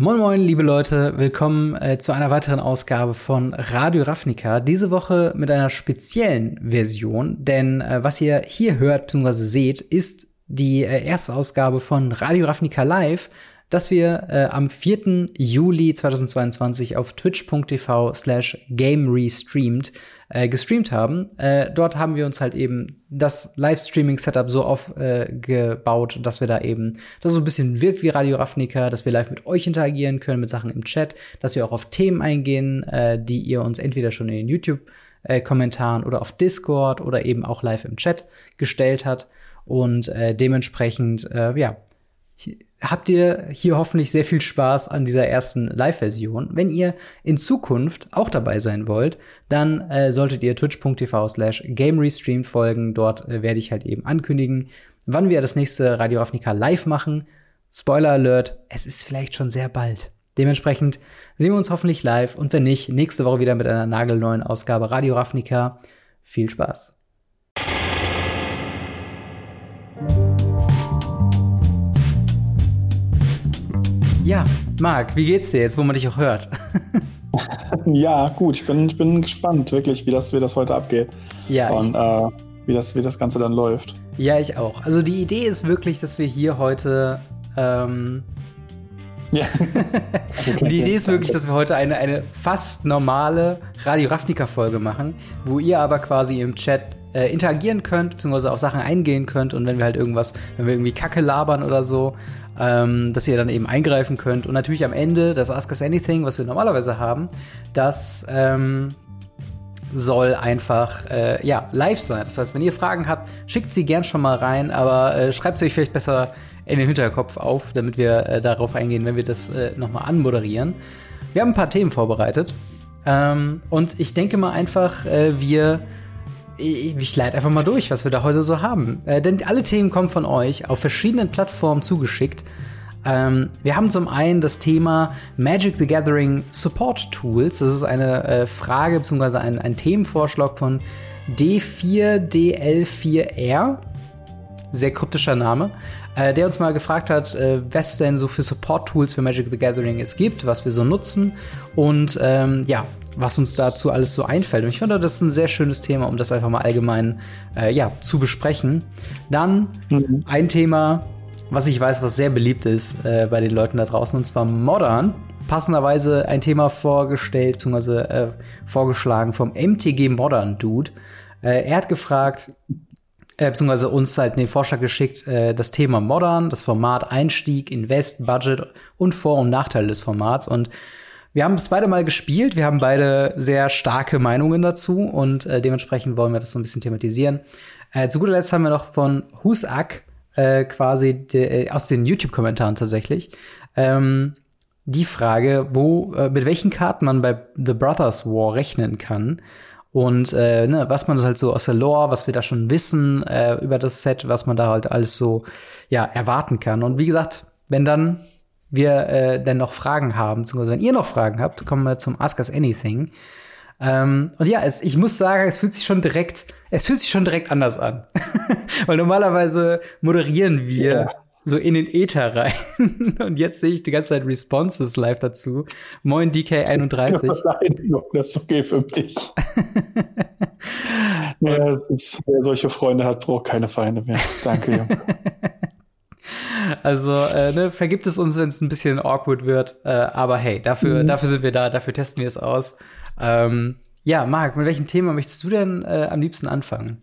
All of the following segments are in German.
Moin Moin, liebe Leute, willkommen äh, zu einer weiteren Ausgabe von Radio Ravnica. Diese Woche mit einer speziellen Version, denn äh, was ihr hier hört bzw. seht, ist die äh, erste Ausgabe von Radio Ravnica Live, das wir äh, am 4. Juli 2022 auf twitch.tv slash game restreamed äh, gestreamt haben. Äh, dort haben wir uns halt eben das Livestreaming-Setup so aufgebaut, äh, dass wir da eben, dass so ein bisschen wirkt wie Radio Ravnica, dass wir live mit euch interagieren können, mit Sachen im Chat, dass wir auch auf Themen eingehen, äh, die ihr uns entweder schon in den YouTube äh, oder auf Discord oder eben auch live im Chat gestellt hat. Und äh, dementsprechend, äh, ja, habt ihr hier hoffentlich sehr viel Spaß an dieser ersten Live-Version. Wenn ihr in Zukunft auch dabei sein wollt, dann äh, solltet ihr twitch.tv slash gamerestreamed folgen. Dort äh, werde ich halt eben ankündigen, wann wir das nächste Radio Ravnica live machen. Spoiler Alert, es ist vielleicht schon sehr bald. Dementsprechend sehen wir uns hoffentlich live und wenn nicht, nächste Woche wieder mit einer nagelneuen Ausgabe Radio Ravnica. Viel Spaß. Ja, Marc, wie geht's dir jetzt, wo man dich auch hört? ja, gut, ich bin, ich bin gespannt, wirklich, wie das, wie das heute abgeht. Ja. Und äh, wie, das, wie das Ganze dann läuft. Ja, ich auch. Also die Idee ist wirklich, dass wir hier heute. Ähm, ja. Und die Idee ist wirklich, dass wir heute eine, eine fast normale Radio Ravnica-Folge machen, wo ihr aber quasi im Chat äh, interagieren könnt, beziehungsweise auf Sachen eingehen könnt und wenn wir halt irgendwas, wenn wir irgendwie Kacke labern oder so, ähm, dass ihr dann eben eingreifen könnt. Und natürlich am Ende das Ask Us Anything, was wir normalerweise haben, das ähm, soll einfach äh, ja, live sein. Das heißt, wenn ihr Fragen habt, schickt sie gern schon mal rein, aber äh, schreibt sie euch vielleicht besser in den Hinterkopf auf, damit wir äh, darauf eingehen, wenn wir das äh, nochmal anmoderieren. Wir haben ein paar Themen vorbereitet. Ähm, und ich denke mal einfach, äh, wir ich, leite einfach mal durch, was wir da heute so haben. Äh, denn alle Themen kommen von euch auf verschiedenen Plattformen zugeschickt. Ähm, wir haben zum einen das Thema Magic the Gathering Support Tools. Das ist eine äh, Frage bzw. Ein, ein Themenvorschlag von D4DL4R. Sehr kryptischer Name. Äh, der uns mal gefragt hat, äh, was denn so für Support-Tools für Magic the Gathering es gibt, was wir so nutzen. Und ähm, ja, was uns dazu alles so einfällt. Und ich finde, das ist ein sehr schönes Thema, um das einfach mal allgemein äh, ja, zu besprechen. Dann mhm. ein Thema, was ich weiß, was sehr beliebt ist äh, bei den Leuten da draußen, und zwar Modern. Passenderweise ein Thema vorgestellt, beziehungsweise äh, vorgeschlagen vom MTG Modern Dude. Äh, er hat gefragt, äh, beziehungsweise uns halt den Vorschlag geschickt, äh, das Thema Modern, das Format Einstieg, Invest, Budget und Vor- und Nachteile des Formats. Und wir haben es beide mal gespielt, wir haben beide sehr starke Meinungen dazu und äh, dementsprechend wollen wir das so ein bisschen thematisieren. Äh, zu guter Letzt haben wir noch von Husak äh, quasi de, äh, aus den YouTube-Kommentaren tatsächlich ähm, die Frage, wo äh, mit welchen Karten man bei The Brothers War rechnen kann und äh, ne, was man halt so aus der Lore, was wir da schon wissen äh, über das Set, was man da halt alles so ja erwarten kann. Und wie gesagt, wenn dann wir äh, denn noch Fragen haben, beziehungsweise wenn ihr noch Fragen habt, kommen wir zum Ask Us Anything. Ähm, und ja, es, ich muss sagen, es fühlt sich schon direkt, es fühlt sich schon direkt anders an. Weil normalerweise moderieren wir ja. So in den Äther rein. und jetzt sehe ich die ganze Zeit Responses live dazu. Moin DK31. Nein, das ist okay für mich. ja, ist, wer solche Freunde hat, braucht keine Feinde mehr. Danke, Junge. Also, äh, ne, vergibt es uns, wenn es ein bisschen awkward wird. Äh, aber hey, dafür, mhm. dafür sind wir da, dafür testen wir es aus. Ähm, ja, Marc, mit welchem Thema möchtest du denn äh, am liebsten anfangen?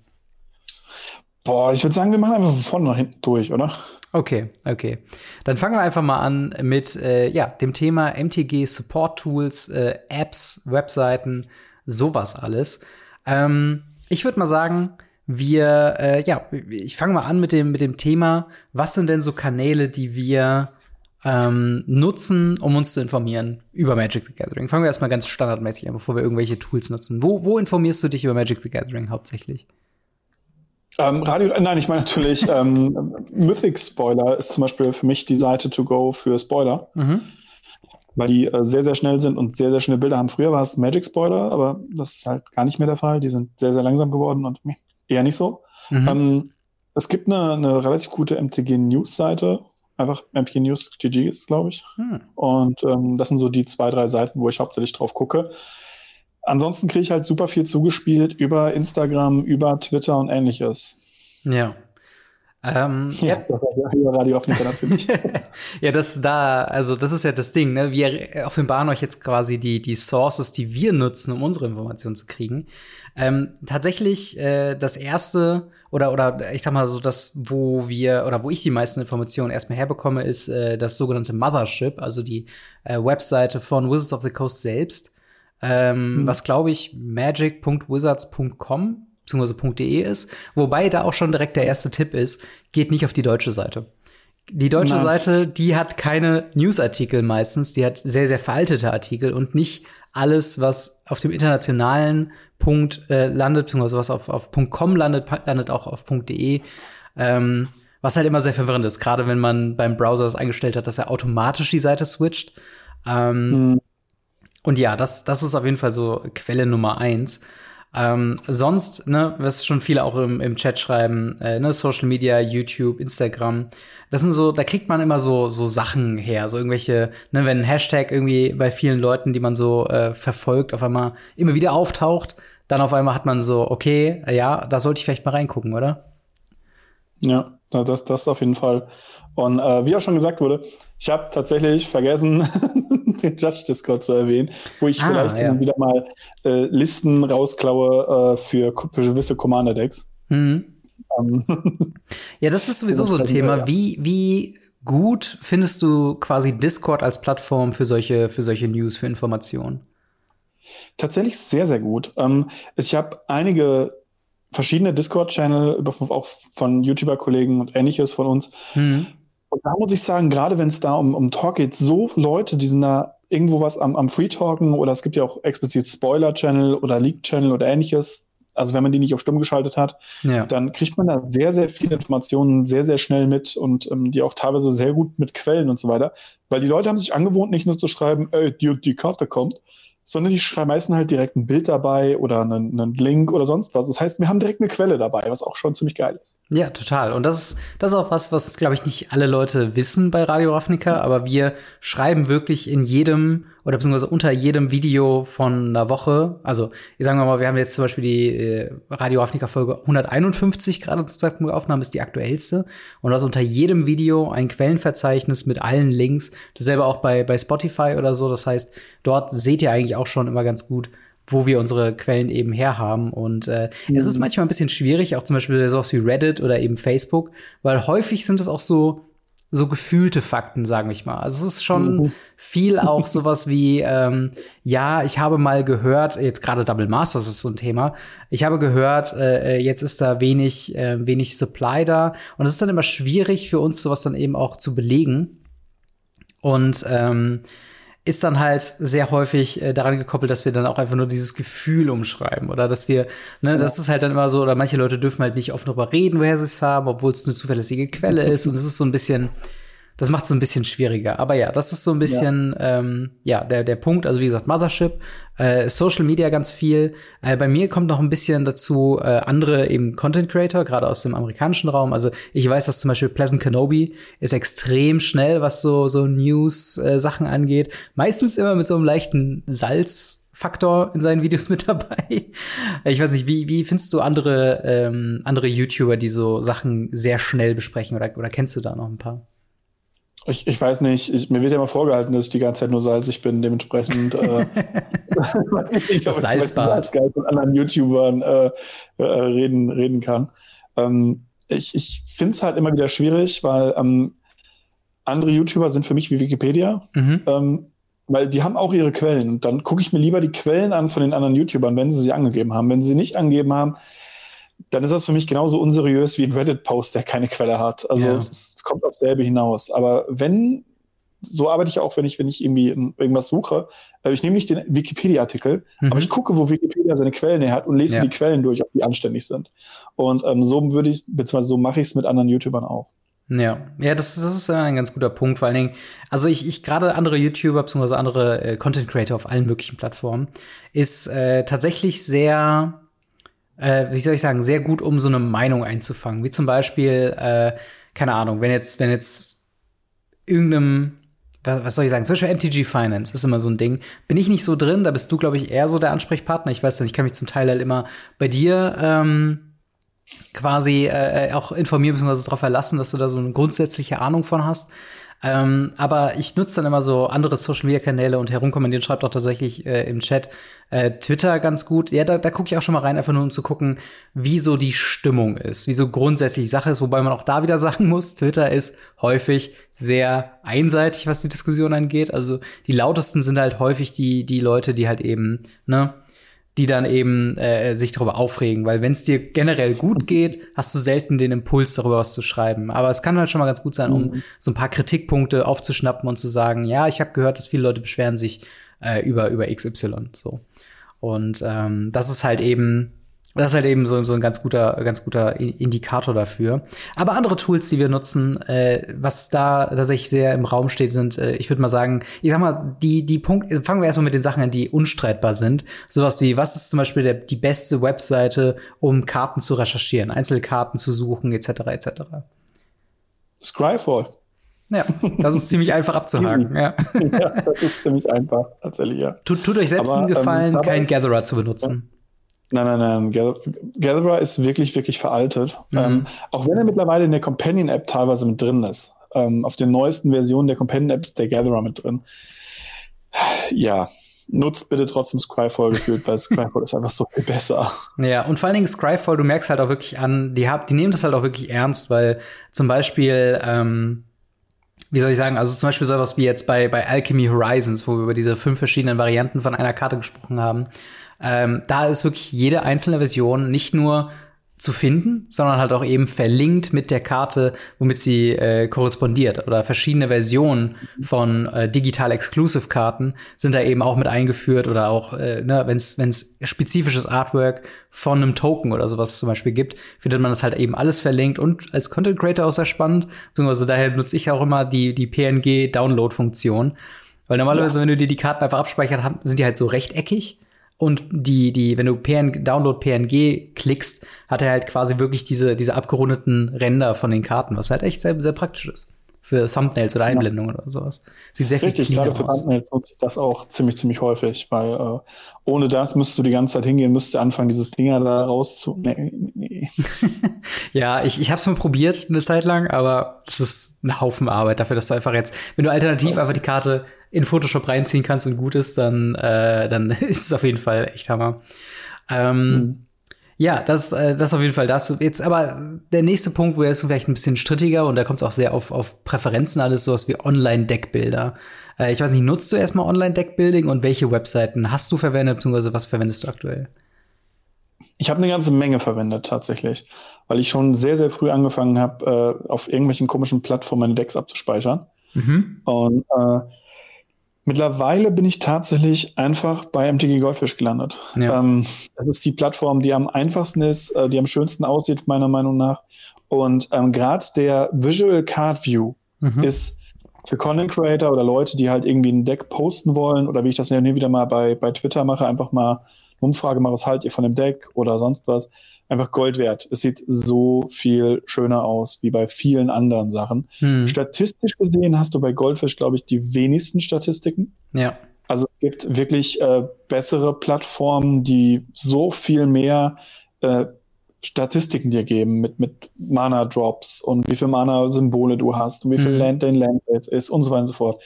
Boah, ich würde sagen, wir machen einfach von vorne nach hinten durch, oder? Okay, okay. Dann fangen wir einfach mal an mit äh, ja, dem Thema MTG Support Tools, äh, Apps, Webseiten, sowas alles. Ähm, ich würde mal sagen, wir, äh, ja, ich fange mal an mit dem, mit dem Thema, was sind denn so Kanäle, die wir ähm, nutzen, um uns zu informieren über Magic the Gathering? Fangen wir erstmal ganz standardmäßig an, bevor wir irgendwelche Tools nutzen. Wo, wo informierst du dich über Magic the Gathering hauptsächlich? Ähm, Radio, nein, ich meine natürlich, ähm, Mythic Spoiler ist zum Beispiel für mich die Seite to go für Spoiler. Mhm. Weil die äh, sehr, sehr schnell sind und sehr, sehr schnelle Bilder haben. Früher war es Magic Spoiler, aber das ist halt gar nicht mehr der Fall. Die sind sehr, sehr langsam geworden und eher nicht so. Mhm. Ähm, es gibt eine, eine, relativ gute MTG-News-Seite, einfach MP News GG ist, glaube ich. Hm. Und ähm, das sind so die zwei, drei Seiten, wo ich hauptsächlich drauf gucke. Ansonsten kriege ich halt super viel zugespielt über Instagram, über Twitter und ähnliches. Ja. Ähm, ja, das ist ja Radioaufnehmer natürlich. ja, das da, also das ist ja das Ding, ne? Wir offenbaren euch jetzt quasi die, die Sources, die wir nutzen, um unsere Informationen zu kriegen. Ähm, tatsächlich äh, das erste oder oder ich sag mal so, das, wo wir oder wo ich die meisten Informationen erstmal herbekomme, ist äh, das sogenannte Mothership, also die äh, Webseite von Wizards of the Coast selbst. Ähm, hm. Was glaube ich magic.wizards.com bzw. .de ist, wobei da auch schon direkt der erste Tipp ist, geht nicht auf die deutsche Seite. Die deutsche Nein. Seite, die hat keine Newsartikel meistens, die hat sehr, sehr veraltete Artikel und nicht alles, was auf dem internationalen Punkt äh, landet, beziehungsweise was auf, auf .com landet, landet auch auf .de. Ähm, was halt immer sehr verwirrend ist, gerade wenn man beim Browser das eingestellt hat, dass er automatisch die Seite switcht. Ähm, hm. Und ja, das, das ist auf jeden Fall so Quelle Nummer eins. Ähm, sonst, ne, was schon viele auch im, im Chat schreiben, äh, ne, Social Media, YouTube, Instagram, das sind so, da kriegt man immer so, so Sachen her, so irgendwelche, ne, wenn ein Hashtag irgendwie bei vielen Leuten, die man so äh, verfolgt, auf einmal immer wieder auftaucht, dann auf einmal hat man so, okay, ja, da sollte ich vielleicht mal reingucken, oder? Ja, das, das auf jeden Fall. Und äh, wie auch schon gesagt wurde, ich habe tatsächlich vergessen, den Judge Discord zu erwähnen, wo ich ah, vielleicht ja. wieder mal äh, Listen rausklaue äh, für, gewisse Commander-Decks. Mhm. Ähm, ja, das ist sowieso so ein Thema. Ja. Wie, wie gut findest du quasi Discord als Plattform für solche, für solche News, für Informationen? Tatsächlich sehr, sehr gut. Ähm, ich habe einige verschiedene Discord-Channel, auch von YouTuber-Kollegen und ähnliches von uns. Mhm. Und da muss ich sagen, gerade wenn es da um, um Talk geht, so Leute, die sind da irgendwo was am, am Free Talken oder es gibt ja auch explizit Spoiler-Channel oder Leak-Channel oder ähnliches. Also wenn man die nicht auf stumm geschaltet hat, ja. dann kriegt man da sehr, sehr viele Informationen sehr, sehr schnell mit und ähm, die auch teilweise sehr gut mit Quellen und so weiter. Weil die Leute haben sich angewohnt, nicht nur zu schreiben, ey, die, die Karte kommt, sondern die schmeißen halt direkt ein Bild dabei oder einen, einen, Link oder sonst was. Das heißt, wir haben direkt eine Quelle dabei, was auch schon ziemlich geil ist. Ja, total. Und das ist, das ist auch was, was, glaube ich, nicht alle Leute wissen bei Radio Ravnica, aber wir schreiben wirklich in jedem oder beziehungsweise unter jedem Video von einer Woche, also ich sagen wir mal, wir haben jetzt zum Beispiel die äh, Radio Ravnica Folge 151 gerade zum Zeitpunkt der Aufnahme, ist die aktuellste. Und da ist unter jedem Video ein Quellenverzeichnis mit allen Links. Dasselbe auch bei, bei Spotify oder so. Das heißt, dort seht ihr eigentlich auch schon immer ganz gut, wo wir unsere Quellen eben herhaben. Und äh, mhm. es ist mhm. manchmal ein bisschen schwierig, auch zum Beispiel sowas wie Reddit oder eben Facebook, weil häufig sind es auch so so gefühlte Fakten, sagen wir mal. Also es ist schon mhm. viel auch sowas wie, ähm, ja, ich habe mal gehört, jetzt gerade Double Masters ist so ein Thema, ich habe gehört, äh, äh, jetzt ist da wenig, äh, wenig Supply da und es ist dann immer schwierig für uns, sowas dann eben auch zu belegen. Und ähm, ist dann halt sehr häufig äh, daran gekoppelt, dass wir dann auch einfach nur dieses Gefühl umschreiben oder dass wir, ne, ja. das ist halt dann immer so, oder manche Leute dürfen halt nicht oft darüber reden, woher sie es haben, obwohl es eine zuverlässige Quelle ist und es ist so ein bisschen, das macht es so ein bisschen schwieriger. Aber ja, das ist so ein bisschen, ja, ähm, ja der, der Punkt. Also wie gesagt, Mothership, äh, Social Media ganz viel. Äh, bei mir kommt noch ein bisschen dazu äh, andere eben Content Creator, gerade aus dem amerikanischen Raum. Also ich weiß, dass zum Beispiel Pleasant Kenobi ist extrem schnell, was so, so News-Sachen äh, angeht. Meistens immer mit so einem leichten Salz. Faktor in seinen Videos mit dabei. Ich weiß nicht, wie, wie findest du andere, ähm, andere YouTuber, die so Sachen sehr schnell besprechen oder, oder kennst du da noch ein paar? Ich, ich weiß nicht, ich, mir wird ja immer vorgehalten, dass ich die ganze Zeit nur salzig bin, dementsprechend. äh, ich das Salzbad. Ich mit anderen YouTubern äh, äh, reden, reden kann. Ähm, ich ich finde es halt immer wieder schwierig, weil ähm, andere YouTuber sind für mich wie Wikipedia. Mhm. Ähm, weil die haben auch ihre Quellen. Dann gucke ich mir lieber die Quellen an von den anderen YouTubern, wenn sie sie angegeben haben. Wenn sie sie nicht angegeben haben, dann ist das für mich genauso unseriös wie ein Reddit-Post, der keine Quelle hat. Also ja. es kommt aufs selbe hinaus. Aber wenn, so arbeite ich auch, wenn ich, wenn ich irgendwie irgendwas suche, äh, ich nehme nicht den Wikipedia-Artikel, mhm. aber ich gucke, wo Wikipedia seine Quellen her hat und lese ja. die Quellen durch, ob die anständig sind. Und ähm, so würde ich, beziehungsweise so mache ich es mit anderen YouTubern auch. Ja, ja, das, das ist ein ganz guter Punkt, vor allen Dingen, also ich, ich gerade andere YouTuber bzw. andere äh, Content Creator auf allen möglichen Plattformen ist äh, tatsächlich sehr äh, wie soll ich sagen, sehr gut, um so eine Meinung einzufangen. Wie zum Beispiel, äh, keine Ahnung, wenn jetzt, wenn jetzt irgendeinem, was, was, soll ich sagen, zum Beispiel MTG Finance ist immer so ein Ding. Bin ich nicht so drin, da bist du, glaube ich, eher so der Ansprechpartner. Ich weiß nicht, ich kann mich zum Teil halt immer bei dir ähm, quasi äh, auch informieren bzw. darauf verlassen, dass du da so eine grundsätzliche Ahnung von hast. Ähm, aber ich nutze dann immer so andere Social Media Kanäle und herumkommentieren schreibt auch tatsächlich äh, im Chat äh, Twitter ganz gut. Ja, da, da gucke ich auch schon mal rein, einfach nur um zu gucken, wie so die Stimmung ist, wie so grundsätzlich Sache ist, wobei man auch da wieder sagen muss, Twitter ist häufig sehr einseitig, was die Diskussion angeht. Also die lautesten sind halt häufig die, die Leute, die halt eben, ne, die dann eben äh, sich darüber aufregen, weil wenn es dir generell gut geht, hast du selten den Impuls darüber was zu schreiben. Aber es kann halt schon mal ganz gut sein, um mhm. so ein paar Kritikpunkte aufzuschnappen und zu sagen, ja, ich habe gehört, dass viele Leute beschweren sich äh, über über XY so. Und ähm, das ist halt eben das ist halt eben so, so ein ganz guter, ganz guter Indikator dafür. Aber andere Tools, die wir nutzen, äh, was da tatsächlich sehr im Raum steht, sind, äh, ich würde mal sagen, ich sag mal, die, die Punkt, fangen wir erstmal mit den Sachen an, die unstreitbar sind. Sowas wie, was ist zum Beispiel der, die beste Webseite, um Karten zu recherchieren, Einzelkarten zu suchen, etc. etc. Scryfall. Ja, das ist ziemlich einfach abzuhaken. ja. ja, das ist ziemlich einfach, tatsächlich, ja. Tut, tut euch selbst Aber, einen Gefallen, ähm, keinen Gatherer zu benutzen. Nein, nein, nein. Gatherer ist wirklich, wirklich veraltet. Mhm. Ähm, auch wenn er mittlerweile in der Companion-App teilweise mit drin ist. Ähm, auf den neuesten Versionen der Companion-App ist der Gatherer mit drin. Ja, nutzt bitte trotzdem Scryfall gefühlt, weil Scryfall ist einfach so viel besser. Ja, und vor allen Dingen Scryfall, du merkst halt auch wirklich an, die, hab, die nehmen das halt auch wirklich ernst, weil zum Beispiel, ähm, wie soll ich sagen, also zum Beispiel sowas wie jetzt bei, bei Alchemy Horizons, wo wir über diese fünf verschiedenen Varianten von einer Karte gesprochen haben. Ähm, da ist wirklich jede einzelne Version nicht nur zu finden, sondern halt auch eben verlinkt mit der Karte, womit sie äh, korrespondiert. Oder verschiedene Versionen von äh, digital Exclusive Karten sind da eben auch mit eingeführt oder auch, äh, ne, wenn es spezifisches Artwork von einem Token oder sowas zum Beispiel gibt, findet man das halt eben alles verlinkt und als Content Creator auch sehr spannend. Beziehungsweise daher nutze ich auch immer die, die PNG Download Funktion. Weil normalerweise, ja. wenn du dir die Karten einfach abspeichert, sind die halt so rechteckig. Und die, die, wenn du PN, Download PNG klickst, hat er halt quasi wirklich diese, diese abgerundeten Ränder von den Karten, was halt echt sehr, sehr praktisch ist. Für Thumbnails oder Einblendungen ja. oder sowas. Sieht sehr Richtig, viel gerade für Thumbnails nutze ich das auch ziemlich, ziemlich häufig, weil äh, ohne das müsstest du die ganze Zeit hingehen, müsstest anfangen, dieses Dinger da raus zu. Nee, nee. ja, ich, ich habe es mal probiert eine Zeit lang, aber es ist ein Haufen Arbeit dafür, dass du einfach jetzt, wenn du alternativ einfach die Karte in Photoshop reinziehen kannst und gut ist, dann, äh, dann ist es auf jeden Fall echt Hammer. Ähm, mhm. Ja, das, äh, das auf jeden Fall dazu. Jetzt aber der nächste Punkt, wo er ist vielleicht ein bisschen strittiger und da kommt es auch sehr auf, auf Präferenzen alles, sowas wie Online-Deckbilder. Äh, ich weiß nicht, nutzt du erstmal Online-Deckbuilding und welche Webseiten hast du verwendet, beziehungsweise was verwendest du aktuell? Ich habe eine ganze Menge verwendet tatsächlich, weil ich schon sehr, sehr früh angefangen habe, äh, auf irgendwelchen komischen Plattformen meine Decks abzuspeichern. Mhm. Und äh, Mittlerweile bin ich tatsächlich einfach bei MTG Goldfish gelandet. Ja. Ähm, das ist die Plattform, die am einfachsten ist, äh, die am schönsten aussieht, meiner Meinung nach. Und ähm, gerade der Visual Card View mhm. ist für Content Creator oder Leute, die halt irgendwie ein Deck posten wollen oder wie ich das ja wieder mal bei, bei Twitter mache, einfach mal eine Umfrage mache, was haltet ihr von dem Deck oder sonst was einfach Gold wert. Es sieht so viel schöner aus wie bei vielen anderen Sachen. Hm. Statistisch gesehen hast du bei Goldfish, glaube ich, die wenigsten Statistiken. Ja. Also es gibt wirklich äh, bessere Plattformen, die so viel mehr äh, Statistiken dir geben mit, mit Mana-Drops und wie viel Mana-Symbole du hast und wie viel mhm. Land dein Land ist und so weiter und so fort.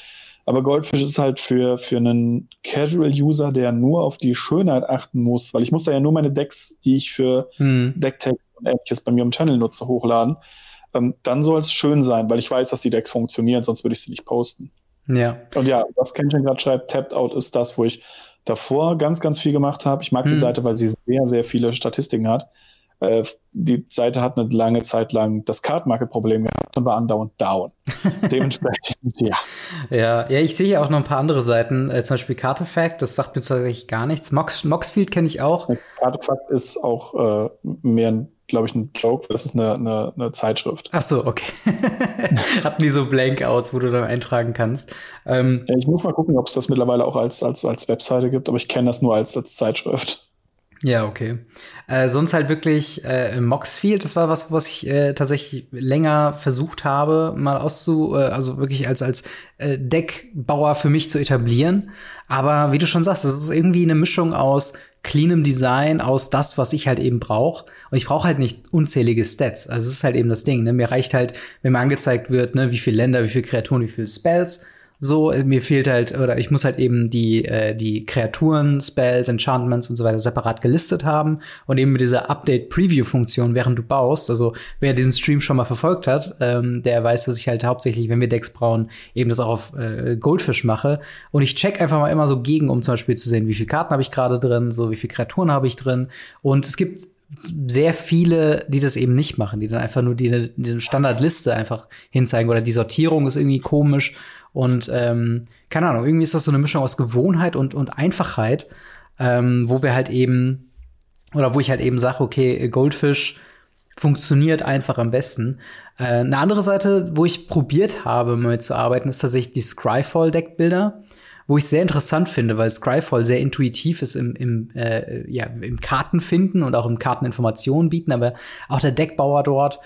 Aber Goldfish ist halt für, für einen Casual-User, der nur auf die Schönheit achten muss, weil ich muss da ja nur meine Decks, die ich für hm. Decktext und ähnliches bei mir im Channel nutze, hochladen. Ähm, dann soll es schön sein, weil ich weiß, dass die Decks funktionieren, sonst würde ich sie nicht posten. Ja. Und ja, was Kenshin gerade schreibt, Tapped Out ist das, wo ich davor ganz, ganz viel gemacht habe. Ich mag hm. die Seite, weil sie sehr, sehr viele Statistiken hat. Äh, die Seite hat eine lange Zeit lang das Card-Market-Problem gehabt und war andauernd down. Dementsprechend, ja. Ja, ja, ich sehe hier auch noch ein paar andere Seiten, äh, zum Beispiel Cartefact, das sagt mir tatsächlich gar nichts. Mox, Moxfield kenne ich auch. Cartefact ist auch äh, mehr glaube ich, ein Joke, das ist eine, eine, eine Zeitschrift. Ach so, okay. Hatten die so Blankouts, wo du dann eintragen kannst? Ähm, ich muss mal gucken, ob es das mittlerweile auch als, als, als Webseite gibt, aber ich kenne das nur als, als Zeitschrift. Ja, okay. Äh, sonst halt wirklich äh, Moxfield, das war was, was ich äh, tatsächlich länger versucht habe, mal auszu, äh, also wirklich als als äh, Deckbauer für mich zu etablieren. Aber wie du schon sagst, das ist irgendwie eine Mischung aus cleanem Design, aus das, was ich halt eben brauche. Und ich brauche halt nicht unzählige Stats. Also es ist halt eben das Ding. Ne? Mir reicht halt, wenn mir angezeigt wird, ne, wie viele Länder, wie viele Kreaturen, wie viele Spells so, äh, mir fehlt halt, oder ich muss halt eben die, äh, die Kreaturen, Spells, Enchantments und so weiter separat gelistet haben und eben mit dieser Update-Preview-Funktion, während du baust, also wer diesen Stream schon mal verfolgt hat, ähm, der weiß, dass ich halt hauptsächlich, wenn wir Decks brauen, eben das auch auf äh, Goldfish mache. Und ich check einfach mal immer so gegen, um zum Beispiel zu sehen, wie viele Karten habe ich gerade drin, so wie viele Kreaturen habe ich drin. Und es gibt sehr viele, die das eben nicht machen, die dann einfach nur die, die Standardliste einfach hinzeigen oder die Sortierung ist irgendwie komisch und ähm, keine Ahnung, irgendwie ist das so eine Mischung aus Gewohnheit und, und Einfachheit, ähm, wo wir halt eben, oder wo ich halt eben sage, okay, Goldfish funktioniert einfach am besten. Äh, eine andere Seite, wo ich probiert habe, mal zu arbeiten, ist tatsächlich die Scryfall-Deckbilder wo ich sehr interessant finde, weil Scryfall sehr intuitiv ist im, im, äh, ja, im Kartenfinden und auch im Karteninformationen bieten, aber auch der Deckbauer dort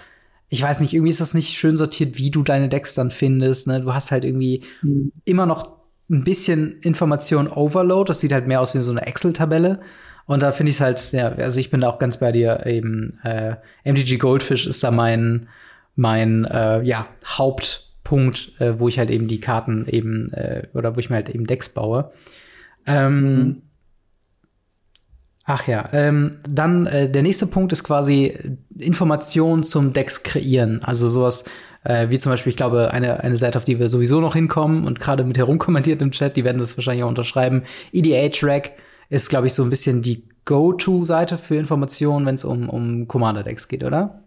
ich weiß nicht, irgendwie ist das nicht schön sortiert, wie du deine Decks dann findest. Ne? Du hast halt irgendwie mhm. immer noch ein bisschen Information Overload. Das sieht halt mehr aus wie so eine Excel-Tabelle. Und da finde ich es halt, ja, also ich bin da auch ganz bei dir eben. Äh, MTG Goldfish ist da mein, mein äh, ja, Hauptpunkt, äh, wo ich halt eben die Karten eben, äh, oder wo ich mir halt eben Decks baue. Ähm, mhm. Ach ja, ähm, dann äh, der nächste Punkt ist quasi Informationen zum Decks kreieren. Also sowas äh, wie zum Beispiel, ich glaube, eine, eine Seite, auf die wir sowieso noch hinkommen und gerade mit herumkommentiert im Chat, die werden das wahrscheinlich auch unterschreiben. EDA-Track ist, glaube ich, so ein bisschen die Go-To-Seite für Informationen, wenn es um, um Commander-Decks geht, oder?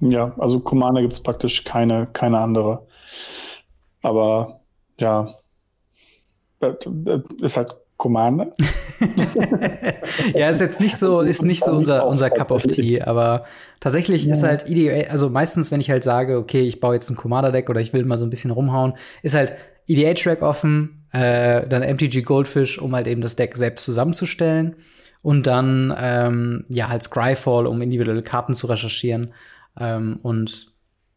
Ja, also Commander gibt es praktisch keine, keine andere. Aber ja, äh, ist halt Commander. ja, ist jetzt nicht so, ist nicht so unser, unser Cup of Tea, aber tatsächlich ja. ist halt EDA, also meistens, wenn ich halt sage, okay, ich baue jetzt ein Commander-Deck oder ich will mal so ein bisschen rumhauen, ist halt EDA-Track offen, äh, dann MTG Goldfish, um halt eben das Deck selbst zusammenzustellen und dann, ähm, ja, halt Scryfall, um individuelle Karten zu recherchieren ähm, und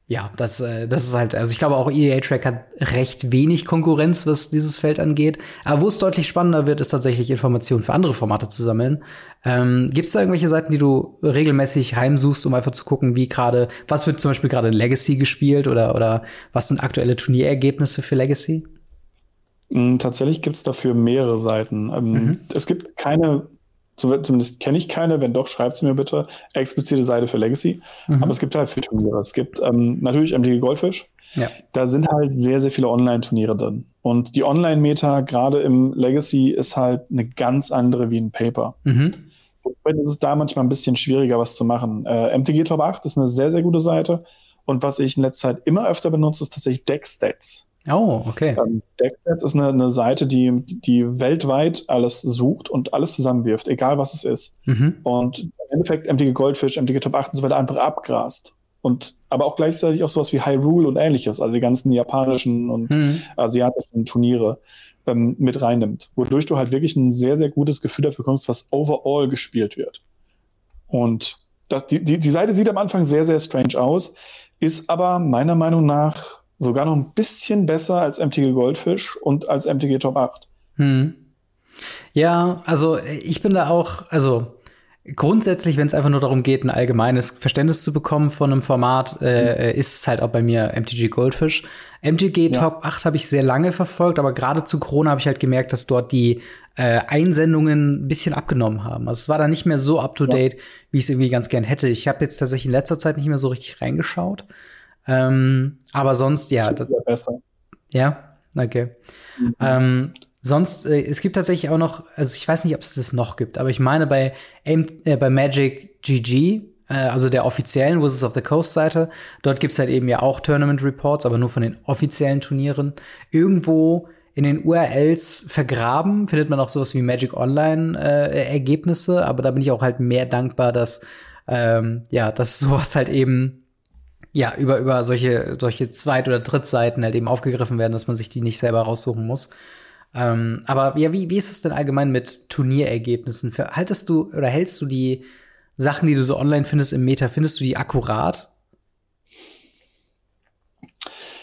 ja, das, äh, das ist halt, also ich glaube auch EA Track hat recht wenig Konkurrenz, was dieses Feld angeht. Aber wo es deutlich spannender wird, ist tatsächlich Informationen für andere Formate zu sammeln. Ähm, Gibt es da irgendwelche Seiten, die du regelmäßig heimsuchst, um einfach zu gucken, wie gerade, was wird zum Beispiel gerade in Legacy gespielt oder, oder was sind aktuelle Turnierergebnisse für Legacy? Mm, tatsächlich gibt es dafür mehrere Seiten. Ähm, mhm. Es gibt keine zumindest kenne ich keine, wenn doch, schreibt sie mir bitte, explizite Seite für Legacy. Mhm. Aber es gibt halt für Turniere. Es gibt ähm, natürlich MTG Goldfish. Ja. Da sind halt sehr, sehr viele Online-Turniere drin. Und die Online-Meta, gerade im Legacy, ist halt eine ganz andere wie ein Paper. Mhm. Und es ist da manchmal ein bisschen schwieriger, was zu machen. Äh, MTG Top 8 ist eine sehr, sehr gute Seite. Und was ich in letzter Zeit immer öfter benutze, ist tatsächlich Deckstats. Oh, okay. Ähm, Deckstats ist eine, eine, Seite, die, die weltweit alles sucht und alles zusammenwirft, egal was es ist. Mhm. Und im Endeffekt MTG Goldfish, MTG Top 8 und so weiter einfach abgrast. Und aber auch gleichzeitig auch sowas wie Hyrule und ähnliches, also die ganzen japanischen und mhm. asiatischen Turniere ähm, mit reinnimmt, wodurch du halt wirklich ein sehr, sehr gutes Gefühl dafür bekommst, was overall gespielt wird. Und das, die, die, die Seite sieht am Anfang sehr, sehr strange aus, ist aber meiner Meinung nach sogar noch ein bisschen besser als MTG Goldfish und als MTG Top 8. Hm. Ja, also ich bin da auch, also grundsätzlich, wenn es einfach nur darum geht, ein allgemeines Verständnis zu bekommen von einem Format, äh, mhm. ist es halt auch bei mir MTG Goldfish. MTG ja. Top 8 habe ich sehr lange verfolgt, aber gerade zu Corona habe ich halt gemerkt, dass dort die äh, Einsendungen ein bisschen abgenommen haben. Also es war da nicht mehr so up to date, ja. wie ich es irgendwie ganz gern hätte. Ich habe jetzt tatsächlich in letzter Zeit nicht mehr so richtig reingeschaut. Ähm, aber sonst, ja. Das, besser. Ja, okay. Mhm. Ähm, sonst, äh, es gibt tatsächlich auch noch, also ich weiß nicht, ob es das noch gibt, aber ich meine bei, äh, bei Magic GG, äh, also der offiziellen Wizards of the Coast Seite, dort gibt's halt eben ja auch Tournament Reports, aber nur von den offiziellen Turnieren. Irgendwo in den URLs vergraben findet man auch sowas wie Magic Online äh, Ergebnisse, aber da bin ich auch halt mehr dankbar, dass ähm, ja, dass sowas halt eben ja, über, über solche, solche Zweit- oder Drittseiten halt eben aufgegriffen werden, dass man sich die nicht selber raussuchen muss. Ähm, aber ja, wie, wie ist es denn allgemein mit Turnierergebnissen? haltest du oder hältst du die Sachen, die du so online findest im Meta, findest du die akkurat?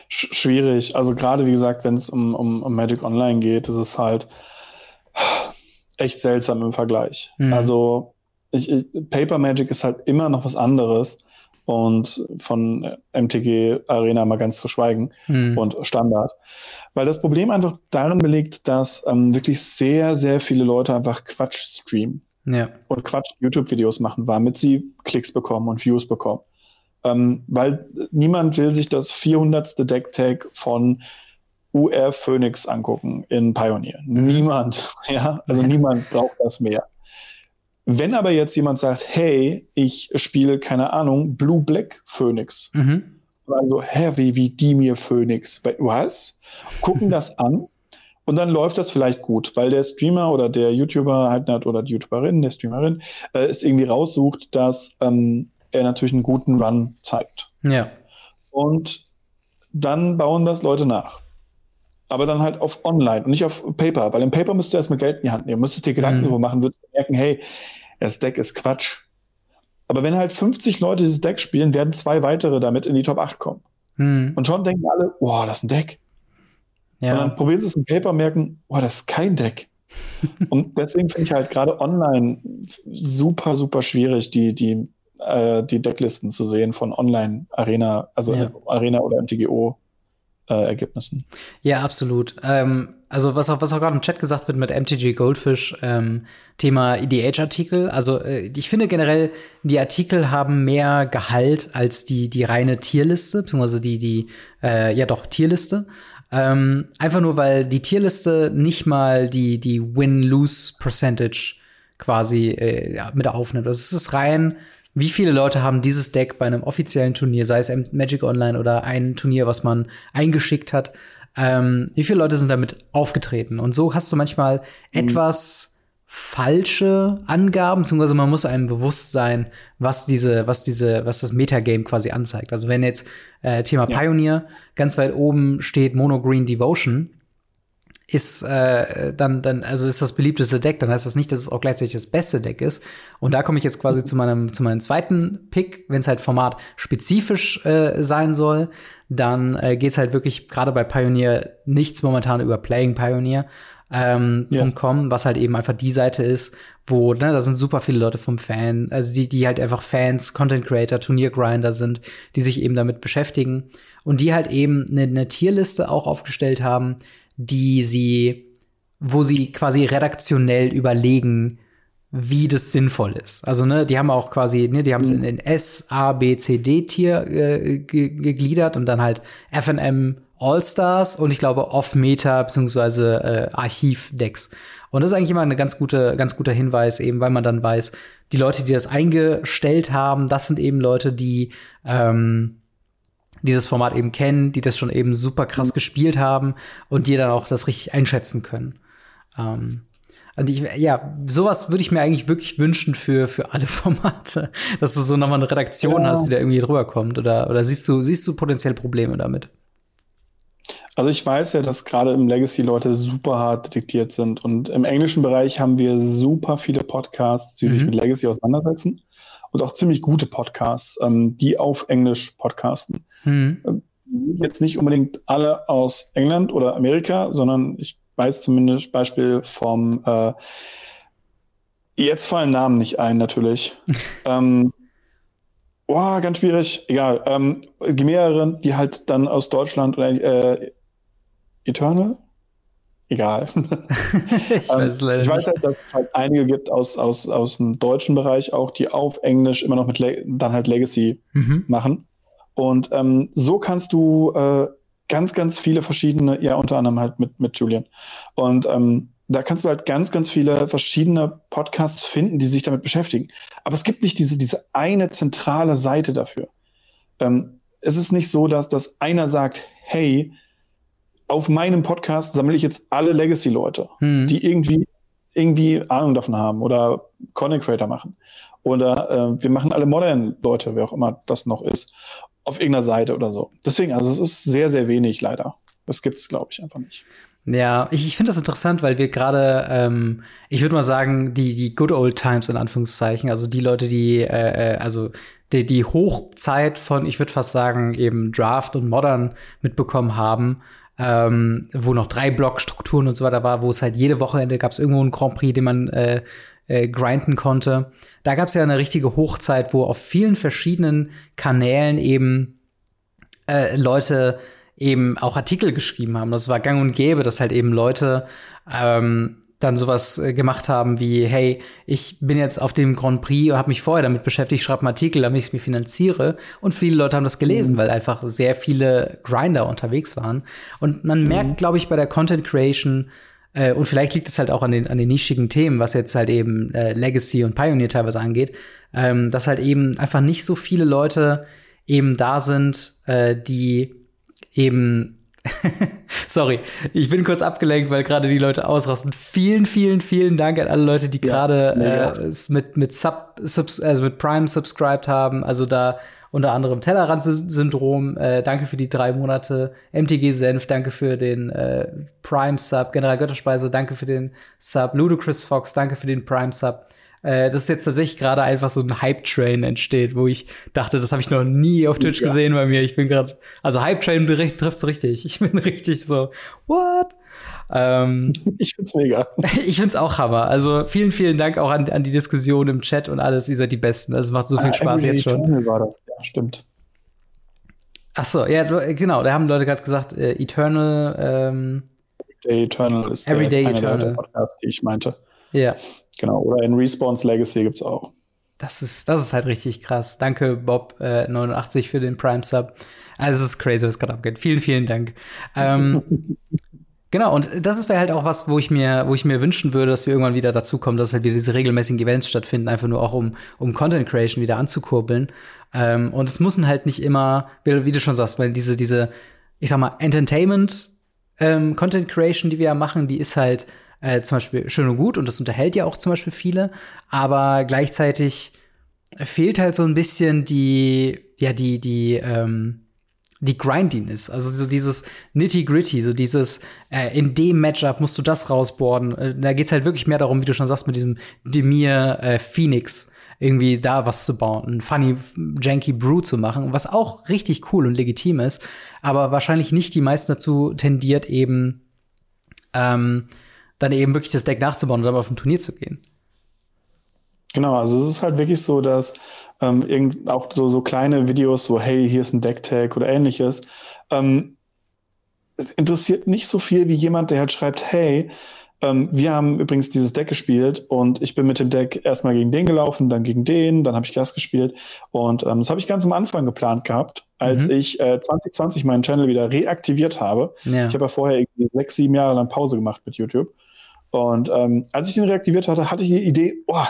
schwierig. Also gerade wie gesagt, wenn es um, um, um Magic Online geht, ist es halt echt seltsam im Vergleich. Mhm. Also ich, ich, Paper Magic ist halt immer noch was anderes und von MTG Arena mal ganz zu schweigen mhm. und Standard. Weil das Problem einfach darin belegt, dass ähm, wirklich sehr, sehr viele Leute einfach Quatsch streamen. Ja. Und Quatsch YouTube-Videos machen, damit sie Klicks bekommen und Views bekommen. Ähm, weil niemand will sich das 400. Deck-Tag von UR Phoenix angucken in Pioneer. Niemand, ja, also niemand braucht das mehr. Wenn aber jetzt jemand sagt, hey, ich spiele, keine Ahnung, Blue Black Phoenix. Mhm. Also, hä, wie, wie die mir Phoenix? Was? Gucken das an und dann läuft das vielleicht gut, weil der Streamer oder der YouTuber halt oder die YouTuberin, der Streamerin, äh, es irgendwie raussucht, dass ähm, er natürlich einen guten Run zeigt. Ja. Und dann bauen das Leute nach. Aber dann halt auf Online und nicht auf Paper, weil im Paper müsst du erstmal Geld in die Hand nehmen, müsstest dir Gedanken mhm. darüber machen, würdest merken, hey, das Deck ist Quatsch. Aber wenn halt 50 Leute dieses Deck spielen, werden zwei weitere damit in die Top 8 kommen. Mhm. Und schon denken alle, boah, das ist ein Deck. Ja. Und dann probieren sie es im Paper, merken, boah, das ist kein Deck. und deswegen finde ich halt gerade online super, super schwierig, die, die äh, die Decklisten zu sehen von Online-Arena, also ja. Arena oder MTGO. Äh, Ergebnissen. Ja, absolut. Ähm, also was auch, was auch gerade im Chat gesagt wird mit MTG Goldfish, ähm, Thema EDH-Artikel. Also äh, ich finde generell, die Artikel haben mehr Gehalt als die, die reine Tierliste, beziehungsweise die, die, äh, ja doch, Tierliste. Ähm, einfach nur, weil die Tierliste nicht mal die, die Win-Lose-Percentage quasi äh, mit aufnimmt. Also es ist rein wie viele Leute haben dieses Deck bei einem offiziellen Turnier, sei es Magic Online oder ein Turnier, was man eingeschickt hat, ähm, wie viele Leute sind damit aufgetreten? Und so hast du manchmal mhm. etwas falsche Angaben, beziehungsweise man muss einem bewusst sein, was diese, was diese, was das Metagame quasi anzeigt. Also wenn jetzt äh, Thema ja. Pioneer ganz weit oben steht Mono Green Devotion, ist äh, dann, dann, also ist das beliebteste Deck, dann heißt das nicht, dass es auch gleichzeitig das beste Deck ist. Und da komme ich jetzt quasi zu meinem, zu meinem zweiten Pick, wenn es halt Format spezifisch äh, sein soll, dann äh, geht es halt wirklich gerade bei Pioneer nichts momentan über Playing Pioneer. Ähm, yes. .com, was halt eben einfach die Seite ist, wo, ne, da sind super viele Leute vom Fan, also die, die halt einfach Fans, Content Creator, Turniergrinder sind, die sich eben damit beschäftigen und die halt eben eine, eine Tierliste auch aufgestellt haben, die sie, wo sie quasi redaktionell überlegen, wie das sinnvoll ist. Also, ne, die haben auch quasi, ne, die haben es in, in S, A, B, C, D-Tier äh, gegliedert und dann halt FNM All-Stars und ich glaube Off-Meta beziehungsweise äh, Archiv-Decks. Und das ist eigentlich immer ein ganz gute, ganz guter Hinweis, eben weil man dann weiß, die Leute, die das eingestellt haben, das sind eben Leute, die ähm, dieses Format eben kennen, die das schon eben super krass mhm. gespielt haben und die dann auch das richtig einschätzen können. Ähm, und ich, ja, sowas würde ich mir eigentlich wirklich wünschen für, für alle Formate, dass du so nochmal eine Redaktion ja. hast, die da irgendwie drüber kommt. Oder, oder siehst du, siehst du potenziell Probleme damit? Also ich weiß ja, dass gerade im Legacy Leute super hart detektiert sind. Und im englischen Bereich haben wir super viele Podcasts, die mhm. sich mit Legacy auseinandersetzen und auch ziemlich gute Podcasts, ähm, die auf Englisch podcasten. Mhm. Jetzt nicht unbedingt alle aus England oder Amerika, sondern ich weiß zumindest Beispiel vom äh, jetzt fallen Namen nicht ein, natürlich. ähm, oh, ganz schwierig, egal. Ähm, mehrere, die halt dann aus Deutschland oder äh, Eternal? Egal. ich ähm, weiß leider Ich weiß halt, dass es halt einige gibt aus, aus, aus dem deutschen Bereich auch, die auf Englisch immer noch mit Le dann halt Legacy mhm. machen. Und ähm, so kannst du äh, ganz, ganz viele verschiedene, ja, unter anderem halt mit, mit Julian. Und ähm, da kannst du halt ganz, ganz viele verschiedene Podcasts finden, die sich damit beschäftigen. Aber es gibt nicht diese, diese eine zentrale Seite dafür. Ähm, es ist nicht so, dass, dass einer sagt, hey, auf meinem Podcast sammle ich jetzt alle Legacy-Leute, hm. die irgendwie, irgendwie Ahnung davon haben oder Content Creator machen. Oder äh, wir machen alle Modern-Leute, wer auch immer das noch ist, auf irgendeiner Seite oder so. Deswegen, also es ist sehr, sehr wenig leider. Das gibt es, glaube ich, einfach nicht. Ja, ich, ich finde das interessant, weil wir gerade, ähm, ich würde mal sagen, die, die Good Old Times in Anführungszeichen, also die Leute, die, äh, äh also die, die Hochzeit von, ich würde fast sagen, eben Draft und Modern mitbekommen haben, ähm, wo noch drei Blockstrukturen und so weiter war, wo es halt jede Wochenende gab es irgendwo einen Grand Prix, den man äh, äh, grinden konnte. Da gab es ja eine richtige Hochzeit, wo auf vielen verschiedenen Kanälen eben äh, Leute eben auch Artikel geschrieben haben. Das war gang und gäbe, dass halt eben Leute ähm, dann sowas äh, gemacht haben wie, hey, ich bin jetzt auf dem Grand Prix, habe mich vorher damit beschäftigt, schreibe einen Artikel, damit ich es mir finanziere. Und viele Leute haben das gelesen, mhm. weil einfach sehr viele Grinder unterwegs waren. Und man mhm. merkt, glaube ich, bei der Content Creation, äh, und vielleicht liegt es halt auch an den, an den nischigen Themen, was jetzt halt eben äh, Legacy und Pioneer teilweise angeht, ähm, dass halt eben einfach nicht so viele Leute eben da sind, äh, die eben Sorry, ich bin kurz abgelenkt, weil gerade die Leute ausrasten. Vielen, vielen, vielen Dank an alle Leute, die ja, gerade äh, mit, mit, Sub, Subs, also mit Prime subscribed haben. Also da unter anderem Tellerrand-Syndrom. Äh, danke für die drei Monate. MTG Senf, danke für den äh, Prime Sub. General Götterspeise, danke für den Sub. Ludicrous Fox, danke für den Prime Äh, dass jetzt tatsächlich gerade einfach so ein Hype-Train entsteht, wo ich dachte, das habe ich noch nie auf Twitch ja. gesehen bei mir. Ich bin gerade, also Hype-Train trifft's richtig. Ich bin richtig so, what? Ähm, ich find's mega. Ich find's auch Hammer. Also vielen, vielen Dank auch an, an die Diskussion im Chat und alles. Ihr seid die Besten. Also es macht so viel ah, Spaß jetzt schon. war das, ja, stimmt. Ach so, ja, genau. Da haben Leute gerade gesagt, äh, Eternal. Ähm, Everyday Eternal ist Everyday der, Eternal. Der Podcast, die ich meinte. Ja. Genau, oder in Respawn's Legacy gibt's auch. Das ist, das ist halt richtig krass. Danke, Bob89 äh, für den Prime Sub. Also, es ist crazy, was gerade abgeht. Vielen, vielen Dank. Ähm, genau, und das wäre halt auch was, wo ich mir, wo ich mir wünschen würde, dass wir irgendwann wieder dazu kommen, dass halt wieder diese regelmäßigen Events stattfinden, einfach nur auch um, um Content Creation wieder anzukurbeln. Ähm, und es müssen halt nicht immer, wie, wie, du schon sagst, weil diese, diese, ich sag mal, Entertainment ähm, Content Creation, die wir ja machen, die ist halt äh, zum Beispiel schön und gut und das unterhält ja auch zum Beispiel viele, aber gleichzeitig fehlt halt so ein bisschen die, ja, die, die, ähm, die Grindiness, also so dieses Nitty-Gritty, so dieses, äh, in dem Matchup musst du das rausboarden. Äh, da geht's halt wirklich mehr darum, wie du schon sagst, mit diesem Demir äh, Phoenix irgendwie da was zu bauen, ein funny, janky Brew zu machen, was auch richtig cool und legitim ist, aber wahrscheinlich nicht die meisten dazu tendiert, eben ähm, dann eben wirklich das Deck nachzubauen und dann auf ein Turnier zu gehen. Genau, also es ist halt wirklich so, dass ähm, irgend, auch so, so kleine Videos, so hey, hier ist ein Deck-Tag oder ähnliches, ähm, interessiert nicht so viel wie jemand, der halt schreibt, hey, ähm, wir haben übrigens dieses Deck gespielt und ich bin mit dem Deck erstmal gegen den gelaufen, dann gegen den, dann habe ich Gas gespielt und ähm, das habe ich ganz am Anfang geplant gehabt, als mhm. ich äh, 2020 meinen Channel wieder reaktiviert habe. Ja. Ich habe ja vorher irgendwie sechs, sieben Jahre lang Pause gemacht mit YouTube und ähm, als ich den reaktiviert hatte, hatte ich die Idee, oh,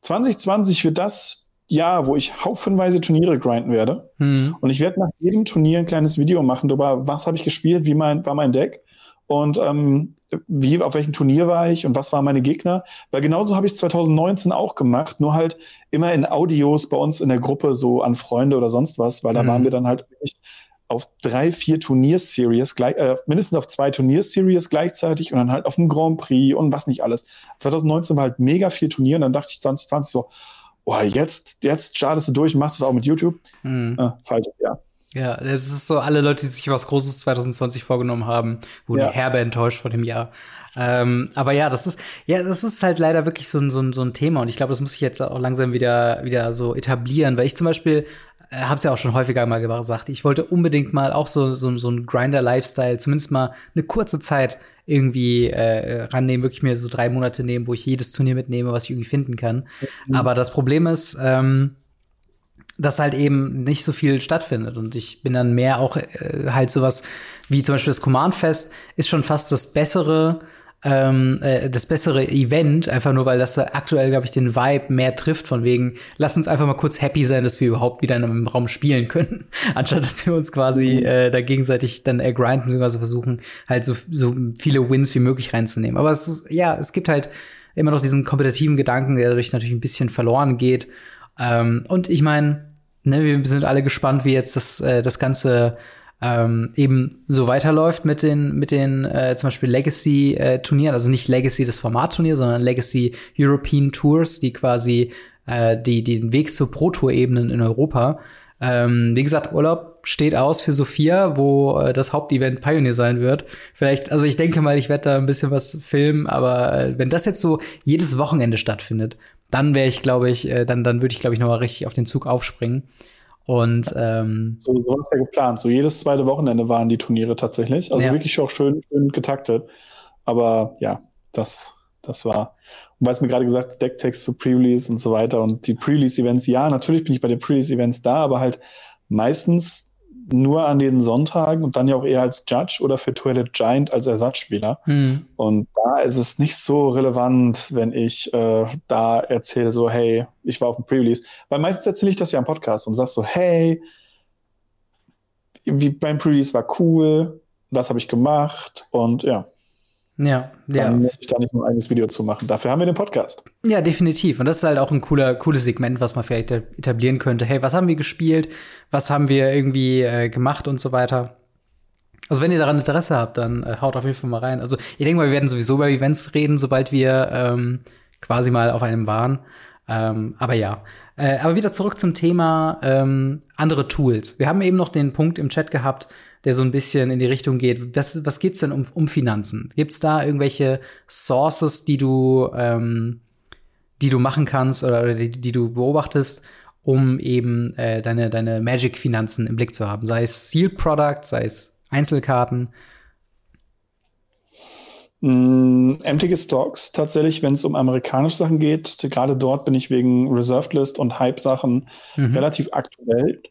2020 wird das Jahr, wo ich haufenweise Turniere grinden werde. Mhm. Und ich werde nach jedem Turnier ein kleines Video machen darüber, was habe ich gespielt, wie mein, war mein Deck und ähm, wie, auf welchem Turnier war ich und was waren meine Gegner. Weil genauso habe ich es 2019 auch gemacht, nur halt immer in Audios bei uns in der Gruppe, so an Freunde oder sonst was, weil da mhm. waren wir dann halt wirklich auf drei, vier Turnierseries, gleich, äh, mindestens auf zwei Turnierseries gleichzeitig und dann halt auf dem Grand Prix und was nicht alles. 2019 war halt mega viel Turnier und dann dachte ich 2020 so, oh, jetzt, jetzt startest du durch machst es auch mit YouTube. Mhm. Äh, falsches Jahr. Ja, es ist so, alle Leute, die sich was Großes 2020 vorgenommen haben, wurden ja. herbe enttäuscht von dem Jahr. Ähm, aber ja, das ist, ja, das ist halt leider wirklich so ein, so ein, so ein Thema und ich glaube, das muss ich jetzt auch langsam wieder, wieder so etablieren, weil ich zum Beispiel äh, habe es ja auch schon häufiger mal gesagt, ich wollte unbedingt mal auch so, so, so ein Grinder-Lifestyle, zumindest mal eine kurze Zeit irgendwie äh, rannehmen, wirklich mir so drei Monate nehmen, wo ich jedes Turnier mitnehme, was ich irgendwie finden kann. Mhm. Aber das Problem ist, ähm, dass halt eben nicht so viel stattfindet. Und ich bin dann mehr auch äh, halt sowas wie zum Beispiel das Command Fest ist schon fast das bessere ähm, äh, das bessere Event, einfach nur weil das aktuell, glaube ich, den Vibe mehr trifft, von wegen, lass uns einfach mal kurz happy sein, dass wir überhaupt wieder in einem Raum spielen können, anstatt dass wir uns quasi mhm. äh, da gegenseitig dann äh, grinden, beziehungsweise versuchen, halt so, so viele Wins wie möglich reinzunehmen. Aber es ist, ja, es gibt halt immer noch diesen kompetitiven Gedanken, der dadurch natürlich ein bisschen verloren geht. Ähm, und ich meine, ne, wir sind alle gespannt, wie jetzt das, äh, das ganze ähm, eben so weiterläuft mit den, mit den äh, zum Beispiel Legacy-Turnieren, äh, also nicht Legacy das Formatturnier, sondern Legacy European Tours, die quasi äh, die, die den Weg zur Pro-Tour-Ebenen in Europa. Ähm, wie gesagt, Urlaub steht aus für Sophia, wo äh, das Hauptevent Pioneer sein wird. Vielleicht, also ich denke mal, ich werde da ein bisschen was filmen, aber äh, wenn das jetzt so jedes Wochenende stattfindet, dann wäre ich, glaube ich, äh, dann, dann würde ich, glaube ich, noch mal richtig auf den Zug aufspringen. Und ähm, so, so war es ja geplant. So jedes zweite Wochenende waren die Turniere tatsächlich. Also ja. wirklich auch schön, schön getaktet. Aber ja, das, das war. Und weil es mir gerade gesagt, Decktext zu Pre-Release und so weiter und die Pre-Release-Events, ja, natürlich bin ich bei den Pre-Release-Events da, aber halt meistens nur an den Sonntagen und dann ja auch eher als Judge oder für Twilight Giant als Ersatzspieler. Mhm. Und da ist es nicht so relevant, wenn ich äh, da erzähle, so, hey, ich war auf dem Pre-Release. Weil meistens erzähle ich das ja im Podcast und sag so, hey, wie beim Pre-Release war cool, das habe ich gemacht und ja. Ja, dann ja. ich da nicht nur ein eigenes Video zu machen. Dafür haben wir den Podcast. Ja, definitiv. Und das ist halt auch ein cooler, cooles Segment, was man vielleicht etablieren könnte. Hey, was haben wir gespielt? Was haben wir irgendwie äh, gemacht und so weiter? Also wenn ihr daran Interesse habt, dann äh, haut auf jeden Fall mal rein. Also ich denke mal, wir werden sowieso über Events reden, sobald wir ähm, quasi mal auf einem waren. Ähm, aber ja. Äh, aber wieder zurück zum Thema ähm, andere Tools. Wir haben eben noch den Punkt im Chat gehabt, der so ein bisschen in die Richtung geht. Was, was geht's denn um, um Finanzen? Gibt's da irgendwelche Sources, die du, ähm, die du machen kannst oder die, die du beobachtest, um eben äh, deine, deine Magic-Finanzen im Blick zu haben? Sei es Sealed Product, sei es Einzelkarten. Mm, emptige Stocks tatsächlich, wenn es um amerikanische Sachen geht. Gerade dort bin ich wegen Reserved List und Hype-Sachen mhm. relativ aktuell.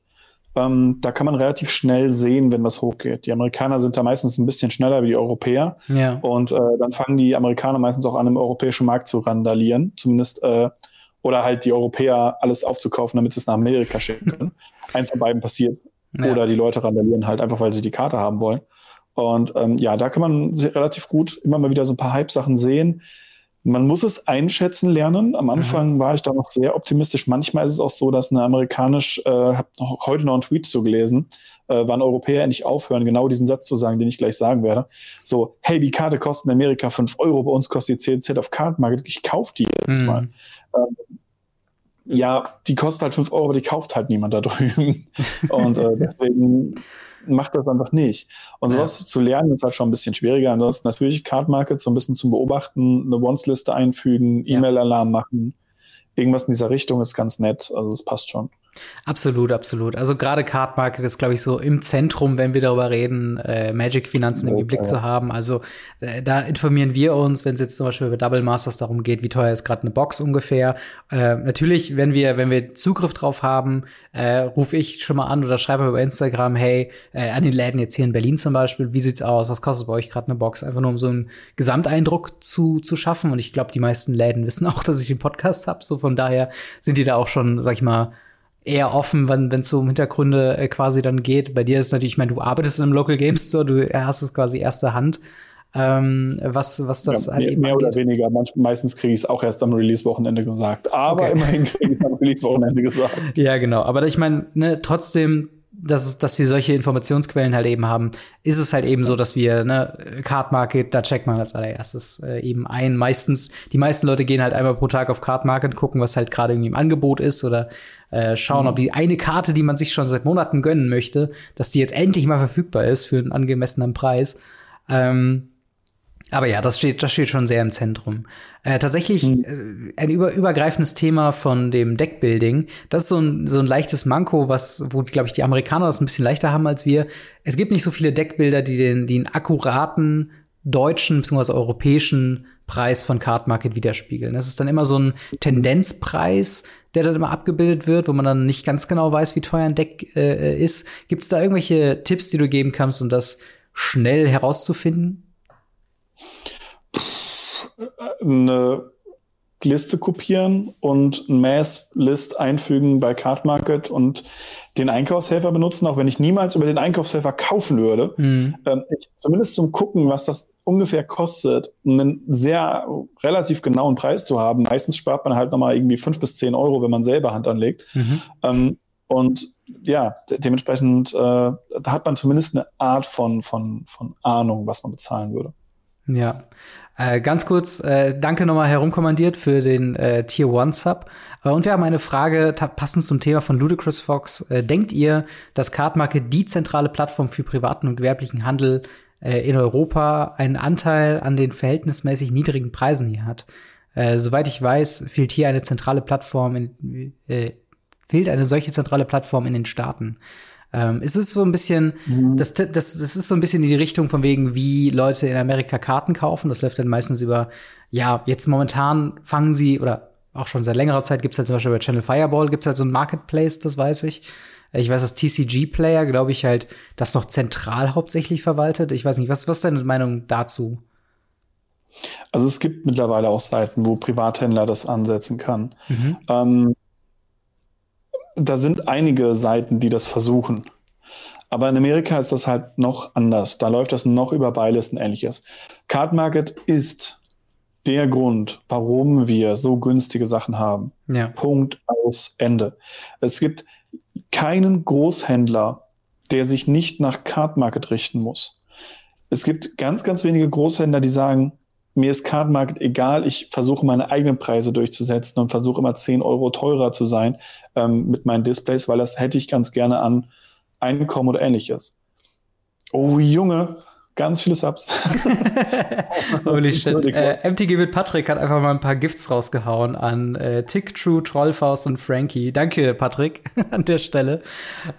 Ähm, da kann man relativ schnell sehen, wenn was hochgeht. Die Amerikaner sind da meistens ein bisschen schneller wie die Europäer. Ja. Und äh, dann fangen die Amerikaner meistens auch an, im europäischen Markt zu randalieren. Zumindest, äh, oder halt die Europäer alles aufzukaufen, damit sie es nach Amerika schicken können. Eins von beiden passiert. Ja. Oder die Leute randalieren halt einfach, weil sie die Karte haben wollen. Und ähm, ja, da kann man relativ gut immer mal wieder so ein paar Hype-Sachen sehen man muss es einschätzen lernen. Am Anfang mhm. war ich da noch sehr optimistisch. Manchmal ist es auch so, dass eine amerikanisch, äh, habe heute noch einen Tweet so gelesen, äh, wann Europäer endlich aufhören, genau diesen Satz zu sagen, den ich gleich sagen werde. So, hey, die Karte kostet in Amerika 5 Euro, bei uns kostet die CZ auf Card Market, ich kaufe die jetzt mhm. mal. Ähm, ja, die kostet halt 5 Euro, aber die kauft halt niemand da drüben. Und äh, deswegen macht das einfach nicht. Und sowas ja. zu lernen ist halt schon ein bisschen schwieriger. Ansonsten natürlich Card Market so ein bisschen zum Beobachten, eine Once-Liste einfügen, E-Mail-Alarm machen. Irgendwas in dieser Richtung ist ganz nett. Also es passt schon. Absolut, absolut. Also gerade Card Market ist, glaube ich, so im Zentrum, wenn wir darüber reden, äh, Magic-Finanzen im Blick ja. zu haben. Also äh, da informieren wir uns, wenn es jetzt zum Beispiel bei Double Masters darum geht, wie teuer ist gerade eine Box ungefähr. Äh, natürlich, wenn wir, wenn wir Zugriff drauf haben, äh, rufe ich schon mal an oder schreibe über Instagram, hey, äh, an den Läden jetzt hier in Berlin zum Beispiel, wie sieht's aus? Was kostet bei euch gerade eine Box? Einfach nur um so einen Gesamteindruck zu, zu schaffen. Und ich glaube, die meisten Läden wissen auch, dass ich den Podcast habe. So von daher sind die da auch schon, sag ich mal, eher offen, wenn es so um Hintergründe äh, quasi dann geht. Bei dir ist natürlich, ich meine, du arbeitest im Local Game Store, du hast es quasi erster Hand. Ähm, was, was das ja, mehr, mehr oder weniger. Manch, meistens kriege ich es auch erst am Release-Wochenende gesagt. Aber okay. immerhin kriege ich es am Release-Wochenende gesagt. Ja, genau. Aber ich meine, ne, trotzdem dass, dass wir solche Informationsquellen halt eben haben, ist es halt eben so, dass wir, ne, Card Market, da checkt man als allererstes äh, eben ein. Meistens, die meisten Leute gehen halt einmal pro Tag auf Card Market, gucken, was halt gerade irgendwie im Angebot ist oder äh, schauen, mhm. ob die eine Karte, die man sich schon seit Monaten gönnen möchte, dass die jetzt endlich mal verfügbar ist für einen angemessenen Preis. Ähm, aber ja, das steht, das steht schon sehr im Zentrum. Äh, tatsächlich mhm. äh, ein über, übergreifendes Thema von dem Deckbuilding. Das ist so ein, so ein leichtes Manko, was, wo, glaube ich, die Amerikaner das ein bisschen leichter haben als wir. Es gibt nicht so viele Deckbilder, die den, die einen akkuraten deutschen bzw. europäischen Preis von Card Market widerspiegeln. Das ist dann immer so ein Tendenzpreis, der dann immer abgebildet wird, wo man dann nicht ganz genau weiß, wie teuer ein Deck äh, ist. Gibt es da irgendwelche Tipps, die du geben kannst, um das schnell herauszufinden? eine Liste kopieren und ein Mass-List einfügen bei Card Market und den Einkaufshelfer benutzen, auch wenn ich niemals über den Einkaufshelfer kaufen würde. Mhm. Ähm, ich, zumindest zum Gucken, was das ungefähr kostet, einen sehr relativ genauen Preis zu haben. Meistens spart man halt nochmal irgendwie fünf bis zehn Euro, wenn man selber Hand anlegt. Mhm. Ähm, und ja, de dementsprechend äh, da hat man zumindest eine Art von, von, von Ahnung, was man bezahlen würde. Ja. Äh, ganz kurz, äh, danke nochmal herumkommandiert für den äh, Tier One Sub. Äh, und wir haben eine Frage passend zum Thema von Ludicrous Fox. Äh, denkt ihr, dass Cardmarket die zentrale Plattform für privaten und gewerblichen Handel in Europa einen Anteil an den verhältnismäßig niedrigen Preisen hier hat? soweit ich weiß, fehlt hier eine zentrale Plattform in, fehlt eine solche zentrale Plattform in den Staaten. Ähm, es ist so ein bisschen, mhm. das, das, das ist so ein bisschen in die Richtung von wegen, wie Leute in Amerika Karten kaufen. Das läuft dann meistens über, ja, jetzt momentan fangen sie, oder auch schon seit längerer Zeit gibt es halt zum Beispiel bei Channel Fireball gibt es halt so ein Marketplace, das weiß ich. Ich weiß, dass TCG-Player, glaube ich, halt das noch zentral hauptsächlich verwaltet. Ich weiß nicht, was, was ist deine Meinung dazu? Also es gibt mittlerweile auch Seiten, wo Privathändler das ansetzen kann. Mhm. Ähm, da sind einige Seiten, die das versuchen. Aber in Amerika ist das halt noch anders. Da läuft das noch über Beilisten ähnliches. Card Market ist der Grund, warum wir so günstige Sachen haben. Ja. Punkt aus Ende. Es gibt keinen Großhändler, der sich nicht nach Card Market richten muss. Es gibt ganz, ganz wenige Großhändler, die sagen, mir ist Card Market egal, ich versuche meine eigenen Preise durchzusetzen und versuche immer 10 Euro teurer zu sein ähm, mit meinen Displays, weil das hätte ich ganz gerne an Einkommen oder ähnliches. Oh Junge, ganz viele Subs. Holy shit. Äh, MTG mit Patrick hat einfach mal ein paar Gifts rausgehauen an äh, Tick, True, Trollfaust und Frankie. Danke, Patrick, an der Stelle.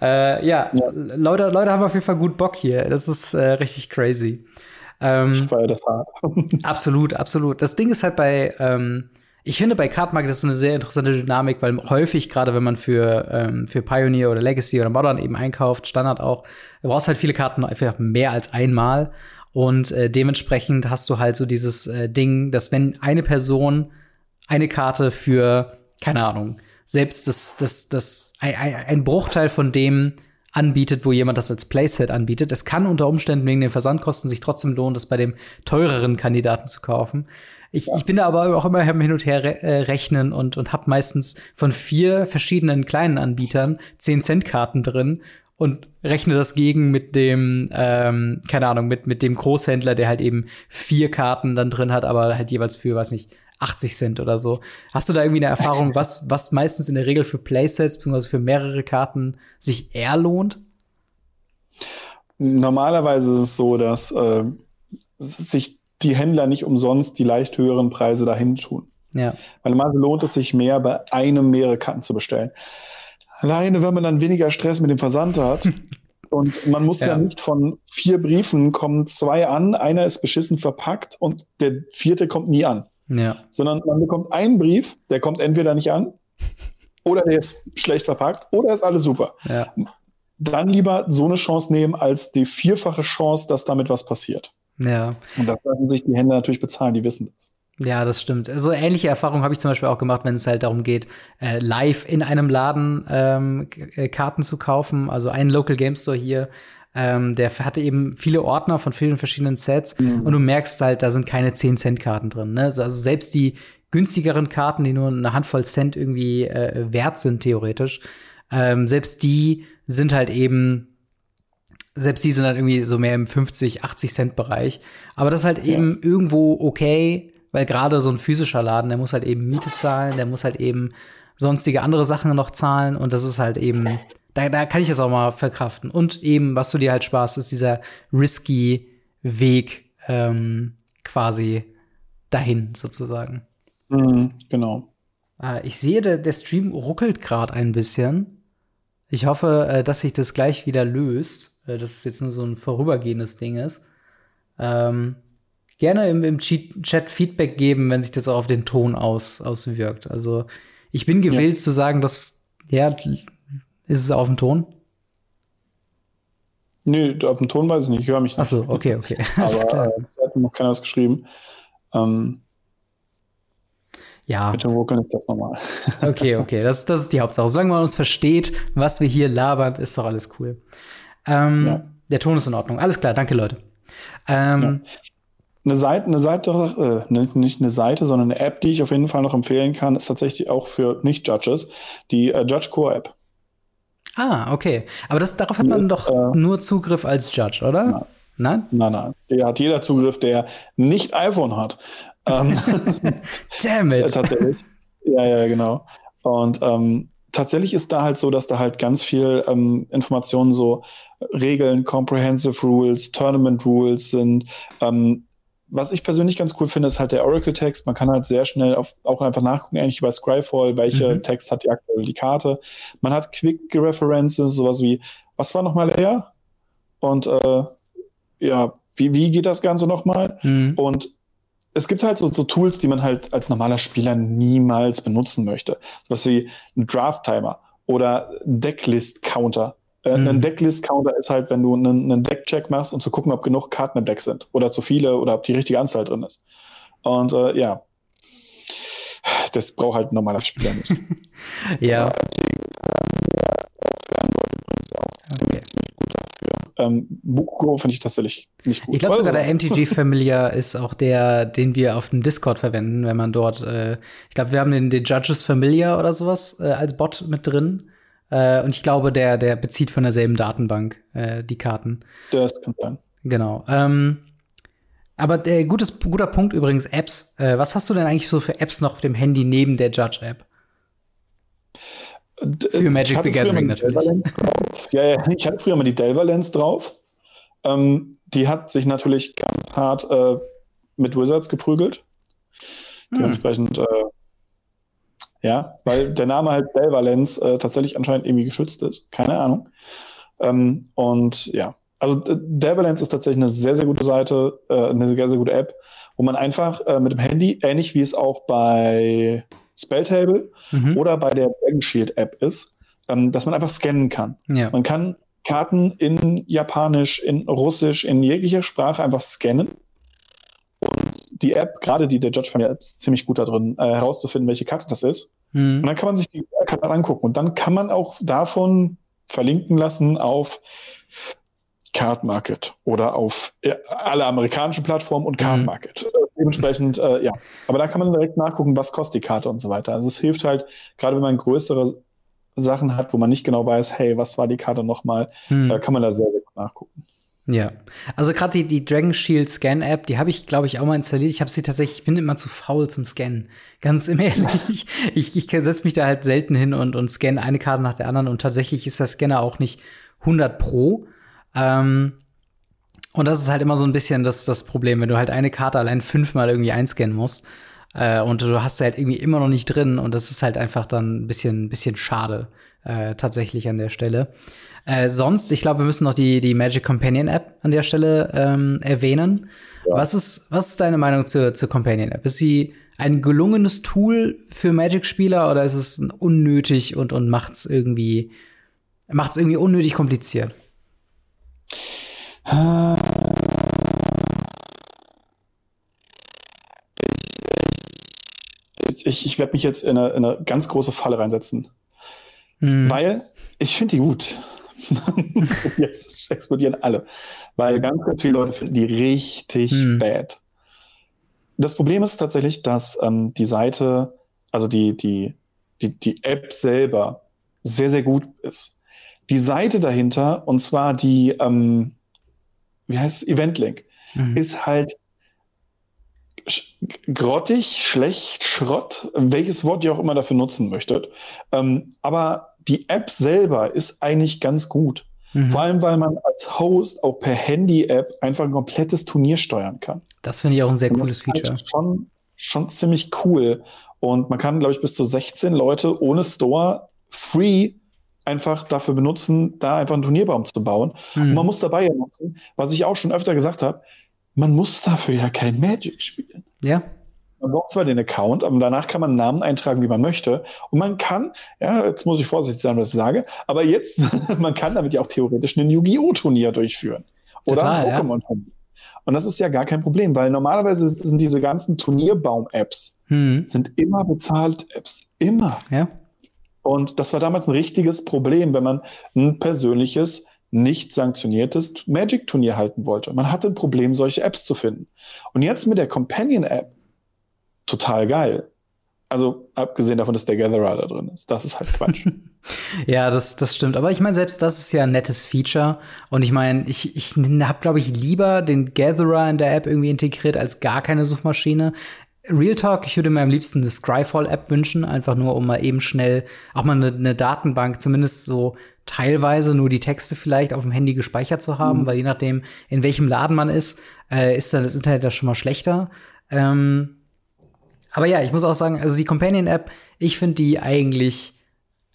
Äh, ja, ja, Leute, Leute haben auf jeden Fall gut Bock hier. Das ist äh, richtig crazy. Ähm, ich feiere das hart. absolut, absolut. Das Ding ist halt bei, ähm, ich finde bei Card Market ist eine sehr interessante Dynamik, weil häufig, gerade wenn man für, ähm, für Pioneer oder Legacy oder Modern eben einkauft, Standard auch, du brauchst halt viele Karten einfach mehr als einmal. Und äh, dementsprechend hast du halt so dieses äh, Ding, dass wenn eine Person eine Karte für, keine Ahnung, selbst das, das, das, ein, ein Bruchteil von dem anbietet, wo jemand das als Playset anbietet. Es kann unter Umständen wegen den Versandkosten sich trotzdem lohnen, das bei dem teureren Kandidaten zu kaufen. Ich, ich bin da aber auch immer hin und her re äh, rechnen und, und habe meistens von vier verschiedenen kleinen Anbietern 10-Cent-Karten drin und rechne das gegen mit dem, ähm, keine Ahnung, mit, mit dem Großhändler, der halt eben vier Karten dann drin hat, aber halt jeweils für, weiß nicht, 80 Cent oder so. Hast du da irgendwie eine Erfahrung, was, was meistens in der Regel für Playsets bzw. für mehrere Karten sich eher lohnt? Normalerweise ist es so, dass äh, sich die Händler nicht umsonst die leicht höheren Preise dahin tun. Ja. Weil normalerweise lohnt es sich mehr, bei einem mehrere Karten zu bestellen. Alleine, wenn man dann weniger Stress mit dem Versand hat. und man muss ja. ja nicht von vier Briefen kommen zwei an, einer ist beschissen verpackt und der vierte kommt nie an. Ja. Sondern man bekommt einen Brief, der kommt entweder nicht an oder der ist schlecht verpackt oder ist alles super. Ja. Dann lieber so eine Chance nehmen als die vierfache Chance, dass damit was passiert. Ja. Und das lassen sich die Hände natürlich bezahlen, die wissen das. Ja, das stimmt. So ähnliche Erfahrungen habe ich zum Beispiel auch gemacht, wenn es halt darum geht, äh, live in einem Laden ähm, äh, Karten zu kaufen. Also ein Local Game Store hier ähm, der hatte eben viele Ordner von vielen verschiedenen Sets mhm. und du merkst halt, da sind keine 10-Cent-Karten drin. Ne? Also selbst die günstigeren Karten, die nur eine Handvoll Cent irgendwie äh, wert sind, theoretisch, ähm, selbst die sind halt eben selbst die sind halt irgendwie so mehr im 50, 80 Cent Bereich. Aber das ist halt ja. eben irgendwo okay, weil gerade so ein physischer Laden, der muss halt eben Miete zahlen, der muss halt eben sonstige andere Sachen noch zahlen und das ist halt eben da, da kann ich das auch mal verkraften. Und eben, was du dir halt sparst, ist dieser risky Weg ähm, quasi dahin sozusagen. Mhm, genau. Äh, ich sehe, der, der Stream ruckelt gerade ein bisschen. Ich hoffe, äh, dass sich das gleich wieder löst. Äh, dass es jetzt nur so ein vorübergehendes Ding ist. Ähm, gerne im, im Chat Feedback geben, wenn sich das auch auf den Ton aus, auswirkt. Also ich bin gewillt yes. zu sagen, dass ja, ist es auf dem Ton? Nee, auf dem Ton weiß ich nicht, ich höre mich nicht. Achso, okay, okay. Aber äh, hat noch keiner was geschrieben. Ähm, ja. Mit dem Ruckeln ist das normal. okay, okay, das, das ist die Hauptsache. Solange man uns versteht, was wir hier labern, ist doch alles cool. Ähm, ja. Der Ton ist in Ordnung. Alles klar, danke, Leute. Ähm, ja. Eine Seite, eine Seite äh, nicht eine Seite, sondern eine App, die ich auf jeden Fall noch empfehlen kann, ist tatsächlich auch für Nicht-Judges, die äh, Judge Core App. Ah, okay. Aber das, darauf hat man doch äh, nur Zugriff als Judge, oder? Nein. Nein? Nein, nein. Der hat jeder Zugriff, der nicht iPhone hat. Ähm, Damn it. tatsächlich. Ja, ja, genau. Und ähm, tatsächlich ist da halt so, dass da halt ganz viel ähm, Informationen so Regeln, Comprehensive Rules, Tournament Rules sind. Ähm, was ich persönlich ganz cool finde, ist halt der Oracle-Text. Man kann halt sehr schnell auf, auch einfach nachgucken, ähnlich wie bei Scryfall, welche mhm. Text hat die aktuell die Karte. Man hat Quick References, sowas wie, was war nochmal her? Und äh, ja, wie, wie geht das Ganze nochmal? Mhm. Und es gibt halt so, so, Tools, die man halt als normaler Spieler niemals benutzen möchte. Sowas wie ein Draft-Timer oder Decklist-Counter. Äh, mhm. Ein Decklist-Counter ist halt, wenn du einen, einen Deck-Check machst, um zu gucken, ob genug Karten im Deck sind oder zu viele oder ob die richtige Anzahl drin ist. Und äh, ja, das braucht halt ein normaler Spieler nicht. ja. Ähm, Buko finde ich tatsächlich nicht gut. Ich glaube sogar der MTG Familiar ist auch der, den wir auf dem Discord verwenden, wenn man dort, äh, ich glaube, wir haben den, den Judges Familiar oder sowas äh, als Bot mit drin. Äh, und ich glaube, der, der bezieht von derselben Datenbank äh, die Karten. Das kann sein. Genau. Ähm, aber der gutes, guter Punkt übrigens, Apps. Äh, was hast du denn eigentlich so für Apps noch auf dem Handy neben der Judge-App? Für Magic the Gathering natürlich. Ja, ja, ich hatte früher mal die Delver Lens drauf. Ähm, die hat sich natürlich ganz hart äh, mit Wizards geprügelt. Hm. Dementsprechend äh, ja, weil der Name halt Belvalence äh, tatsächlich anscheinend irgendwie geschützt ist. Keine Ahnung. Ähm, und ja, also Delvalence ist tatsächlich eine sehr, sehr gute Seite, äh, eine sehr, sehr gute App, wo man einfach äh, mit dem Handy, ähnlich wie es auch bei Spelltable mhm. oder bei der Dragon Shield App ist, ähm, dass man einfach scannen kann. Ja. Man kann Karten in Japanisch, in Russisch, in jeglicher Sprache einfach scannen. Die App, gerade die der Judge von der App, ist ziemlich gut da drin, äh, herauszufinden, welche Karte das ist. Mhm. Und dann kann man sich die Karte angucken. Und dann kann man auch davon verlinken lassen auf Card Market oder auf ja, alle amerikanischen Plattformen und Card mhm. Market. Mhm. Dementsprechend, äh, ja. Aber da kann man direkt nachgucken, was kostet die Karte und so weiter. Also es hilft halt, gerade wenn man größere Sachen hat, wo man nicht genau weiß, hey, was war die Karte nochmal, mhm. äh, kann man da sehr, sehr gut nachgucken. Ja, also gerade die, die Dragon Shield Scan App, die habe ich, glaube ich, auch mal installiert. Ich habe sie tatsächlich, ich bin immer zu faul zum Scannen. Ganz im ehrlich. ich ich setze mich da halt selten hin und, und scanne eine Karte nach der anderen und tatsächlich ist der Scanner auch nicht 100 pro. Ähm, und das ist halt immer so ein bisschen das, das Problem, wenn du halt eine Karte allein fünfmal irgendwie einscannen musst äh, und du hast sie halt irgendwie immer noch nicht drin und das ist halt einfach dann ein bisschen, bisschen schade äh, tatsächlich an der Stelle. Äh, sonst, ich glaube, wir müssen noch die, die Magic Companion App an der Stelle ähm, erwähnen. Ja. Was, ist, was ist deine Meinung zur, zur Companion App? Ist sie ein gelungenes Tool für Magic-Spieler oder ist es unnötig und, und macht es irgendwie, macht's irgendwie unnötig kompliziert? Ich, ich werde mich jetzt in eine, in eine, ganz große Falle reinsetzen. Hm. Weil ich finde die gut. Jetzt explodieren alle. Weil ganz, ganz viele Leute finden die richtig hm. bad. Das Problem ist tatsächlich, dass ähm, die Seite, also die, die, die, die App selber sehr, sehr gut ist. Die Seite dahinter, und zwar die, ähm, wie heißt es, Eventlink, mhm. ist halt grottig, schlecht, Schrott, welches Wort ihr auch immer dafür nutzen möchtet. Ähm, aber die App selber ist eigentlich ganz gut. Mhm. Vor allem, weil man als Host auch per Handy-App einfach ein komplettes Turnier steuern kann. Das finde ich auch ein sehr cooles halt Feature. Schon, schon ziemlich cool. Und man kann, glaube ich, bis zu 16 Leute ohne Store free einfach dafür benutzen, da einfach einen Turnierbaum zu bauen. Mhm. Und man muss dabei ja nutzen, was ich auch schon öfter gesagt habe, man muss dafür ja kein Magic spielen. Ja. Man braucht zwar den Account, aber danach kann man einen Namen eintragen, wie man möchte. Und man kann, ja, jetzt muss ich vorsichtig sein, was ich sage, aber jetzt, man kann damit ja auch theoretisch ein Yu-Gi-Oh! Turnier durchführen. Oder Total, ein Pokémon-Turnier. Ja. Und das ist ja gar kein Problem, weil normalerweise sind diese ganzen Turnierbaum-Apps hm. sind immer bezahlt Apps. Immer. Ja. Und das war damals ein richtiges Problem, wenn man ein persönliches nicht sanktioniertes Magic-Turnier halten wollte. Man hatte ein Problem, solche Apps zu finden. Und jetzt mit der Companion-App, total geil. Also abgesehen davon, dass der Gatherer da drin ist. Das ist halt Quatsch. ja, das, das stimmt. Aber ich meine, selbst das ist ja ein nettes Feature. Und ich meine, ich, ich habe, glaube ich, lieber den Gatherer in der App irgendwie integriert als gar keine Suchmaschine. Real Talk, ich würde mir am liebsten eine Scryfall-App wünschen, einfach nur, um mal eben schnell auch mal eine, eine Datenbank, zumindest so teilweise nur die Texte vielleicht auf dem Handy gespeichert zu haben, mhm. weil je nachdem, in welchem Laden man ist, äh, ist dann das Internet da schon mal schlechter. Ähm, aber ja, ich muss auch sagen, also die Companion-App, ich finde die eigentlich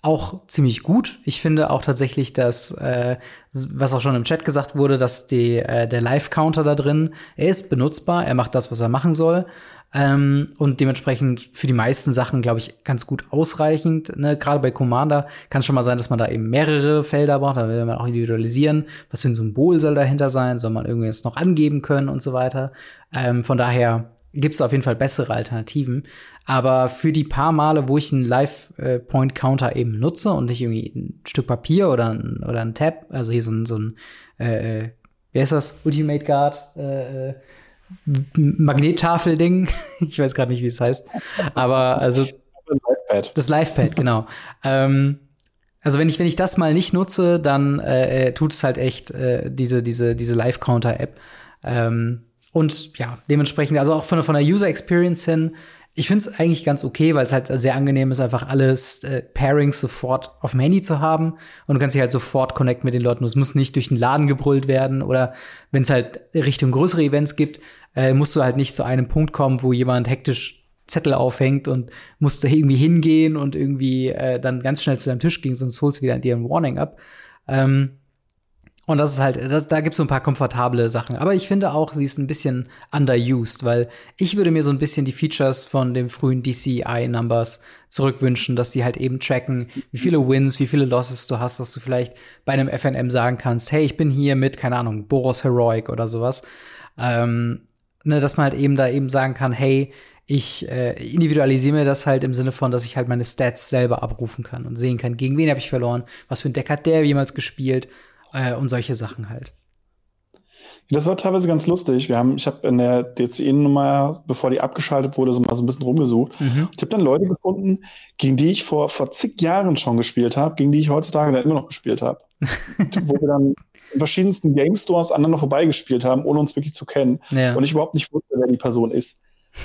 auch ziemlich gut. Ich finde auch tatsächlich, dass, äh, was auch schon im Chat gesagt wurde, dass die, äh, der Live-Counter da drin, er ist benutzbar, er macht das, was er machen soll. Ähm, und dementsprechend für die meisten Sachen, glaube ich, ganz gut ausreichend. Ne? Gerade bei Commander kann es schon mal sein, dass man da eben mehrere Felder braucht. Da will man auch individualisieren. Was für ein Symbol soll dahinter sein? Soll man irgendwas noch angeben können und so weiter? Ähm, von daher gibt es auf jeden Fall bessere Alternativen. Aber für die paar Male, wo ich einen Live-Point-Counter eben nutze und nicht irgendwie ein Stück Papier oder ein, oder ein Tab, also hier so ein, so ein äh, äh wie heißt das? Ultimate Guard, äh, äh Magnettafel-Ding. ich weiß gerade nicht, wie es heißt. Aber also. Das Live-Pad, genau. ähm, also wenn ich, wenn ich das mal nicht nutze, dann äh, äh tut es halt echt äh, diese, diese, diese Live-Counter-App. Ähm, und ja, dementsprechend, also auch von, von der User Experience hin, ich finde es eigentlich ganz okay, weil es halt sehr angenehm ist, einfach alles äh, Pairings sofort auf dem Handy zu haben. Und du kannst dich halt sofort connecten mit den Leuten. Es muss nicht durch den Laden gebrüllt werden. Oder wenn es halt Richtung größere Events gibt, äh, musst du halt nicht zu einem Punkt kommen, wo jemand hektisch Zettel aufhängt und musst du irgendwie hingehen und irgendwie äh, dann ganz schnell zu deinem Tisch gehen, sonst holst du wieder dir ein Warning ab. Ähm, und das ist halt, das, da gibt's so ein paar komfortable Sachen. Aber ich finde auch, sie ist ein bisschen underused, weil ich würde mir so ein bisschen die Features von dem frühen DCI-Numbers zurückwünschen, dass die halt eben tracken, wie viele Wins, wie viele Losses du hast, dass du vielleicht bei einem FNM sagen kannst, hey, ich bin hier mit, keine Ahnung, Boros Heroic oder sowas. Ähm, ne, dass man halt eben da eben sagen kann, hey, ich äh, individualisiere mir das halt im Sinne von, dass ich halt meine Stats selber abrufen kann und sehen kann, gegen wen habe ich verloren, was für ein Deck hat der jemals gespielt äh, und solche Sachen halt. Das war teilweise ganz lustig. Wir haben, ich habe in der DCI-Nummer, bevor die abgeschaltet wurde, so mal so ein bisschen rumgesucht. Mhm. Ich habe dann Leute gefunden, gegen die ich vor, vor zig Jahren schon gespielt habe, gegen die ich heutzutage dann immer noch gespielt habe. wo wir dann in verschiedensten Game Stores aneinander vorbeigespielt haben, ohne uns wirklich zu kennen. Ja. Und ich überhaupt nicht wusste, wer die Person ist.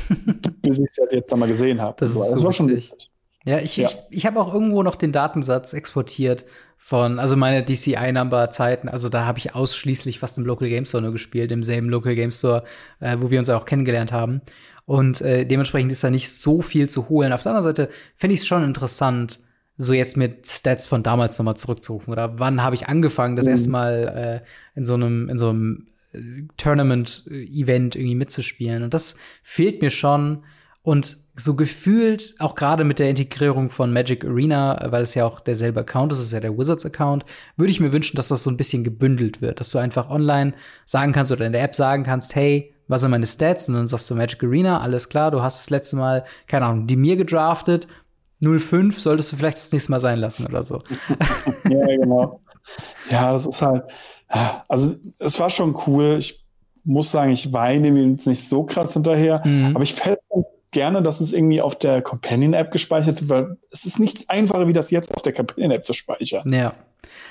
bis ich sie halt jetzt dann mal gesehen habe. Das, das, so war schon lustig. Ja, ich, ja. ich, ich habe auch irgendwo noch den Datensatz exportiert von, also meine DCI-Number-Zeiten. Also da habe ich ausschließlich fast im Local Game Store nur gespielt, im selben Local Game Store, äh, wo wir uns auch kennengelernt haben. Und äh, dementsprechend ist da nicht so viel zu holen. Auf der anderen Seite fände ich es schon interessant, so jetzt mit Stats von damals nochmal zurückzurufen. Oder wann habe ich angefangen, das mhm. erste Mal äh, in so einem, in so einem äh, Tournament-Event irgendwie mitzuspielen. Und das fehlt mir schon. Und so gefühlt, auch gerade mit der Integrierung von Magic Arena, weil es ja auch derselbe Account ist, es ist ja der Wizards-Account, würde ich mir wünschen, dass das so ein bisschen gebündelt wird, dass du einfach online sagen kannst oder in der App sagen kannst, hey, was sind meine Stats? Und dann sagst du Magic Arena, alles klar, du hast das letzte Mal, keine Ahnung, die mir gedraftet, 05 solltest du vielleicht das nächste Mal sein lassen oder so. ja, genau. Ja, das ist halt, also es war schon cool. Ich muss sagen, ich weine mir jetzt nicht so krass hinterher, mhm. aber ich fällt gerne, dass es irgendwie auf der Companion-App gespeichert wird, weil es ist nichts einfacher, wie das jetzt auf der Companion-App zu speichern. Ja.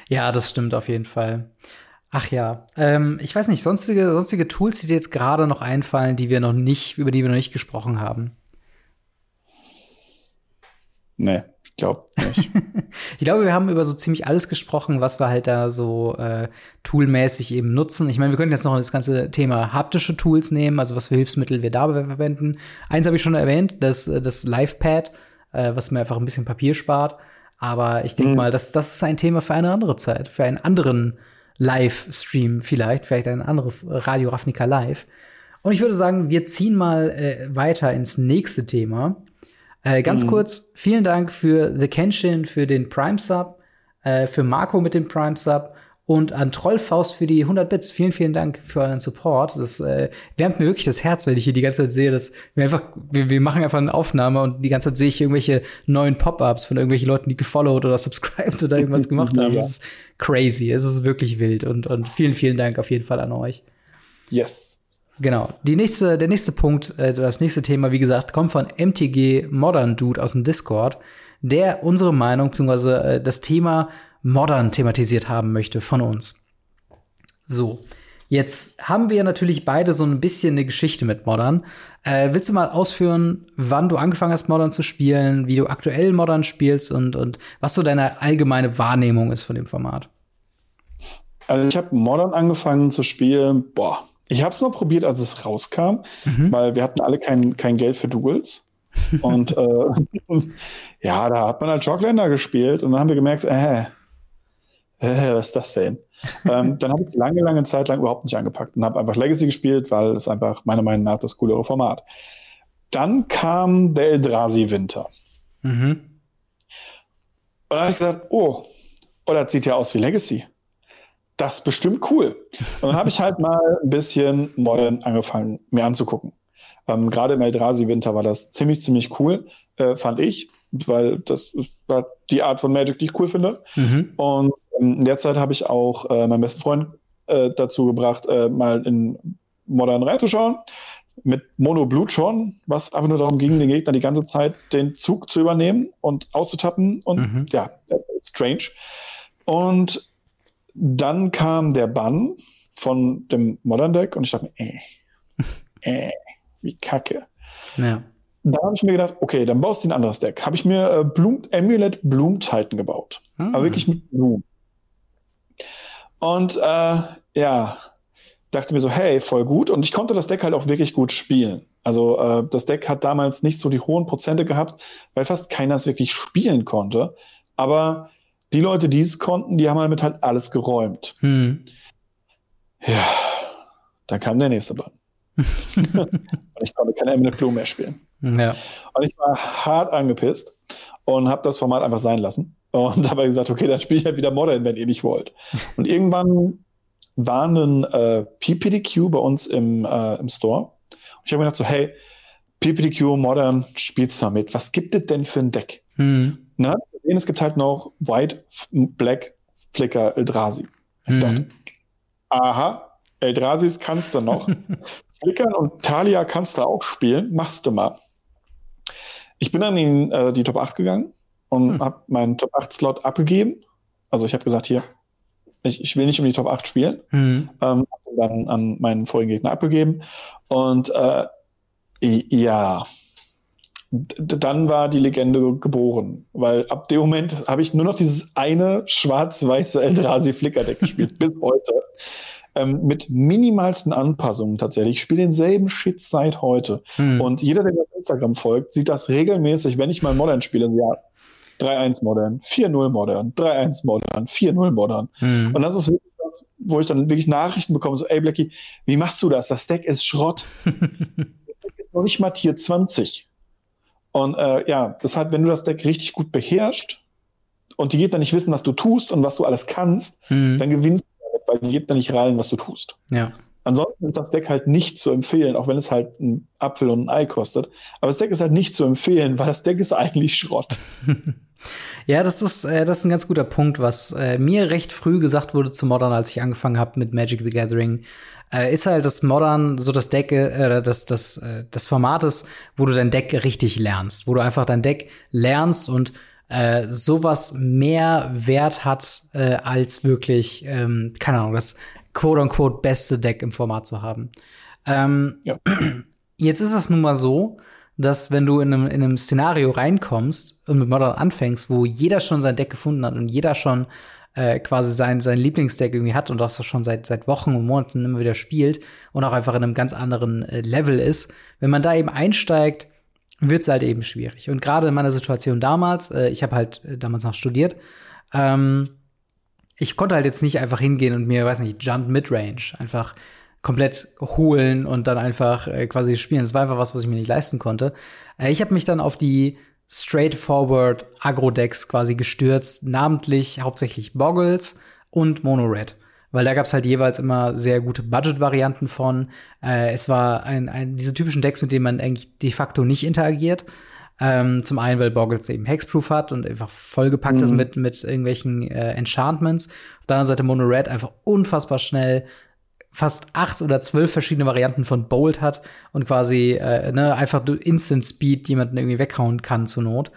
Ja, das stimmt auf jeden Fall. Ach ja, ähm, ich weiß nicht, sonstige, sonstige Tools, die dir jetzt gerade noch einfallen, die wir noch nicht, über die wir noch nicht gesprochen haben. Nee glaube nicht. ich glaube, wir haben über so ziemlich alles gesprochen, was wir halt da so äh, toolmäßig eben nutzen. Ich meine, wir könnten jetzt noch das ganze Thema haptische Tools nehmen, also was für Hilfsmittel wir dabei verwenden. Eins habe ich schon erwähnt, das, äh, das LivePad, äh, was mir einfach ein bisschen Papier spart. Aber ich denke mhm. mal, das, das ist ein Thema für eine andere Zeit, für einen anderen Livestream vielleicht, vielleicht ein anderes Radio Ravnica Live. Und ich würde sagen, wir ziehen mal äh, weiter ins nächste Thema. Äh, ganz mhm. kurz, vielen Dank für The Kenshin für den Prime Sub, äh, für Marco mit dem Prime Sub und an Trollfaust für die 100 Bits. Vielen, vielen Dank für euren Support. Das äh, wärmt mir wirklich das Herz, wenn ich hier die ganze Zeit sehe, dass wir einfach, wir, wir machen einfach eine Aufnahme und die ganze Zeit sehe ich irgendwelche neuen Pop-ups von irgendwelchen Leuten, die gefollowt oder subscribed oder irgendwas gemacht haben. Das ist crazy. Es ist wirklich wild und, und vielen, vielen Dank auf jeden Fall an euch. Yes. Genau. Die nächste, der nächste Punkt, äh, das nächste Thema, wie gesagt, kommt von MTG Modern Dude aus dem Discord, der unsere Meinung bzw. Äh, das Thema Modern thematisiert haben möchte von uns. So. Jetzt haben wir natürlich beide so ein bisschen eine Geschichte mit Modern. Äh, willst du mal ausführen, wann du angefangen hast, Modern zu spielen, wie du aktuell Modern spielst und, und was so deine allgemeine Wahrnehmung ist von dem Format? Also ich habe Modern angefangen zu spielen, boah, ich habe es nur probiert, als es rauskam, mhm. weil wir hatten alle kein, kein Geld für Duels. und äh, ja, da hat man halt Shockländer gespielt und dann haben wir gemerkt, äh, äh was ist das denn? ähm, dann habe ich es lange, lange Zeit lang überhaupt nicht angepackt und habe einfach Legacy gespielt, weil es einfach meiner Meinung nach das coolere Format. Dann kam der Eldrazi Winter. Mhm. Und dann habe ich gesagt, oh, oh, das sieht ja aus wie Legacy das ist bestimmt cool. Und dann habe ich halt mal ein bisschen Modern angefangen, mir anzugucken. Ähm, Gerade im Eldrazi-Winter war das ziemlich, ziemlich cool, äh, fand ich, weil das war die Art von Magic, die ich cool finde. Mhm. Und ähm, in der Zeit habe ich auch äh, meinen besten Freund äh, dazu gebracht, äh, mal in Modern reinzuschauen. Mit Mono Blut schon, was einfach nur darum ging, den Gegner die ganze Zeit den Zug zu übernehmen und auszutappen. Und mhm. ja, strange. Und dann kam der Bann von dem Modern Deck und ich dachte mir, äh, äh, wie kacke. Ja. Da habe ich mir gedacht, okay, dann baust du ein anderes Deck. Habe ich mir äh, Bloom, Amulet Bloom Titan gebaut. Ah. Aber wirklich mit Bloom. Und äh, ja, dachte mir so, hey, voll gut. Und ich konnte das Deck halt auch wirklich gut spielen. Also äh, das Deck hat damals nicht so die hohen Prozente gehabt, weil fast keiner es wirklich spielen konnte. Aber die Leute, die es konnten, die haben damit halt alles geräumt. Hm. Ja, dann kam der nächste Bann. und ich konnte keine Eminent Blue mehr spielen. Ja. Und ich war hart angepisst und habe das Format einfach sein lassen. Und habe gesagt, okay, dann spiele ich halt wieder Modern, wenn ihr nicht wollt. Und irgendwann war ein äh, PPDQ bei uns im, äh, im Store. Und ich habe mir gedacht so, hey, PPDQ Modern spielst du mit. Was gibt es denn für ein Deck? Hm. Na, gesehen, es gibt halt noch White, Black, Flicker, Eldrazi. Ich mhm. dachte, aha, Eldrasis kannst du noch. Flickern und Talia kannst du auch spielen, machst du mal. Ich bin dann in äh, die Top 8 gegangen und mhm. habe meinen Top 8 Slot abgegeben. Also ich habe gesagt, hier, ich, ich, will nicht um die Top 8 spielen. Mhm. Ähm, dann an meinen vorigen Gegner abgegeben. Und äh, ja, dann war die Legende geboren, weil ab dem Moment habe ich nur noch dieses eine schwarz-weiße Eldrazi Flicker-Deck gespielt, bis heute. Ähm, mit minimalsten Anpassungen tatsächlich. Ich spiele denselben Shit seit heute. Hm. Und jeder, der mir auf Instagram folgt, sieht das regelmäßig, wenn ich mal Modern spiele, ja, 3-1 Modern, 4-0 Modern, 3-1 Modern, 4-0 Modern. Hm. Und das ist wirklich das, wo ich dann wirklich Nachrichten bekomme, so, ey Blackie, wie machst du das? Das Deck ist Schrott. das Deck ist noch nicht mal Tier 20. Und äh, ja, deshalb, wenn du das Deck richtig gut beherrschst und die Gegner nicht wissen, was du tust und was du alles kannst, mhm. dann gewinnst du damit, weil die Gegner nicht rallen, was du tust. Ja. Ansonsten ist das Deck halt nicht zu empfehlen, auch wenn es halt ein Apfel und ein Ei kostet. Aber das Deck ist halt nicht zu empfehlen, weil das Deck ist eigentlich Schrott. ja, das ist, äh, das ist ein ganz guter Punkt, was äh, mir recht früh gesagt wurde zu Modern, als ich angefangen habe mit Magic the Gathering äh, ist halt das Modern so das Deck, äh, das, das, äh, das Format ist, wo du dein Deck richtig lernst, wo du einfach dein Deck lernst und äh, sowas mehr Wert hat, äh, als wirklich, ähm, keine Ahnung, das quote-unquote beste Deck im Format zu haben. Ähm, ja. Jetzt ist es nun mal so, dass wenn du in einem, in einem Szenario reinkommst und mit Modern anfängst, wo jeder schon sein Deck gefunden hat und jeder schon äh, quasi sein, sein Lieblingsdeck irgendwie hat und das schon seit, seit Wochen und Monaten immer wieder spielt und auch einfach in einem ganz anderen äh, Level ist, wenn man da eben einsteigt, wird es halt eben schwierig. Und gerade in meiner Situation damals, äh, ich habe halt äh, damals noch studiert, ähm, ich konnte halt jetzt nicht einfach hingehen und mir, weiß nicht, Jump Midrange einfach komplett holen und dann einfach äh, quasi spielen. Das war einfach was, was ich mir nicht leisten konnte. Äh, ich habe mich dann auf die straightforward Agro-Decks quasi gestürzt, namentlich hauptsächlich Boggles und Mono Red. Weil da gab's halt jeweils immer sehr gute Budget-Varianten von. Äh, es war ein, ein, diese typischen Decks, mit denen man eigentlich de facto nicht interagiert. Ähm, zum einen, weil Boggles eben Hexproof hat und einfach vollgepackt mhm. ist mit, mit irgendwelchen äh, Enchantments. Auf der anderen Seite Mono Red einfach unfassbar schnell, fast acht oder zwölf verschiedene Varianten von Bolt hat und quasi äh, ne, einfach Instant Speed jemanden irgendwie weghauen kann zur Not.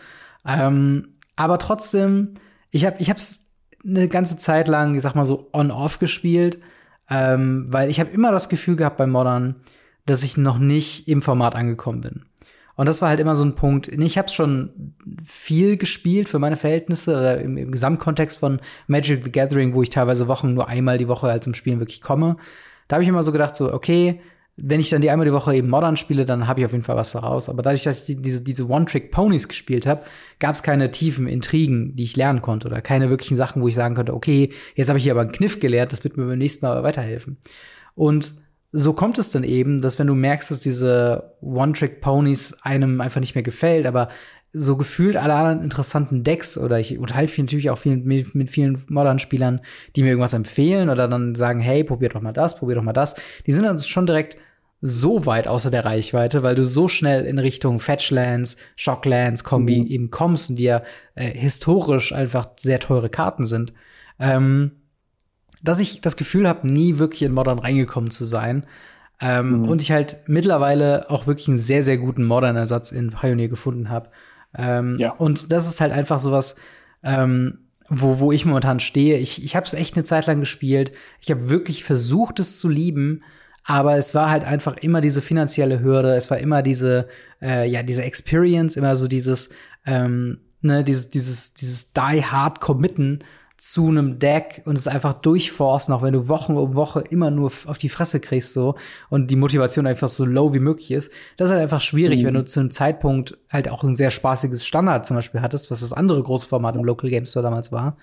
Ähm, aber trotzdem, ich habe ich hab's eine ganze Zeit lang, ich sag mal so on-off gespielt, ähm, weil ich habe immer das Gefühl gehabt bei Modern, dass ich noch nicht im Format angekommen bin. Und das war halt immer so ein Punkt. Ich habe schon viel gespielt für meine Verhältnisse oder im, im, Gesamtkontext von Magic the Gathering, wo ich teilweise Wochen nur einmal die Woche halt zum Spielen wirklich komme. Da habe ich immer so gedacht, so, okay, wenn ich dann die einmal die Woche eben Modern spiele, dann habe ich auf jeden Fall was daraus. Aber dadurch, dass ich diese, diese One-Trick-Ponys gespielt habe, gab es keine tiefen Intrigen, die ich lernen konnte oder keine wirklichen Sachen, wo ich sagen konnte, okay, jetzt habe ich hier aber einen Kniff gelernt, das wird mir beim nächsten Mal weiterhelfen. Und so kommt es dann eben, dass wenn du merkst, dass diese One-Trick-Ponys einem einfach nicht mehr gefällt, aber so gefühlt alle anderen interessanten Decks oder ich unterhalte mich natürlich auch viel, mit, mit vielen modernen Spielern, die mir irgendwas empfehlen oder dann sagen, hey, probier doch mal das, probier doch mal das. Die sind dann schon direkt so weit außer der Reichweite, weil du so schnell in Richtung Fetchlands, Shocklands, Kombi mhm. eben kommst und die ja äh, historisch einfach sehr teure Karten sind. Ähm, dass ich das Gefühl habe, nie wirklich in Modern reingekommen zu sein. Ähm, mhm. Und ich halt mittlerweile auch wirklich einen sehr, sehr guten Modern-Ersatz in Pioneer gefunden habe. Ähm, ja. Und das ist halt einfach sowas, ähm, wo, wo ich momentan stehe. Ich, ich habe es echt eine Zeit lang gespielt. Ich habe wirklich versucht, es zu lieben. Aber es war halt einfach immer diese finanzielle Hürde. Es war immer diese, äh, ja, diese Experience, immer so dieses, ähm, ne, dieses, dieses, dieses Die Hard Committen zu einem Deck und es einfach durchforcen, auch wenn du Wochen um Woche immer nur auf die Fresse kriegst so und die Motivation einfach so low wie möglich ist. Das ist halt einfach schwierig, mhm. wenn du zu einem Zeitpunkt halt auch ein sehr spaßiges Standard zum Beispiel hattest, was das andere große Format im Local Game Store damals war.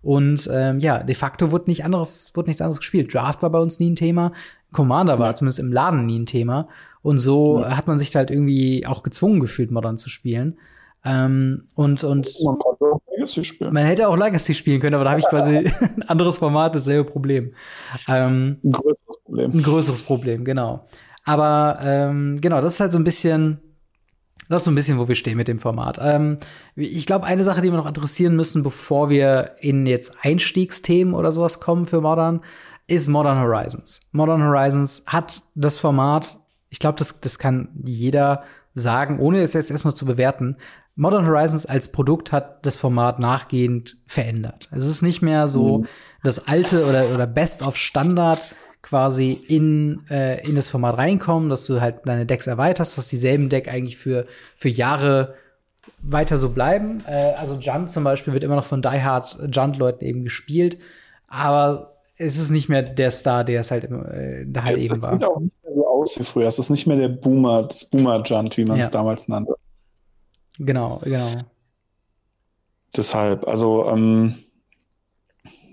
Und ähm, ja, de facto wurde nicht anderes, wurde nichts anderes gespielt. Draft war bei uns nie ein Thema. Commander war ja. zumindest im Laden nie ein Thema. Und so ja. hat man sich halt irgendwie auch gezwungen gefühlt, Modern zu spielen. Ähm, und, und man. Man hätte auch Legacy spielen können, aber da habe ich quasi ein anderes Format, dasselbe Problem. Ähm, ein größeres Problem. Ein größeres Problem, genau. Aber ähm, genau, das ist halt so ein bisschen, das ist so ein bisschen, wo wir stehen mit dem Format. Ähm, ich glaube, eine Sache, die wir noch adressieren müssen, bevor wir in jetzt Einstiegsthemen oder sowas kommen für Modern, ist Modern Horizons. Modern Horizons hat das Format, ich glaube, das, das kann jeder sagen, ohne es jetzt erstmal zu bewerten, Modern Horizons als Produkt hat das Format nachgehend verändert. Es ist nicht mehr so mhm. das alte oder, oder Best of Standard quasi in, äh, in das Format reinkommen, dass du halt deine Decks erweiterst, dass dieselben Deck eigentlich für, für Jahre weiter so bleiben. Äh, also Junt zum Beispiel wird immer noch von Die Hard Junt-Leuten eben gespielt, aber es ist nicht mehr der Star, der es halt, äh, da halt Jetzt, eben war. Es sieht auch nicht mehr so aus wie früher. Es ist nicht mehr der Boomer, das Boomer-Junt, wie man es ja. damals nannte. Genau, genau. Deshalb, also ähm,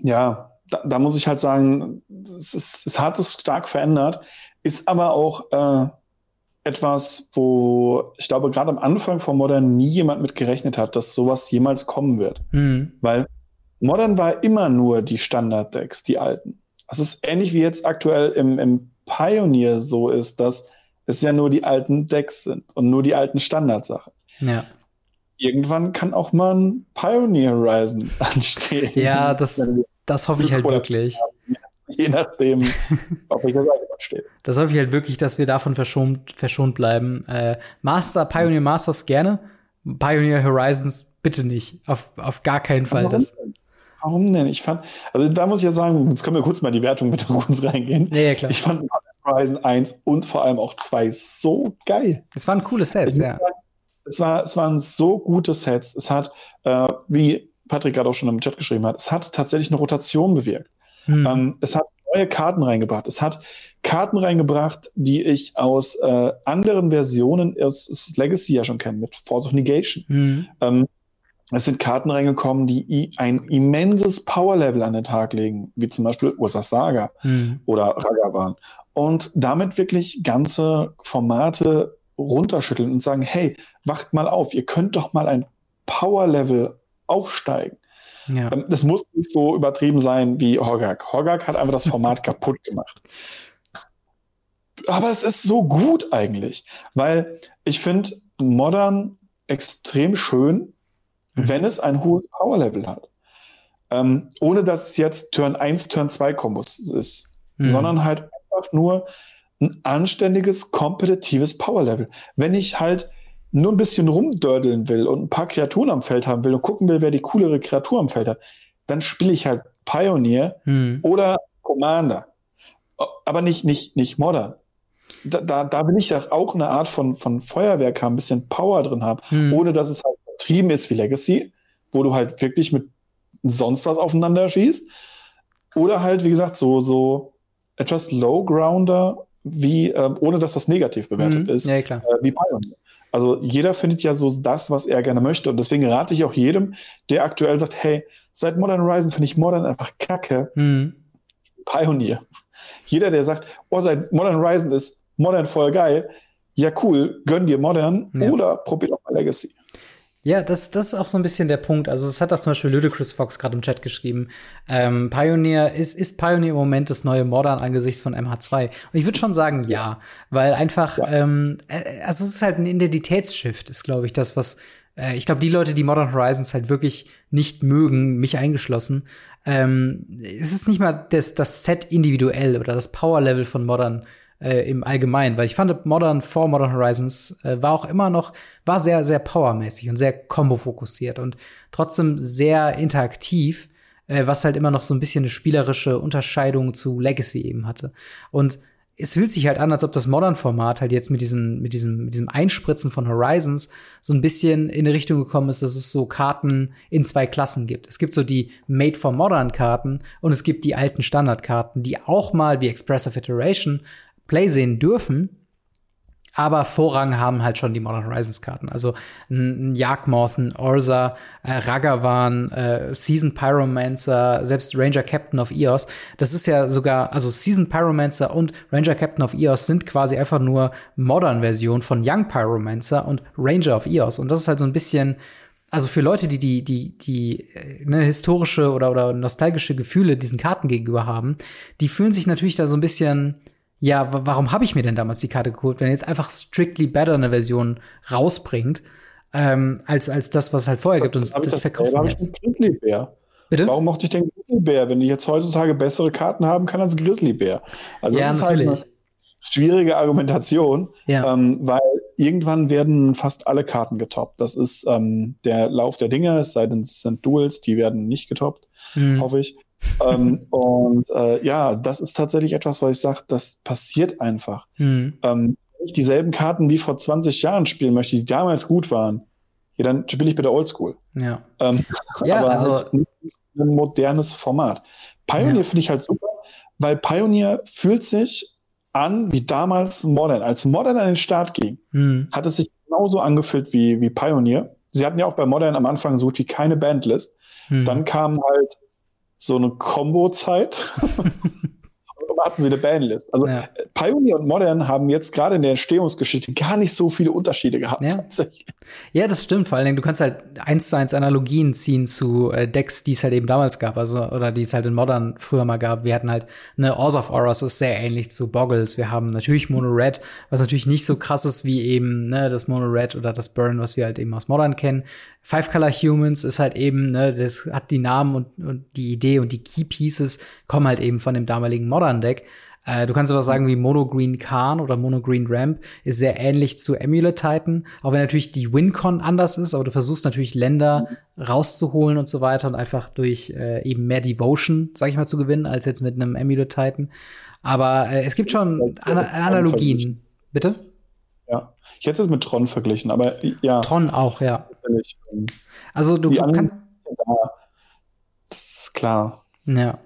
ja, da, da, muss ich halt sagen, es, ist, es hat es stark verändert, ist aber auch äh, etwas, wo ich glaube, gerade am Anfang von Modern nie jemand mit gerechnet hat, dass sowas jemals kommen wird. Mhm. Weil Modern war immer nur die Standard-Decks, die alten. Es ist ähnlich wie jetzt aktuell im, im Pioneer so ist, dass es ja nur die alten Decks sind und nur die alten Standardsachen. Ja. Irgendwann kann auch mal ein Pioneer Horizon anstehen. Ja, das, das hoffe ich halt wirklich. Je nachdem, auf welcher Seite man steht. Das hoffe ich halt wirklich, dass wir davon verschont, verschont bleiben. Äh, Master, Pioneer Masters gerne. Pioneer Horizons bitte nicht. Auf, auf gar keinen Fall. Warum das. Denn? Warum denn? Ich fand, also da muss ich ja sagen, jetzt können wir kurz mal die Wertung mit uns reingehen. Ja, ja, klar. Ich fand Horizon 1 und vor allem auch 2 so geil. Es waren coole Sets, ja. Sagen, es, war, es waren so gute Sets. Es hat, äh, wie Patrick gerade auch schon im Chat geschrieben hat, es hat tatsächlich eine Rotation bewirkt. Hm. Ähm, es hat neue Karten reingebracht. Es hat Karten reingebracht, die ich aus äh, anderen Versionen aus, aus, Legacy ja schon kenne, mit Force of Negation. Hm. Ähm, es sind Karten reingekommen, die ein immenses Power-Level an den Tag legen, wie zum Beispiel Ursas Saga hm. oder Ragavan. Und damit wirklich ganze Formate runterschütteln und sagen, hey, wacht mal auf, ihr könnt doch mal ein Power-Level aufsteigen. Ja. Ähm, das muss nicht so übertrieben sein wie Hogak. Hogak hat einfach das Format kaputt gemacht. Aber es ist so gut eigentlich, weil ich finde Modern extrem schön, mhm. wenn es ein hohes Power-Level hat. Ähm, ohne dass es jetzt Turn 1, Turn 2 Kombos ist, mhm. sondern halt einfach nur ein anständiges, kompetitives Power-Level. Wenn ich halt nur ein bisschen rumdördeln will und ein paar Kreaturen am Feld haben will und gucken will, wer die coolere Kreatur am Feld hat, dann spiele ich halt Pioneer hm. oder Commander. Aber nicht, nicht, nicht Modern. Da, da, da will ich ja auch eine Art von, von Feuerwerk haben, ein bisschen Power drin haben, hm. ohne dass es halt vertrieben ist wie Legacy, wo du halt wirklich mit sonst was aufeinander schießt. Oder halt, wie gesagt, so, so etwas Low-Grounder, wie, ähm, ohne dass das negativ bewertet mhm. ist, ja. Äh, wie Pioneer. Also jeder findet ja so das, was er gerne möchte. Und deswegen rate ich auch jedem, der aktuell sagt, hey, seit Modern Horizon finde ich Modern einfach kacke. Mhm. Pioneer. Jeder, der sagt, oh, seit Modern Horizon ist Modern voll geil, ja cool, gönn dir Modern ja. oder probier doch mal Legacy. Ja, das, das ist auch so ein bisschen der Punkt. Also, es hat auch zum Beispiel Ludicrous Fox gerade im Chat geschrieben. Ähm, Pioneer ist, ist Pioneer im Moment das neue Modern angesichts von MH2. Und ich würde schon sagen, ja, weil einfach, ja. ähm, äh, also es ist halt ein Identitätsshift, ist, glaube ich, das, was äh, ich glaube, die Leute, die Modern Horizons halt wirklich nicht mögen, mich eingeschlossen, ähm, es ist nicht mal das, das Set individuell oder das Power-Level von Modern äh, im Allgemeinen, weil ich fand Modern vor Modern Horizons äh, war auch immer noch, war sehr, sehr powermäßig und sehr combo-fokussiert und trotzdem sehr interaktiv, äh, was halt immer noch so ein bisschen eine spielerische Unterscheidung zu Legacy eben hatte. Und es fühlt sich halt an, als ob das Modern-Format halt jetzt mit, diesen, mit, diesem, mit diesem Einspritzen von Horizons so ein bisschen in eine Richtung gekommen ist, dass es so Karten in zwei Klassen gibt. Es gibt so die Made for Modern-Karten und es gibt die alten Standardkarten, die auch mal wie Expressive Iteration Play sehen dürfen, aber Vorrang haben halt schon die Modern Horizons Karten. Also ein Jagdmoth, ein Orza, äh, Ragavan, äh, Season Pyromancer, selbst Ranger Captain of Eos. Das ist ja sogar, also Season Pyromancer und Ranger Captain of Eos sind quasi einfach nur Modern-Version von Young Pyromancer und Ranger of Eos. Und das ist halt so ein bisschen, also für Leute, die die die die äh, ne, historische oder oder nostalgische Gefühle diesen Karten gegenüber haben, die fühlen sich natürlich da so ein bisschen ja, warum habe ich mir denn damals die Karte geholt, wenn er jetzt einfach strictly better eine Version rausbringt, ähm, als, als das, was es halt vorher gibt und das, das verkauft jetzt. Grizzlybär. Bitte? Warum mochte ich den Grizzlybär, wenn ich jetzt heutzutage bessere Karten haben kann als Grizzlybär? Also ja, das ist halt natürlich. halt eine schwierige Argumentation, ja. ähm, weil irgendwann werden fast alle Karten getoppt. Das ist ähm, der Lauf der Dinge, es sei denn, es sind Duels, die werden nicht getoppt, mhm. hoffe ich ähm, und äh, ja, also das ist tatsächlich etwas, was ich sage, das passiert einfach. Mhm. Ähm, wenn ich dieselben Karten wie vor 20 Jahren spielen möchte, die damals gut waren, ja, dann spiele ich bitte Oldschool. Ja. Ähm, ja, aber also halt ein modernes Format. Pioneer ja. finde ich halt super, weil Pioneer fühlt sich an wie damals Modern. Als Modern an den Start ging, mhm. hat es sich genauso angefühlt wie, wie Pioneer. Sie hatten ja auch bei Modern am Anfang so gut wie keine Bandlist. Mhm. Dann kamen halt so eine Combo-Zeit. hatten sie eine Bandlist. Also ja. Pioneer und Modern haben jetzt gerade in der Entstehungsgeschichte gar nicht so viele Unterschiede gehabt. Ja, ja das stimmt. Vor allen Dingen, du kannst halt eins zu eins Analogien ziehen zu äh, Decks, die es halt eben damals gab, also oder die es halt in Modern früher mal gab. Wir hatten halt eine Oz of Auras, ist sehr ähnlich zu Boggles. Wir haben natürlich Mono Red, was natürlich nicht so krass ist wie eben ne, das Mono Red oder das Burn, was wir halt eben aus Modern kennen. Five Color Humans ist halt eben, ne, das hat die Namen und, und die Idee und die Key Pieces kommen halt eben von dem damaligen Modern Deck. Äh, du kannst aber sagen wie Mono Green Khan oder Mono Green Ramp ist sehr ähnlich zu Amulet Titan, auch wenn natürlich die Wincon anders ist, aber du versuchst natürlich Länder rauszuholen und so weiter und einfach durch äh, eben mehr Devotion, sag ich mal, zu gewinnen, als jetzt mit einem Amulet Titan. Aber äh, es gibt schon An Analogien. Bitte? Ja, ich hätte es mit Tron verglichen, aber ja. Tron auch, ja. Ähm, also du kannst. Das ist klar. Ja.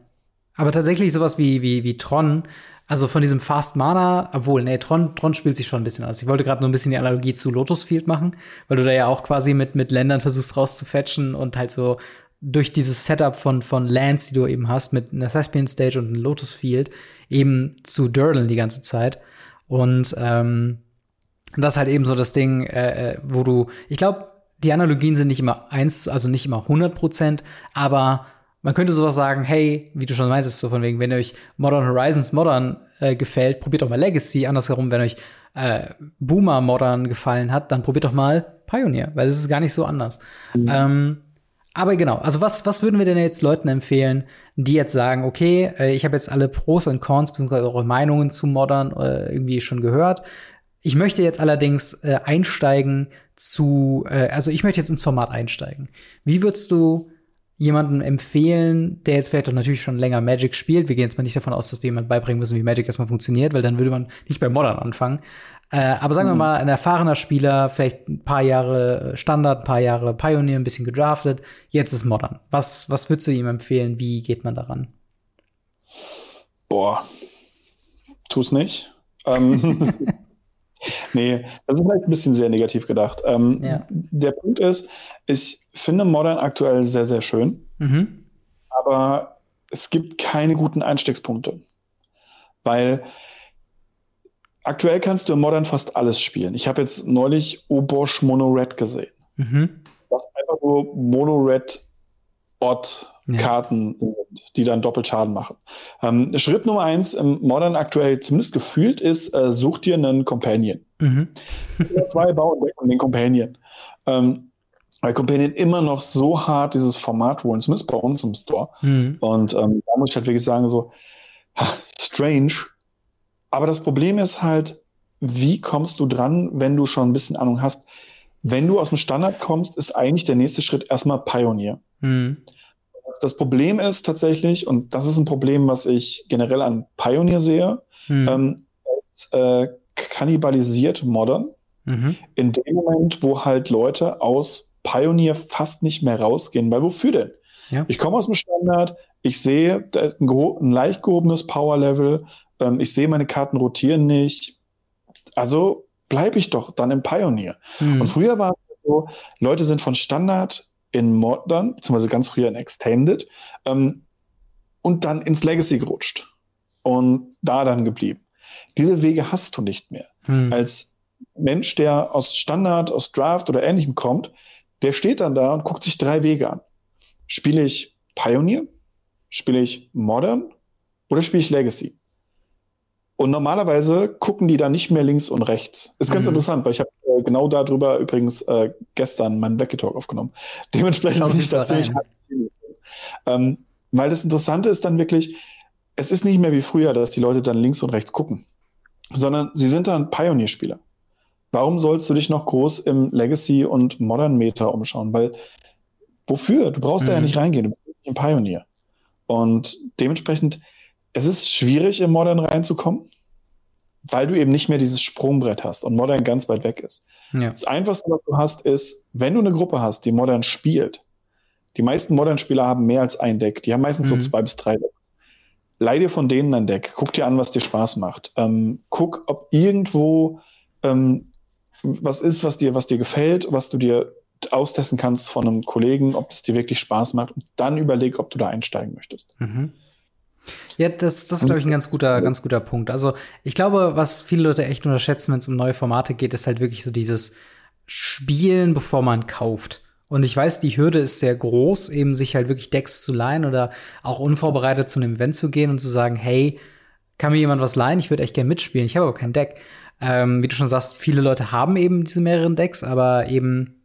Aber tatsächlich sowas wie, wie, wie Tron, also von diesem Fast Mana, obwohl, nee, Tron, Tron spielt sich schon ein bisschen aus. Ich wollte gerade nur ein bisschen die Analogie zu Lotus Field machen, weil du da ja auch quasi mit, mit Ländern versuchst rauszufetchen und halt so durch dieses Setup von, von Lands, die du eben hast, mit einer Thespian Stage und einem Lotus Field, eben zu Dirlen die ganze Zeit. Und ähm, das ist halt eben so das Ding, äh, äh wo du, ich glaube, die Analogien sind nicht immer eins, also nicht immer 100 Prozent, aber man könnte sowas sagen, hey, wie du schon meintest, so von wegen, wenn euch Modern Horizons Modern äh, gefällt, probiert doch mal Legacy. Andersherum, wenn euch äh, Boomer Modern gefallen hat, dann probiert doch mal Pioneer, weil es ist gar nicht so anders. Mhm. Ähm, aber genau, also was, was würden wir denn jetzt Leuten empfehlen, die jetzt sagen, okay, äh, ich habe jetzt alle Pros und Cons bzw. eure Meinungen zu Modern äh, irgendwie schon gehört. Ich möchte jetzt allerdings äh, einsteigen zu, äh, also ich möchte jetzt ins Format einsteigen. Wie würdest du jemandem empfehlen, der jetzt vielleicht auch natürlich schon länger Magic spielt? Wir gehen jetzt mal nicht davon aus, dass wir jemand beibringen müssen, wie Magic erstmal funktioniert, weil dann würde man nicht bei Modern anfangen. Äh, aber sagen mhm. wir mal, ein erfahrener Spieler, vielleicht ein paar Jahre Standard, ein paar Jahre Pioneer, ein bisschen gedraftet, jetzt ist Modern. Was, was würdest du ihm empfehlen? Wie geht man daran? Boah, tu's nicht. ähm, nee, das ist vielleicht ein bisschen sehr negativ gedacht. Ähm, ja. Der Punkt ist, ich finde Modern aktuell sehr, sehr schön, mhm. aber es gibt keine guten Einstiegspunkte. Weil aktuell kannst du in Modern fast alles spielen. Ich habe jetzt neulich Obosch Mono Red gesehen. Mhm. Was einfach nur Mono Red Odd Karten ja. sind, die dann doppelt Schaden machen. Ähm, Schritt Nummer eins im Modern aktuell zumindest gefühlt ist, äh, such dir einen Companion. Mhm. zwei bauen und den Companion. Ähm, weil Companion immer noch so hart dieses Format holen, zumindest bei uns im Store. Mhm. Und ähm, da muss ich halt wirklich sagen, so, strange. Aber das Problem ist halt, wie kommst du dran, wenn du schon ein bisschen Ahnung hast? Wenn du aus dem Standard kommst, ist eigentlich der nächste Schritt erstmal Pioneer. Mhm. Das Problem ist tatsächlich, und das ist ein Problem, was ich generell an Pioneer sehe, mhm. ähm, es äh, kannibalisiert Modern. Mhm. In dem Moment, wo halt Leute aus Pioneer fast nicht mehr rausgehen, weil wofür denn? Ja. Ich komme aus dem Standard, ich sehe, da ist ein, ein leicht gehobenes Power-Level, ähm, ich sehe meine Karten rotieren nicht. Also bleibe ich doch dann im Pioneer. Mhm. Und früher war es so, Leute sind von Standard in Modern, beziehungsweise ganz früher in Extended, ähm, und dann ins Legacy gerutscht und da dann geblieben. Diese Wege hast du nicht mehr. Hm. Als Mensch, der aus Standard, aus Draft oder ähnlichem kommt, der steht dann da und guckt sich drei Wege an. Spiele ich Pioneer? Spiele ich Modern? Oder spiele ich Legacy? Und normalerweise gucken die da nicht mehr links und rechts. Ist ganz mhm. interessant, weil ich habe äh, genau darüber übrigens äh, gestern meinen Blackie Talk aufgenommen. Dementsprechend bin ich da ziemlich ähm, Weil das Interessante ist dann wirklich, es ist nicht mehr wie früher, dass die Leute dann links und rechts gucken, sondern sie sind dann Pioneer-Spieler. Warum sollst du dich noch groß im Legacy und Modern Meta umschauen? Weil wofür? Du brauchst mhm. da ja mhm. nicht reingehen, du bist ein Pioneer. Und dementsprechend, es ist schwierig, im Modern reinzukommen, weil du eben nicht mehr dieses Sprungbrett hast und Modern ganz weit weg ist. Ja. Das Einfachste, was du hast, ist, wenn du eine Gruppe hast, die Modern spielt, die meisten Modern-Spieler haben mehr als ein Deck. Die haben meistens mhm. so zwei bis drei Decks. Leih dir von denen ein Deck. Guck dir an, was dir Spaß macht. Ähm, guck, ob irgendwo ähm, was ist, was dir, was dir gefällt, was du dir austesten kannst von einem Kollegen, ob es dir wirklich Spaß macht und dann überleg, ob du da einsteigen möchtest. Mhm. Ja, das, das ist, glaube ich, ein ganz guter, ganz guter Punkt. Also, ich glaube, was viele Leute echt unterschätzen, wenn es um neue Formate geht, ist halt wirklich so dieses Spielen, bevor man kauft. Und ich weiß, die Hürde ist sehr groß, eben sich halt wirklich Decks zu leihen oder auch unvorbereitet zu einem Event zu gehen und zu sagen, hey, kann mir jemand was leihen? Ich würde echt gerne mitspielen. Ich habe aber kein Deck. Ähm, wie du schon sagst, viele Leute haben eben diese mehreren Decks, aber eben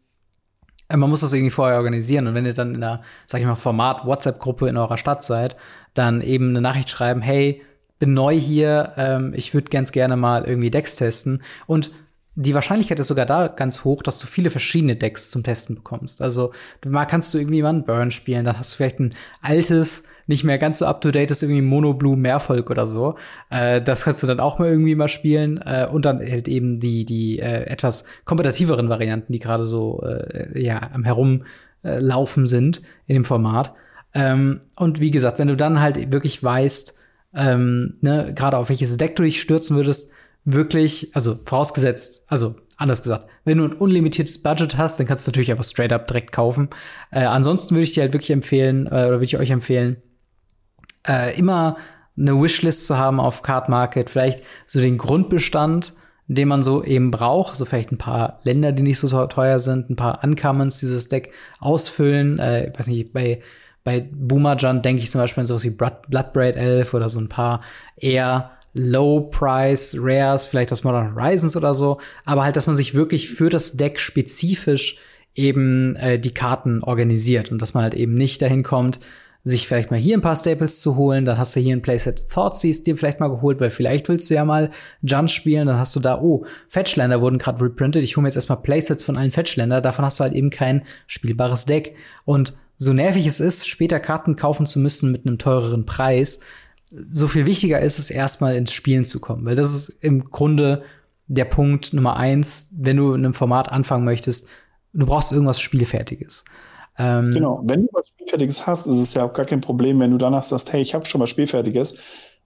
äh, man muss das irgendwie vorher organisieren. Und wenn ihr dann in einer, sag ich mal, Format WhatsApp-Gruppe in eurer Stadt seid, dann eben eine Nachricht schreiben, hey, bin neu hier, ähm, ich würde ganz gerne mal irgendwie Decks testen. Und die Wahrscheinlichkeit ist sogar da ganz hoch, dass du viele verschiedene Decks zum Testen bekommst. Also mal kannst du irgendwie mal einen Burn spielen, dann hast du vielleicht ein altes, nicht mehr ganz so up to date ist irgendwie Mono Blue Mehrvolk oder so. Äh, das kannst du dann auch mal irgendwie mal spielen äh, und dann halt eben die die äh, etwas kompetitiveren Varianten, die gerade so äh, ja am herumlaufen sind in dem Format. Ähm, und wie gesagt, wenn du dann halt wirklich weißt, ähm, ne, gerade auf welches Deck du dich stürzen würdest, wirklich, also vorausgesetzt, also anders gesagt, wenn du ein unlimitiertes Budget hast, dann kannst du natürlich einfach straight up direkt kaufen. Äh, ansonsten würde ich dir halt wirklich empfehlen, äh, oder würde ich euch empfehlen, äh, immer eine Wishlist zu haben auf Card Market, vielleicht so den Grundbestand, den man so eben braucht, so vielleicht ein paar Länder, die nicht so teuer sind, ein paar Uncommons dieses Deck ausfüllen, äh, ich weiß nicht, bei bei Boomerjun denke ich zum Beispiel an sowas wie Bloodbraid Elf oder so ein paar eher Low-Price Rares, vielleicht aus Modern Horizons oder so, aber halt, dass man sich wirklich für das Deck spezifisch eben äh, die Karten organisiert und dass man halt eben nicht dahin kommt, sich vielleicht mal hier ein paar Staples zu holen, dann hast du hier ein Playset Thoughtseize dir vielleicht mal geholt, weil vielleicht willst du ja mal Jund spielen, dann hast du da, oh, Fetchländer wurden gerade reprintet, ich hole mir jetzt erstmal Playsets von allen Fetchländer, davon hast du halt eben kein spielbares Deck. Und so nervig es ist, später Karten kaufen zu müssen mit einem teureren Preis, so viel wichtiger ist es erstmal ins Spielen zu kommen, weil das ist im Grunde der Punkt Nummer eins, wenn du in einem Format anfangen möchtest, du brauchst irgendwas Spielfertiges. Ähm, genau, wenn du was Spielfertiges hast, ist es ja auch gar kein Problem, wenn du danach sagst, hey, ich habe schon was Spielfertiges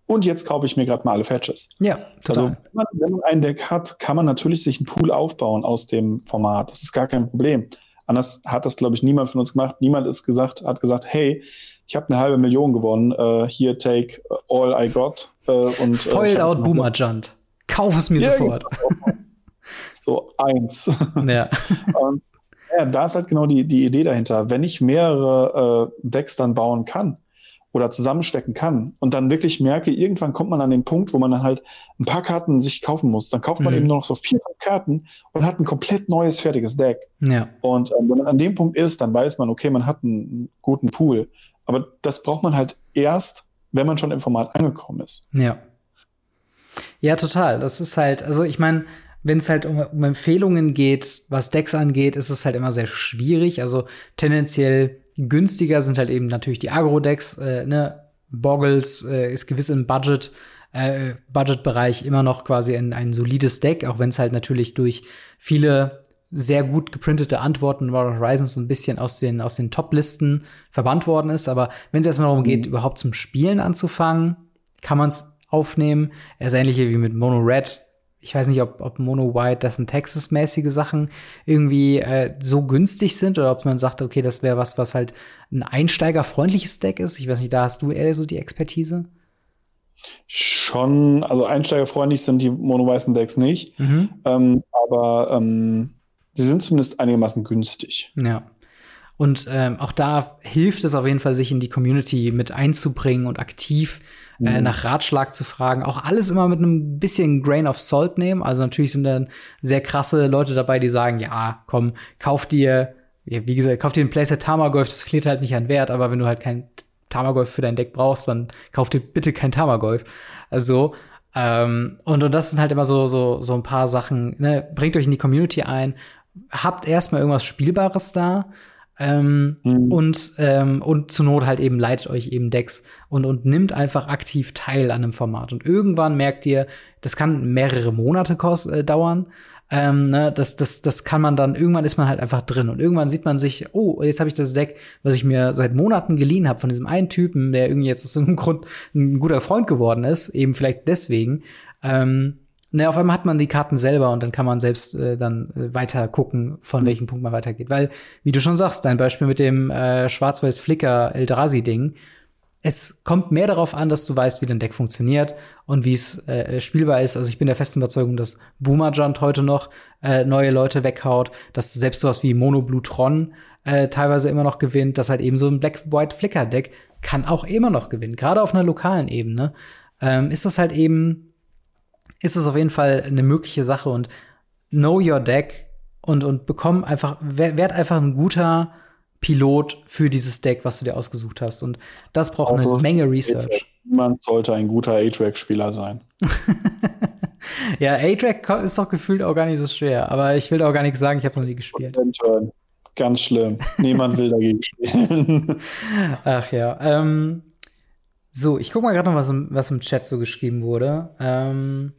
und jetzt kaufe ich mir gerade mal alle Fetches. Ja, total. Also wenn man, wenn man ein Deck hat, kann man natürlich sich einen Pool aufbauen aus dem Format. Das ist gar kein Problem. Anders hat das, glaube ich, niemand von uns gemacht. Niemand ist gesagt, hat gesagt, hey, ich habe eine halbe Million gewonnen. Uh, here, take all I got. Und, Foiled uh, out Boomer Junt. Kauf es mir ja, sofort. Genau. so eins. Ja. und ja, da ist halt genau die, die Idee dahinter. Wenn ich mehrere äh, Decks dann bauen kann oder zusammenstecken kann und dann wirklich merke, irgendwann kommt man an den Punkt, wo man dann halt ein paar Karten sich kaufen muss. Dann kauft man mhm. eben nur noch so vier Karten und hat ein komplett neues, fertiges Deck. Ja. Und äh, wenn man an dem Punkt ist, dann weiß man, okay, man hat einen guten Pool. Aber das braucht man halt erst, wenn man schon im Format angekommen ist. Ja. Ja, total. Das ist halt, also ich meine, wenn es halt um, um, Empfehlungen geht, was Decks angeht, ist es halt immer sehr schwierig. Also tendenziell günstiger sind halt eben natürlich die Agro-Decks, äh, ne? Boggles äh, ist gewiss im Budget, äh, Budgetbereich immer noch quasi ein, ein solides Deck, auch wenn es halt natürlich durch viele sehr gut geprintete Antworten War Horizons ein bisschen aus den, aus den Top-Listen verbannt worden ist. Aber wenn es erstmal darum geht, mhm. überhaupt zum Spielen anzufangen, kann man es aufnehmen. Er ist ähnlich wie mit Mono Red ich weiß nicht, ob, ob Mono White, das sind Texas-mäßige Sachen irgendwie äh, so günstig sind oder ob man sagt, okay, das wäre was, was halt ein einsteigerfreundliches Deck ist. Ich weiß nicht, da hast du eher so die Expertise. Schon, also einsteigerfreundlich sind die mono-weißen Decks nicht, mhm. ähm, aber ähm, sie sind zumindest einigermaßen günstig. Ja. Und ähm, auch da hilft es auf jeden Fall, sich in die Community mit einzubringen und aktiv äh, mhm. äh, nach Ratschlag zu fragen. Auch alles immer mit einem bisschen Grain of Salt nehmen. Also natürlich sind dann sehr krasse Leute dabei, die sagen, ja, komm, kauf dir, wie gesagt, kauf dir ein Playset Tamagolf, das verliert halt nicht an Wert, aber wenn du halt kein Tamagolf für dein Deck brauchst, dann kauf dir bitte kein Tamagolf. Also, ähm, und, und das sind halt immer so, so, so ein paar Sachen, ne? Bringt euch in die Community ein, habt erstmal irgendwas Spielbares da ähm, mhm. und, ähm, und zur Not halt eben leitet euch eben Decks und, und nimmt einfach aktiv teil an einem Format. Und irgendwann merkt ihr, das kann mehrere Monate äh, dauern. Ähm, ne, das, das, das kann man dann, irgendwann ist man halt einfach drin. Und irgendwann sieht man sich, oh, jetzt habe ich das Deck, was ich mir seit Monaten geliehen habe von diesem einen Typen, der irgendwie jetzt aus irgendeinem Grund ein guter Freund geworden ist, eben vielleicht deswegen. Ähm, Ne, auf einmal hat man die Karten selber und dann kann man selbst äh, dann äh, weiter gucken, von mhm. welchem Punkt man weitergeht. Weil, wie du schon sagst, dein Beispiel mit dem äh, Schwarz-Weiß-Flicker Eldrazi-Ding, es kommt mehr darauf an, dass du weißt, wie dein Deck funktioniert und wie es äh, spielbar ist. Also ich bin der festen Überzeugung, dass Boomer Junt heute noch äh, neue Leute weghaut, dass selbst sowas wie Mono Blue Tron äh, teilweise immer noch gewinnt, dass halt eben so ein Black-White-Flicker-Deck kann auch immer noch gewinnen, gerade auf einer lokalen Ebene. Ähm, ist das halt eben ist es auf jeden Fall eine mögliche Sache und know your deck und, und bekomm einfach, werd einfach ein guter Pilot für dieses Deck, was du dir ausgesucht hast. Und das braucht auch eine Menge Research. Man sollte ein guter A-Track-Spieler sein. ja, A-Track ist doch gefühlt auch gar nicht so schwer. Aber ich will auch gar nichts sagen, ich habe noch nie gespielt. Ganz schlimm. Niemand will dagegen spielen. Ach ja. Ähm, so, ich gucke mal gerade noch, was im, was im Chat so geschrieben wurde. Ähm,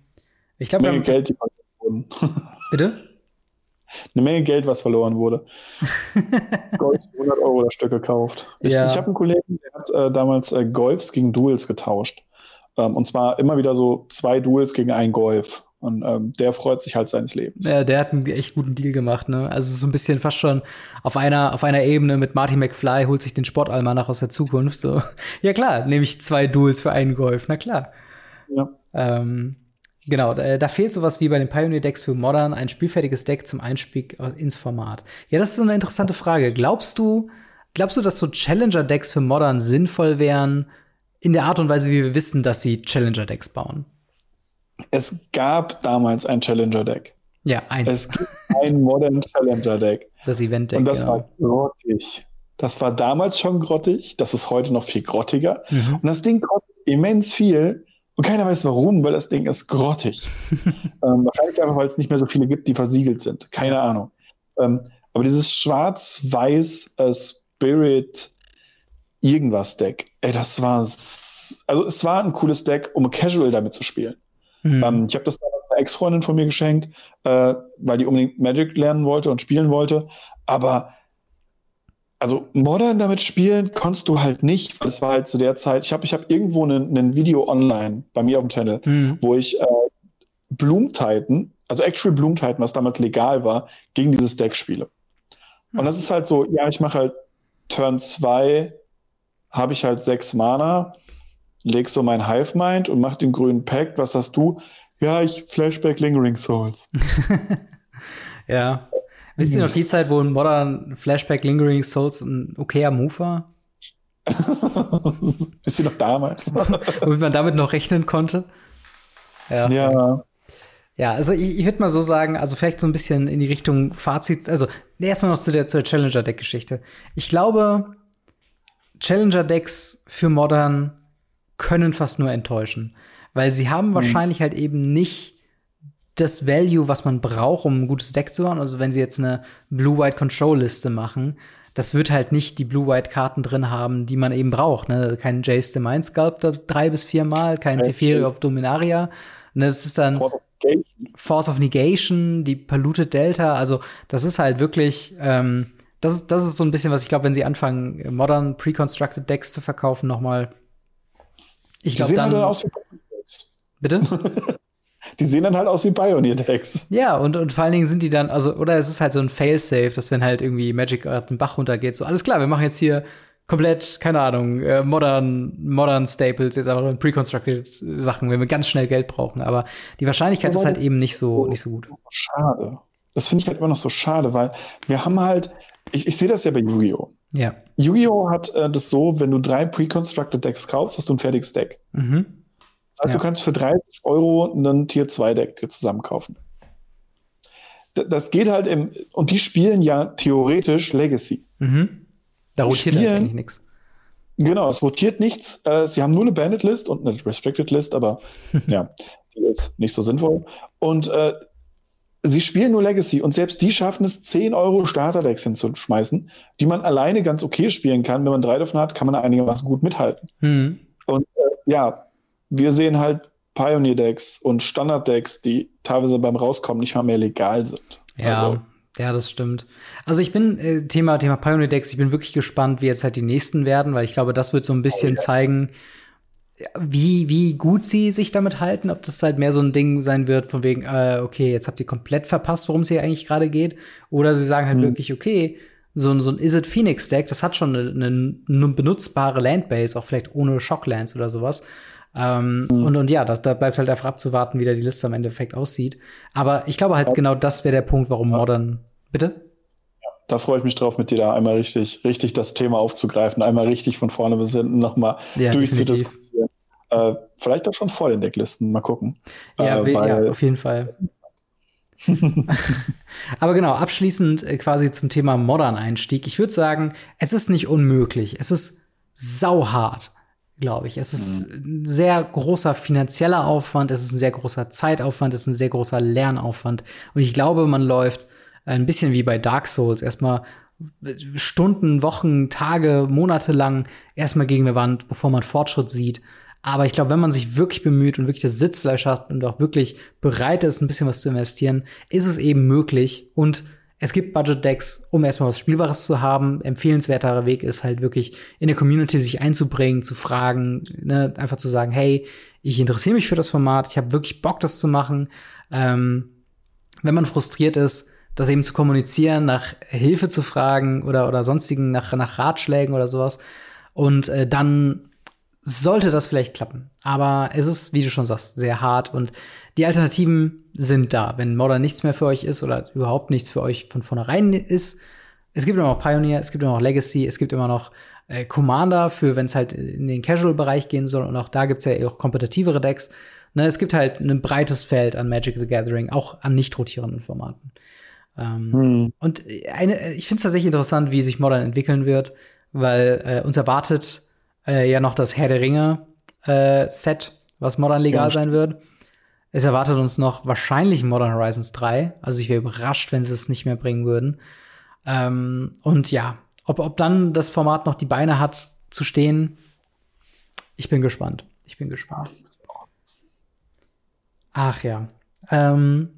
ich glaube, Menge Geld, die verloren wurden. Bitte? Eine Menge Geld, was verloren wurde. Golf 100 Euro das Stück gekauft. Ich, ja. ich habe einen Kollegen, der hat äh, damals äh, Golfs gegen Duels getauscht. Ähm, und zwar immer wieder so zwei Duels gegen ein Golf. Und ähm, der freut sich halt seines Lebens. Ja, der hat einen echt guten Deal gemacht, ne? Also so ein bisschen fast schon auf einer, auf einer Ebene mit Marty McFly holt sich den Sportalmanach aus der Zukunft. So, ja klar, nehme ich zwei Duels für einen Golf, na klar. Ja. Ähm, Genau, da, da, fehlt sowas wie bei den Pioneer-Decks für Modern ein spielfertiges Deck zum Einstieg ins Format. Ja, das ist so eine interessante Frage. Glaubst du, glaubst du, dass so Challenger-Decks für Modern sinnvoll wären, in der Art und Weise, wie wir wissen, dass sie Challenger-Decks bauen? Es gab damals ein Challenger-Deck. Ja, eins. Es gibt ein Modern Challenger Deck. Das Event-Deck. Und das genau. war grottig. Das war damals schon grottig. Das ist heute noch viel grottiger. Mhm. Und das Ding kostet immens viel. Und keiner weiß warum, weil das Ding ist grottig. ähm, wahrscheinlich einfach, weil es nicht mehr so viele gibt, die versiegelt sind. Keine Ahnung. Ähm, aber dieses schwarz-weiß äh, Spirit irgendwas Deck, ey, das war, also es war ein cooles Deck, um casual damit zu spielen. Mhm. Ähm, ich habe das damals einer Ex-Freundin von mir geschenkt, äh, weil die unbedingt Magic lernen wollte und spielen wollte. Aber also Modern damit spielen konntest du halt nicht, weil es war halt zu der Zeit, ich habe ich hab irgendwo ein Video online bei mir auf dem Channel, mhm. wo ich äh, Bloom Titan, also Actual Bloom Titan, was damals legal war, gegen dieses Deck spiele. Mhm. Und das ist halt so, ja, ich mache halt Turn 2, habe ich halt sechs Mana, leg so mein Hive Mind und mach den grünen Pact. Was hast du? Ja, ich Flashback Lingering Souls. ja. Wisst ihr noch die Zeit, wo ein Modern Flashback Lingering Souls ein okayer Move war? Wisst ihr noch damals? Womit man damit noch rechnen konnte? Ja. Ja, ja also ich, ich würde mal so sagen, also vielleicht so ein bisschen in die Richtung Fazit. Also erstmal noch zu der, zu der Challenger-Deck-Geschichte. Ich glaube, Challenger-Decks für Modern können fast nur enttäuschen. Weil sie haben mhm. wahrscheinlich halt eben nicht das Value, was man braucht, um ein gutes Deck zu haben. Also wenn sie jetzt eine Blue-White-Control-Liste machen, das wird halt nicht die Blue-White-Karten drin haben, die man eben braucht. Ne? Also kein Jace the Mind Sculptor drei bis vier Mal, kein Teferi of Dominaria. Ne, das ist dann Force of, Force of Negation, die Polluted Delta. Also das ist halt wirklich, ähm, das ist, das ist so ein bisschen, was ich glaube, wenn sie anfangen, modern pre-constructed Decks zu verkaufen, nochmal. Ich glaube dann. Bitte? die sehen dann halt aus wie Pioneer-Decks. Ja, und, und vor allen Dingen sind die dann, also, oder es ist halt so ein Fail-Safe, dass wenn halt irgendwie Magic den Bach runtergeht, so alles klar, wir machen jetzt hier komplett, keine Ahnung, äh, modern, modern Staples, jetzt aber pre-constructed Sachen, wenn wir ganz schnell Geld brauchen. Aber die Wahrscheinlichkeit aber ist halt eben nicht so, nicht so gut. Schade. Das finde ich halt immer noch so schade, weil wir haben halt, ich, ich sehe das ja bei Yu-Gi-Oh! Ja. Yu-Gi-Oh! hat äh, das so, wenn du drei pre-constructed Decks kaufst, hast du ein fertiges Deck. Mhm. Heißt, ja. du kannst für 30 Euro ein Tier 2 Deck dir zusammen kaufen. Das geht halt im, und die spielen ja theoretisch Legacy. Mhm. Da rotiert halt eigentlich nichts. Genau, es rotiert nichts. Äh, sie haben nur eine Banded List und eine Restricted List, aber ja, die ist nicht so sinnvoll. Und äh, sie spielen nur Legacy und selbst die schaffen es, 10 Euro Starterdecks hinzuschmeißen, die man alleine ganz okay spielen kann. Wenn man drei davon hat, kann man einigermaßen gut mithalten. Mhm. Und äh, ja, wir sehen halt Pioneer-Decks und Standard-Decks, die teilweise beim Rauskommen nicht mal mehr legal sind. Ja. Also, ja, das stimmt. Also ich bin äh, Thema Thema Pioneer Decks. Ich bin wirklich gespannt, wie jetzt halt die nächsten werden, weil ich glaube, das wird so ein bisschen oh, ja. zeigen, wie, wie gut sie sich damit halten, ob das halt mehr so ein Ding sein wird, von wegen, äh, okay, jetzt habt ihr komplett verpasst, worum es hier eigentlich gerade geht. Oder sie sagen halt mhm. wirklich, okay, so, ein so ein Is It Phoenix Deck, das hat schon eine, eine, eine benutzbare Landbase, auch vielleicht ohne Shocklands oder sowas. Ähm, mhm. und, und ja, da, da bleibt halt einfach abzuwarten, wie da die Liste am Endeffekt aussieht. Aber ich glaube halt, genau das wäre der Punkt, warum Modern. Bitte? da freue ich mich drauf, mit dir da einmal richtig, richtig das Thema aufzugreifen, einmal richtig von vorne bis hinten nochmal ja, durchzudiskutieren. Äh, vielleicht auch schon vor den Decklisten, mal gucken. Ja, äh, ja auf jeden Fall. Aber genau, abschließend äh, quasi zum Thema Modern-Einstieg. Ich würde sagen, es ist nicht unmöglich. Es ist sauhart, glaube ich. Es ist mhm. ein sehr großer finanzieller Aufwand, es ist ein sehr großer Zeitaufwand, es ist ein sehr großer Lernaufwand. Und ich glaube, man läuft ein bisschen wie bei Dark Souls. Erstmal Stunden, Wochen, Tage, Monate lang erstmal gegen eine Wand, bevor man Fortschritt sieht. Aber ich glaube, wenn man sich wirklich bemüht und wirklich das Sitzfleisch hat und auch wirklich bereit ist, ein bisschen was zu investieren, ist es eben möglich. Und es gibt Budget-Decks, um erstmal was Spielbares zu haben. Empfehlenswerterer Weg ist halt wirklich in der Community sich einzubringen, zu fragen, ne? einfach zu sagen, hey, ich interessiere mich für das Format, ich habe wirklich Bock, das zu machen. Ähm, wenn man frustriert ist, das eben zu kommunizieren, nach Hilfe zu fragen oder, oder sonstigen, nach, nach Ratschlägen oder sowas. Und äh, dann sollte das vielleicht klappen. Aber es ist, wie du schon sagst, sehr hart und die Alternativen sind da. Wenn Modern nichts mehr für euch ist oder überhaupt nichts für euch von vornherein ist, es gibt immer noch Pioneer, es gibt immer noch Legacy, es gibt immer noch äh, Commander für, wenn es halt in den Casual-Bereich gehen soll. Und auch da gibt's ja auch kompetitivere Decks. Ne, es gibt halt ein breites Feld an Magic the Gathering, auch an nicht rotierenden Formaten. Ähm, hm. Und eine, ich finde es tatsächlich interessant, wie sich Modern entwickeln wird, weil äh, uns erwartet äh, ja noch das Herr der Ringe äh, Set, was Modern legal ja. sein wird. Es erwartet uns noch wahrscheinlich Modern Horizons 3. Also ich wäre überrascht, wenn sie es nicht mehr bringen würden. Ähm, und ja, ob, ob dann das Format noch die Beine hat zu stehen, ich bin gespannt. Ich bin gespannt. Ach ja. Ähm,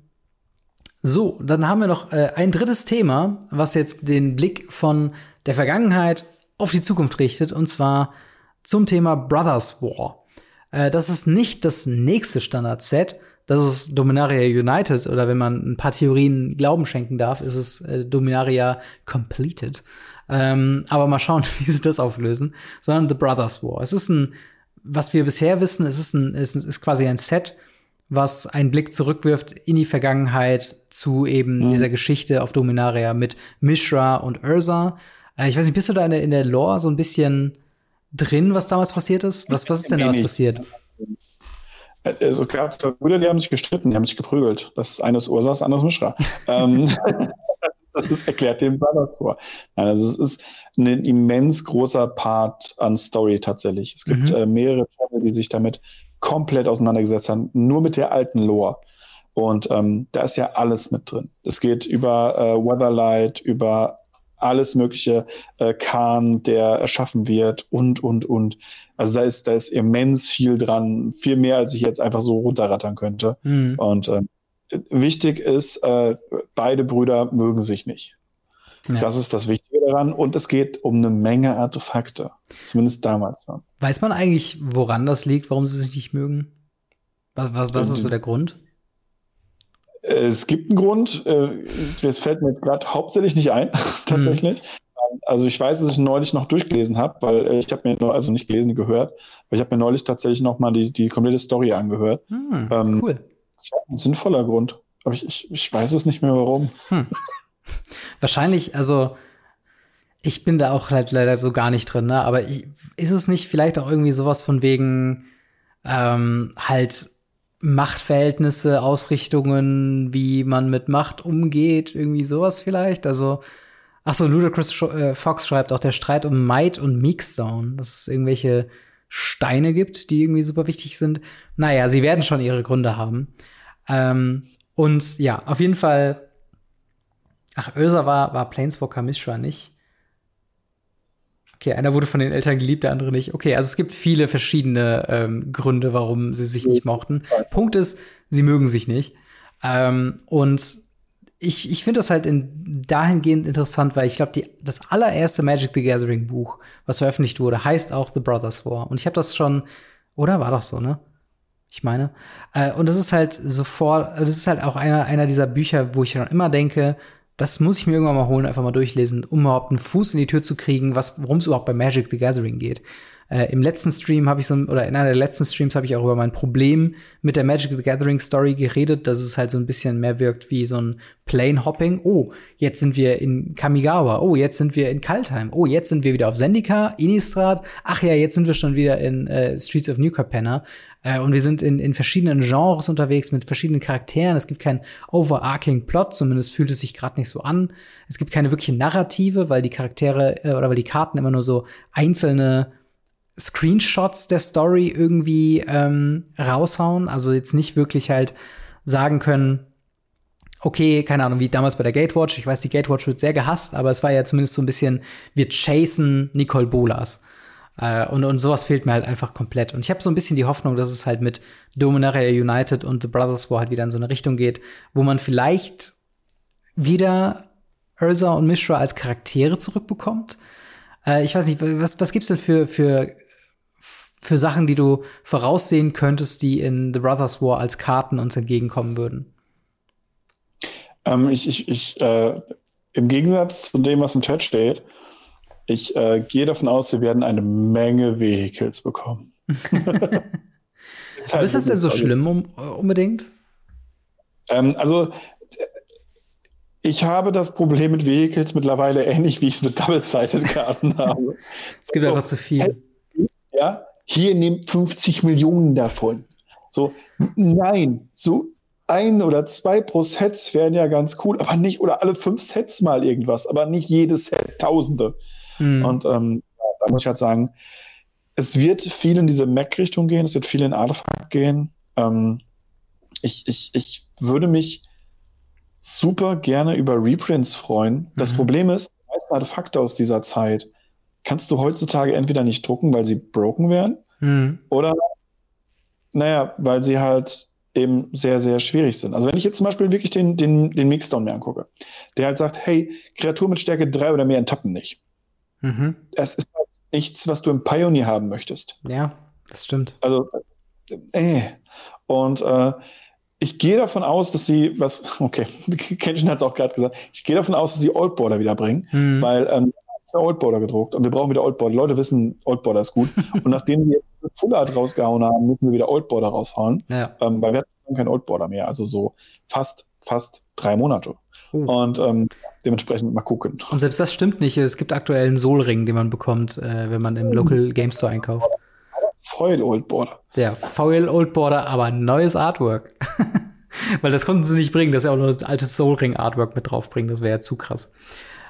so, dann haben wir noch äh, ein drittes Thema, was jetzt den Blick von der Vergangenheit auf die Zukunft richtet, und zwar zum Thema Brothers War. Äh, das ist nicht das nächste Standard-Set, das ist Dominaria United, oder wenn man ein paar Theorien Glauben schenken darf, ist es äh, Dominaria Completed. Ähm, aber mal schauen, wie sie das auflösen. Sondern The Brothers War. Es ist ein, was wir bisher wissen, es ist, ein, es ist quasi ein Set, was einen Blick zurückwirft in die Vergangenheit zu eben mhm. dieser Geschichte auf Dominaria mit Mishra und Ursa. Äh, ich weiß nicht, bist du da in der, in der Lore so ein bisschen drin, was damals passiert ist? Was, was ist denn damals passiert? Also, es gab Brüder, die haben sich gestritten, die haben sich geprügelt. Das eine ist Ursa, das andere ist Mishra. ähm, das erklärt dem Brothers vor. Nein, also es ist ein immens großer Part an Story tatsächlich. Es gibt mhm. äh, mehrere Channel, die sich damit komplett auseinandergesetzt haben, nur mit der alten Lore. Und ähm, da ist ja alles mit drin. Es geht über äh, Weatherlight, über alles mögliche äh, Khan, der erschaffen wird und, und, und. Also da ist, da ist immens viel dran, viel mehr, als ich jetzt einfach so runterrattern könnte. Mhm. Und äh, wichtig ist, äh, beide Brüder mögen sich nicht. Ja. Das ist das Wichtige daran. Und es geht um eine Menge Artefakte. Zumindest damals. Weiß man eigentlich, woran das liegt, warum sie sich nicht mögen? Was, was, was ist so der Grund? Es gibt einen Grund. Äh, jetzt fällt mir jetzt gerade hauptsächlich nicht ein, tatsächlich. Mhm. Also ich weiß, dass ich neulich noch durchgelesen habe, weil äh, ich habe mir nur, also nicht gelesen, gehört, aber ich habe mir neulich tatsächlich noch mal die, die komplette Story angehört. Mhm, ähm, cool. Das war ein sinnvoller Grund. Aber ich, ich, ich weiß es nicht mehr warum. Hm. Wahrscheinlich, also ich bin da auch halt leider so gar nicht drin, ne? Aber ich, ist es nicht vielleicht auch irgendwie sowas von wegen ähm, halt Machtverhältnisse, Ausrichtungen, wie man mit Macht umgeht, irgendwie sowas vielleicht? Also, ach so, Ludacris äh, Fox schreibt auch der Streit um Might und Meekstone, dass es irgendwelche Steine gibt, die irgendwie super wichtig sind. Naja, sie werden schon ihre Gründe haben. Ähm, und ja, auf jeden Fall Ach, Öser war, war Planeswalker Mishra nicht. Okay, einer wurde von den Eltern geliebt, der andere nicht. Okay, also es gibt viele verschiedene ähm, Gründe, warum sie sich nicht mochten. Punkt ist, sie mögen sich nicht. Ähm, und ich, ich finde das halt in, dahingehend interessant, weil ich glaube, das allererste Magic the Gathering Buch, was veröffentlicht wurde, heißt auch The Brothers War. Und ich habe das schon, oder war doch so, ne? Ich meine. Äh, und das ist halt sofort, das ist halt auch einer, einer dieser Bücher, wo ich dann immer denke, das muss ich mir irgendwann mal holen, einfach mal durchlesen, um überhaupt einen Fuß in die Tür zu kriegen, worum es überhaupt bei Magic the Gathering geht. Äh, Im letzten Stream habe ich so, oder in einer der letzten Streams habe ich auch über mein Problem mit der Magic the Gathering Story geredet, dass es halt so ein bisschen mehr wirkt wie so ein Plane Hopping. Oh, jetzt sind wir in Kamigawa. Oh, jetzt sind wir in Kaltheim. Oh, jetzt sind wir wieder auf Zendika, Innistrad. Ach ja, jetzt sind wir schon wieder in äh, Streets of New Capenna. Äh, und wir sind in, in verschiedenen Genres unterwegs mit verschiedenen Charakteren. Es gibt keinen overarching Plot, zumindest fühlt es sich gerade nicht so an. Es gibt keine wirkliche Narrative, weil die Charaktere äh, oder weil die Karten immer nur so einzelne Screenshots der Story irgendwie ähm, raushauen. Also jetzt nicht wirklich halt sagen können, okay, keine Ahnung, wie damals bei der Gatewatch. Ich weiß, die Gatewatch wird sehr gehasst, aber es war ja zumindest so ein bisschen, wir chasen Nicole Bolas. Äh, und, und sowas fehlt mir halt einfach komplett. Und ich habe so ein bisschen die Hoffnung, dass es halt mit Dominaria United und The Brothers War halt wieder in so eine Richtung geht, wo man vielleicht wieder Ursa und Mishra als Charaktere zurückbekommt. Äh, ich weiß nicht, was, was gibt's denn für, für für Sachen, die du voraussehen könntest, die in The Brothers War als Karten uns entgegenkommen würden? Ähm, ich, ich, ich äh, Im Gegensatz zu dem, was im Chat steht, ich äh, gehe davon aus, sie werden eine Menge Vehicles bekommen. ist, halt ist das denn so schlimm um, unbedingt? Ähm, also ich habe das Problem mit Vehicles mittlerweile ähnlich, wie ich es mit Double-Sided-Karten habe. Es gibt also, einfach zu viel. Ja, hier nehmt 50 Millionen davon. So, nein, so ein oder zwei pro Sets wären ja ganz cool, aber nicht, oder alle fünf Sets mal irgendwas, aber nicht jedes Set Tausende. Mhm. Und ähm, da muss ich halt sagen, es wird viel in diese Mac-Richtung gehen, es wird viel in Artifact gehen. Ähm, ich, ich, ich würde mich super gerne über Reprints freuen. Das mhm. Problem ist, die meisten Artefakte aus dieser Zeit kannst du heutzutage entweder nicht drucken, weil sie broken wären, mhm. oder naja, weil sie halt eben sehr, sehr schwierig sind. Also wenn ich jetzt zum Beispiel wirklich den, den, den Mixdown mir angucke, der halt sagt, hey, Kreatur mit Stärke 3 oder mehr enttappen nicht. Mhm. Es ist halt nichts, was du im Pioneer haben möchtest. Ja, das stimmt. Also, äh. Und äh, ich gehe davon aus, dass sie, was, okay, Kenshin hat es auch gerade gesagt, ich gehe davon aus, dass sie Oldboarder wieder bringen, mhm. weil ähm, war Oldboarder gedruckt und wir brauchen wieder Oldboarder. Leute wissen, Oldboarder ist gut. und nachdem wir Full Art rausgehauen haben, müssen wir wieder Oldboarder raushauen, ja. ähm, weil wir hatten kein Oldboarder mehr, also so fast, fast drei Monate. Uh. Und ähm, dementsprechend mal gucken. Und selbst das stimmt nicht. Es gibt aktuell einen Soul-Ring, den man bekommt, äh, wenn man im Local Game Store einkauft. Foil Old Border. Ja, Foil Old Border, aber neues Artwork. Weil das konnten sie nicht bringen, dass sie auch noch das alte Soul Ring Artwork mit draufbringen. Das wäre ja zu krass.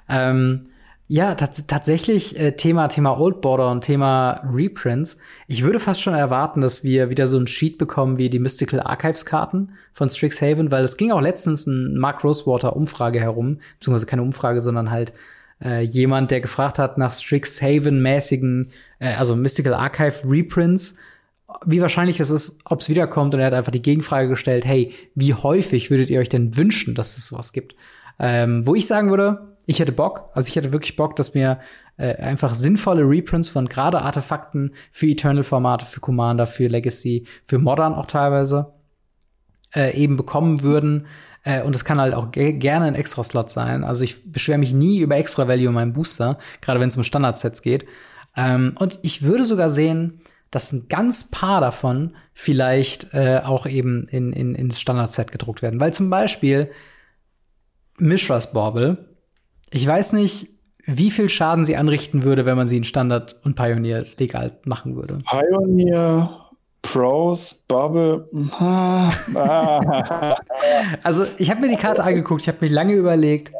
Ähm, ja, tatsächlich äh, Thema Thema Old Border und Thema Reprints. Ich würde fast schon erwarten, dass wir wieder so ein Sheet bekommen wie die Mystical Archives Karten von Strixhaven, weil es ging auch letztens ein Mark Rosewater Umfrage herum, beziehungsweise keine Umfrage, sondern halt äh, jemand, der gefragt hat nach Strixhaven-mäßigen, äh, also Mystical Archive Reprints, wie wahrscheinlich es ist, ob es wiederkommt. Und er hat einfach die Gegenfrage gestellt, hey, wie häufig würdet ihr euch denn wünschen, dass es sowas gibt? Ähm, wo ich sagen würde, ich hätte Bock, also ich hätte wirklich Bock, dass mir äh, einfach sinnvolle Reprints von gerade Artefakten für Eternal-Formate, für Commander, für Legacy, für Modern auch teilweise äh, eben bekommen würden. Äh, und es kann halt auch ge gerne ein Extra-Slot sein. Also ich beschwere mich nie über Extra-Value in meinem Booster, gerade wenn es um Standard-Sets geht. Ähm, und ich würde sogar sehen, dass ein ganz paar davon vielleicht äh, auch eben in, in, ins Standard-Set gedruckt werden. Weil zum Beispiel Mishras Bauble, ich weiß nicht, wie viel Schaden sie anrichten würde, wenn man sie in Standard und Pioneer legal machen würde. Pioneer Pros, Bubble. also, ich habe mir die Karte angeguckt, ich habe mir lange überlegt,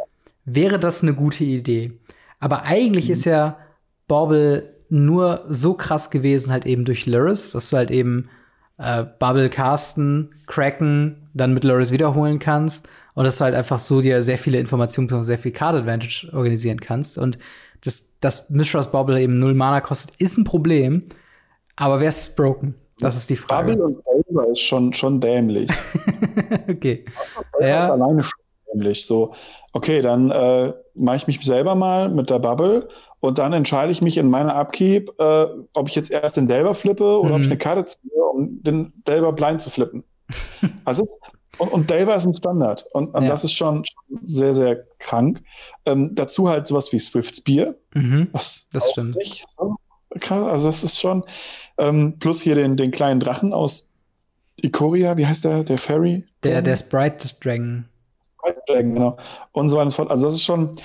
wäre das eine gute Idee? Aber eigentlich mhm. ist ja Bobble nur so krass gewesen, halt eben durch Luris, dass du halt eben äh, Bubble casten, cracken, dann mit Luris wiederholen kannst und dass du halt einfach so dir sehr viele Informationen und sehr viel Card Advantage organisieren kannst. Und das, das Mishras Bobble eben null Mana kostet, ist ein Problem. Aber wer ist broken? Das ist die Frage. Bubble und Elber ist schon, schon dämlich. okay. ja. Ist alleine schon dämlich. So, okay, dann äh, mache ich mich selber mal mit der Bubble und dann entscheide ich mich in meiner Upkeep, äh, ob ich jetzt erst den Delver flippe oder mhm. ob ich mhm. eine Karte ziehe, um den Delver blind zu flippen. also, und, und Delver ist ein Standard. Und, und ja. das ist schon, schon, sehr, sehr krank. Ähm, dazu halt sowas wie Swift Spear. Mhm. Das stimmt. Nicht so krass. Also, das ist schon. Ähm, plus hier den, den kleinen Drachen aus Ikoria. Wie heißt der? Der Fairy? Der, der Sprite Dragon. Sprite Dragon, genau. Und so weiter und so fort. Also, das ist schon.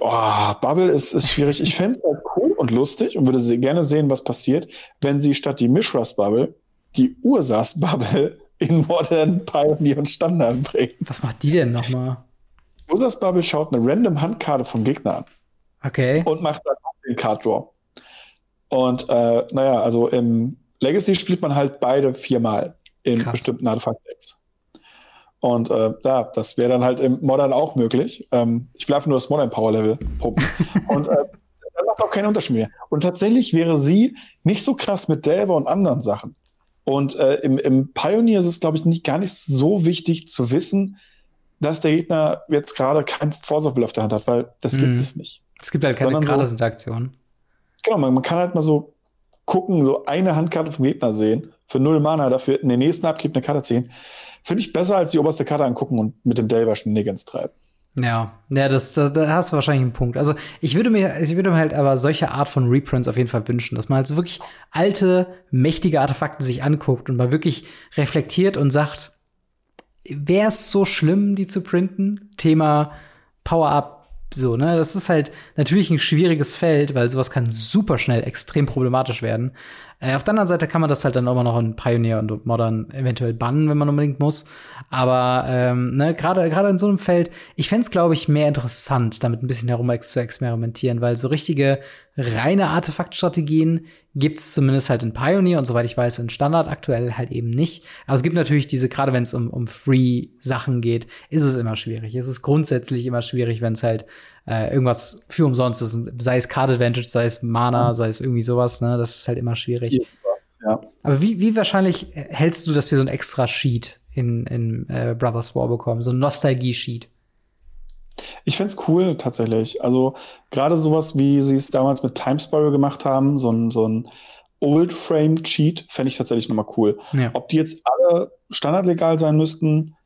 Oh, Bubble ist, ist schwierig. Ich fände es halt cool und lustig und würde gerne sehen, was passiert, wenn sie statt die Mishras Bubble die Ursas Bubble in Modern, Pioneer und Standard bringen. Was macht die denn nochmal? Ursas Bubble schaut eine random Handkarte vom Gegner an. Okay. Und macht dann den Card Draw. Und äh, naja, also im Legacy spielt man halt beide viermal in Krass. bestimmten Artefakt-Decks. Und äh, ja, das wäre dann halt im Modern auch möglich. Ähm, ich will einfach nur das Modern Power Level pumpen. und äh, dann macht auch keinen Unterschied mehr. Und tatsächlich wäre sie nicht so krass mit Delver und anderen Sachen. Und äh, im, im Pioneer ist es, glaube ich, nicht, gar nicht so wichtig zu wissen, dass der Gegner jetzt gerade kein Force of Will auf der Hand hat, weil das mhm. gibt es nicht. Es gibt halt keine Gratis-Interaktion. So, genau, man, man, kann halt mal so gucken, so eine Handkarte vom Gegner sehen, für null Mana dafür in den nächsten Abgib eine Karte ziehen. Finde ich besser, als die oberste Karte angucken und mit dem Delver Shenanigans treiben. Ja, ja, das, da, da hast du wahrscheinlich einen Punkt. Also ich würde mir, ich würde mir halt aber solche Art von Reprints auf jeden Fall wünschen, dass man halt so wirklich alte, mächtige Artefakte sich anguckt und mal wirklich reflektiert und sagt, wäre es so schlimm, die zu printen? Thema Power-Up, so, ne? Das ist halt natürlich ein schwieriges Feld, weil sowas kann super schnell extrem problematisch werden. Äh, auf der anderen Seite kann man das halt dann immer noch in Pioneer und Modern eventuell bannen, wenn man unbedingt muss. Aber ähm, ne, gerade gerade in so einem Feld, ich fände es, glaube ich, mehr interessant, damit ein bisschen herum zu experimentieren, weil so richtige reine Artefaktstrategien gibt es zumindest halt in Pioneer und soweit ich weiß in Standard aktuell halt eben nicht. Aber es gibt natürlich diese, gerade wenn es um, um Free-Sachen geht, ist es immer schwierig. Es ist grundsätzlich immer schwierig, wenn es halt äh, irgendwas für umsonst ist, sei es Card Advantage, sei es Mana, mhm. sei es irgendwie sowas, ne? Das ist halt immer schwierig. Ja. Aber wie, wie wahrscheinlich hältst du, dass wir so ein extra Sheet in, in äh, Brothers War bekommen, so ein Nostalgie-Sheet? Ich fände es cool tatsächlich. Also gerade sowas, wie sie es damals mit Time Spiral gemacht haben, so ein, so ein Old Frame Cheat, fände ich tatsächlich nochmal cool. Ja. Ob die jetzt alle standardlegal sein müssten,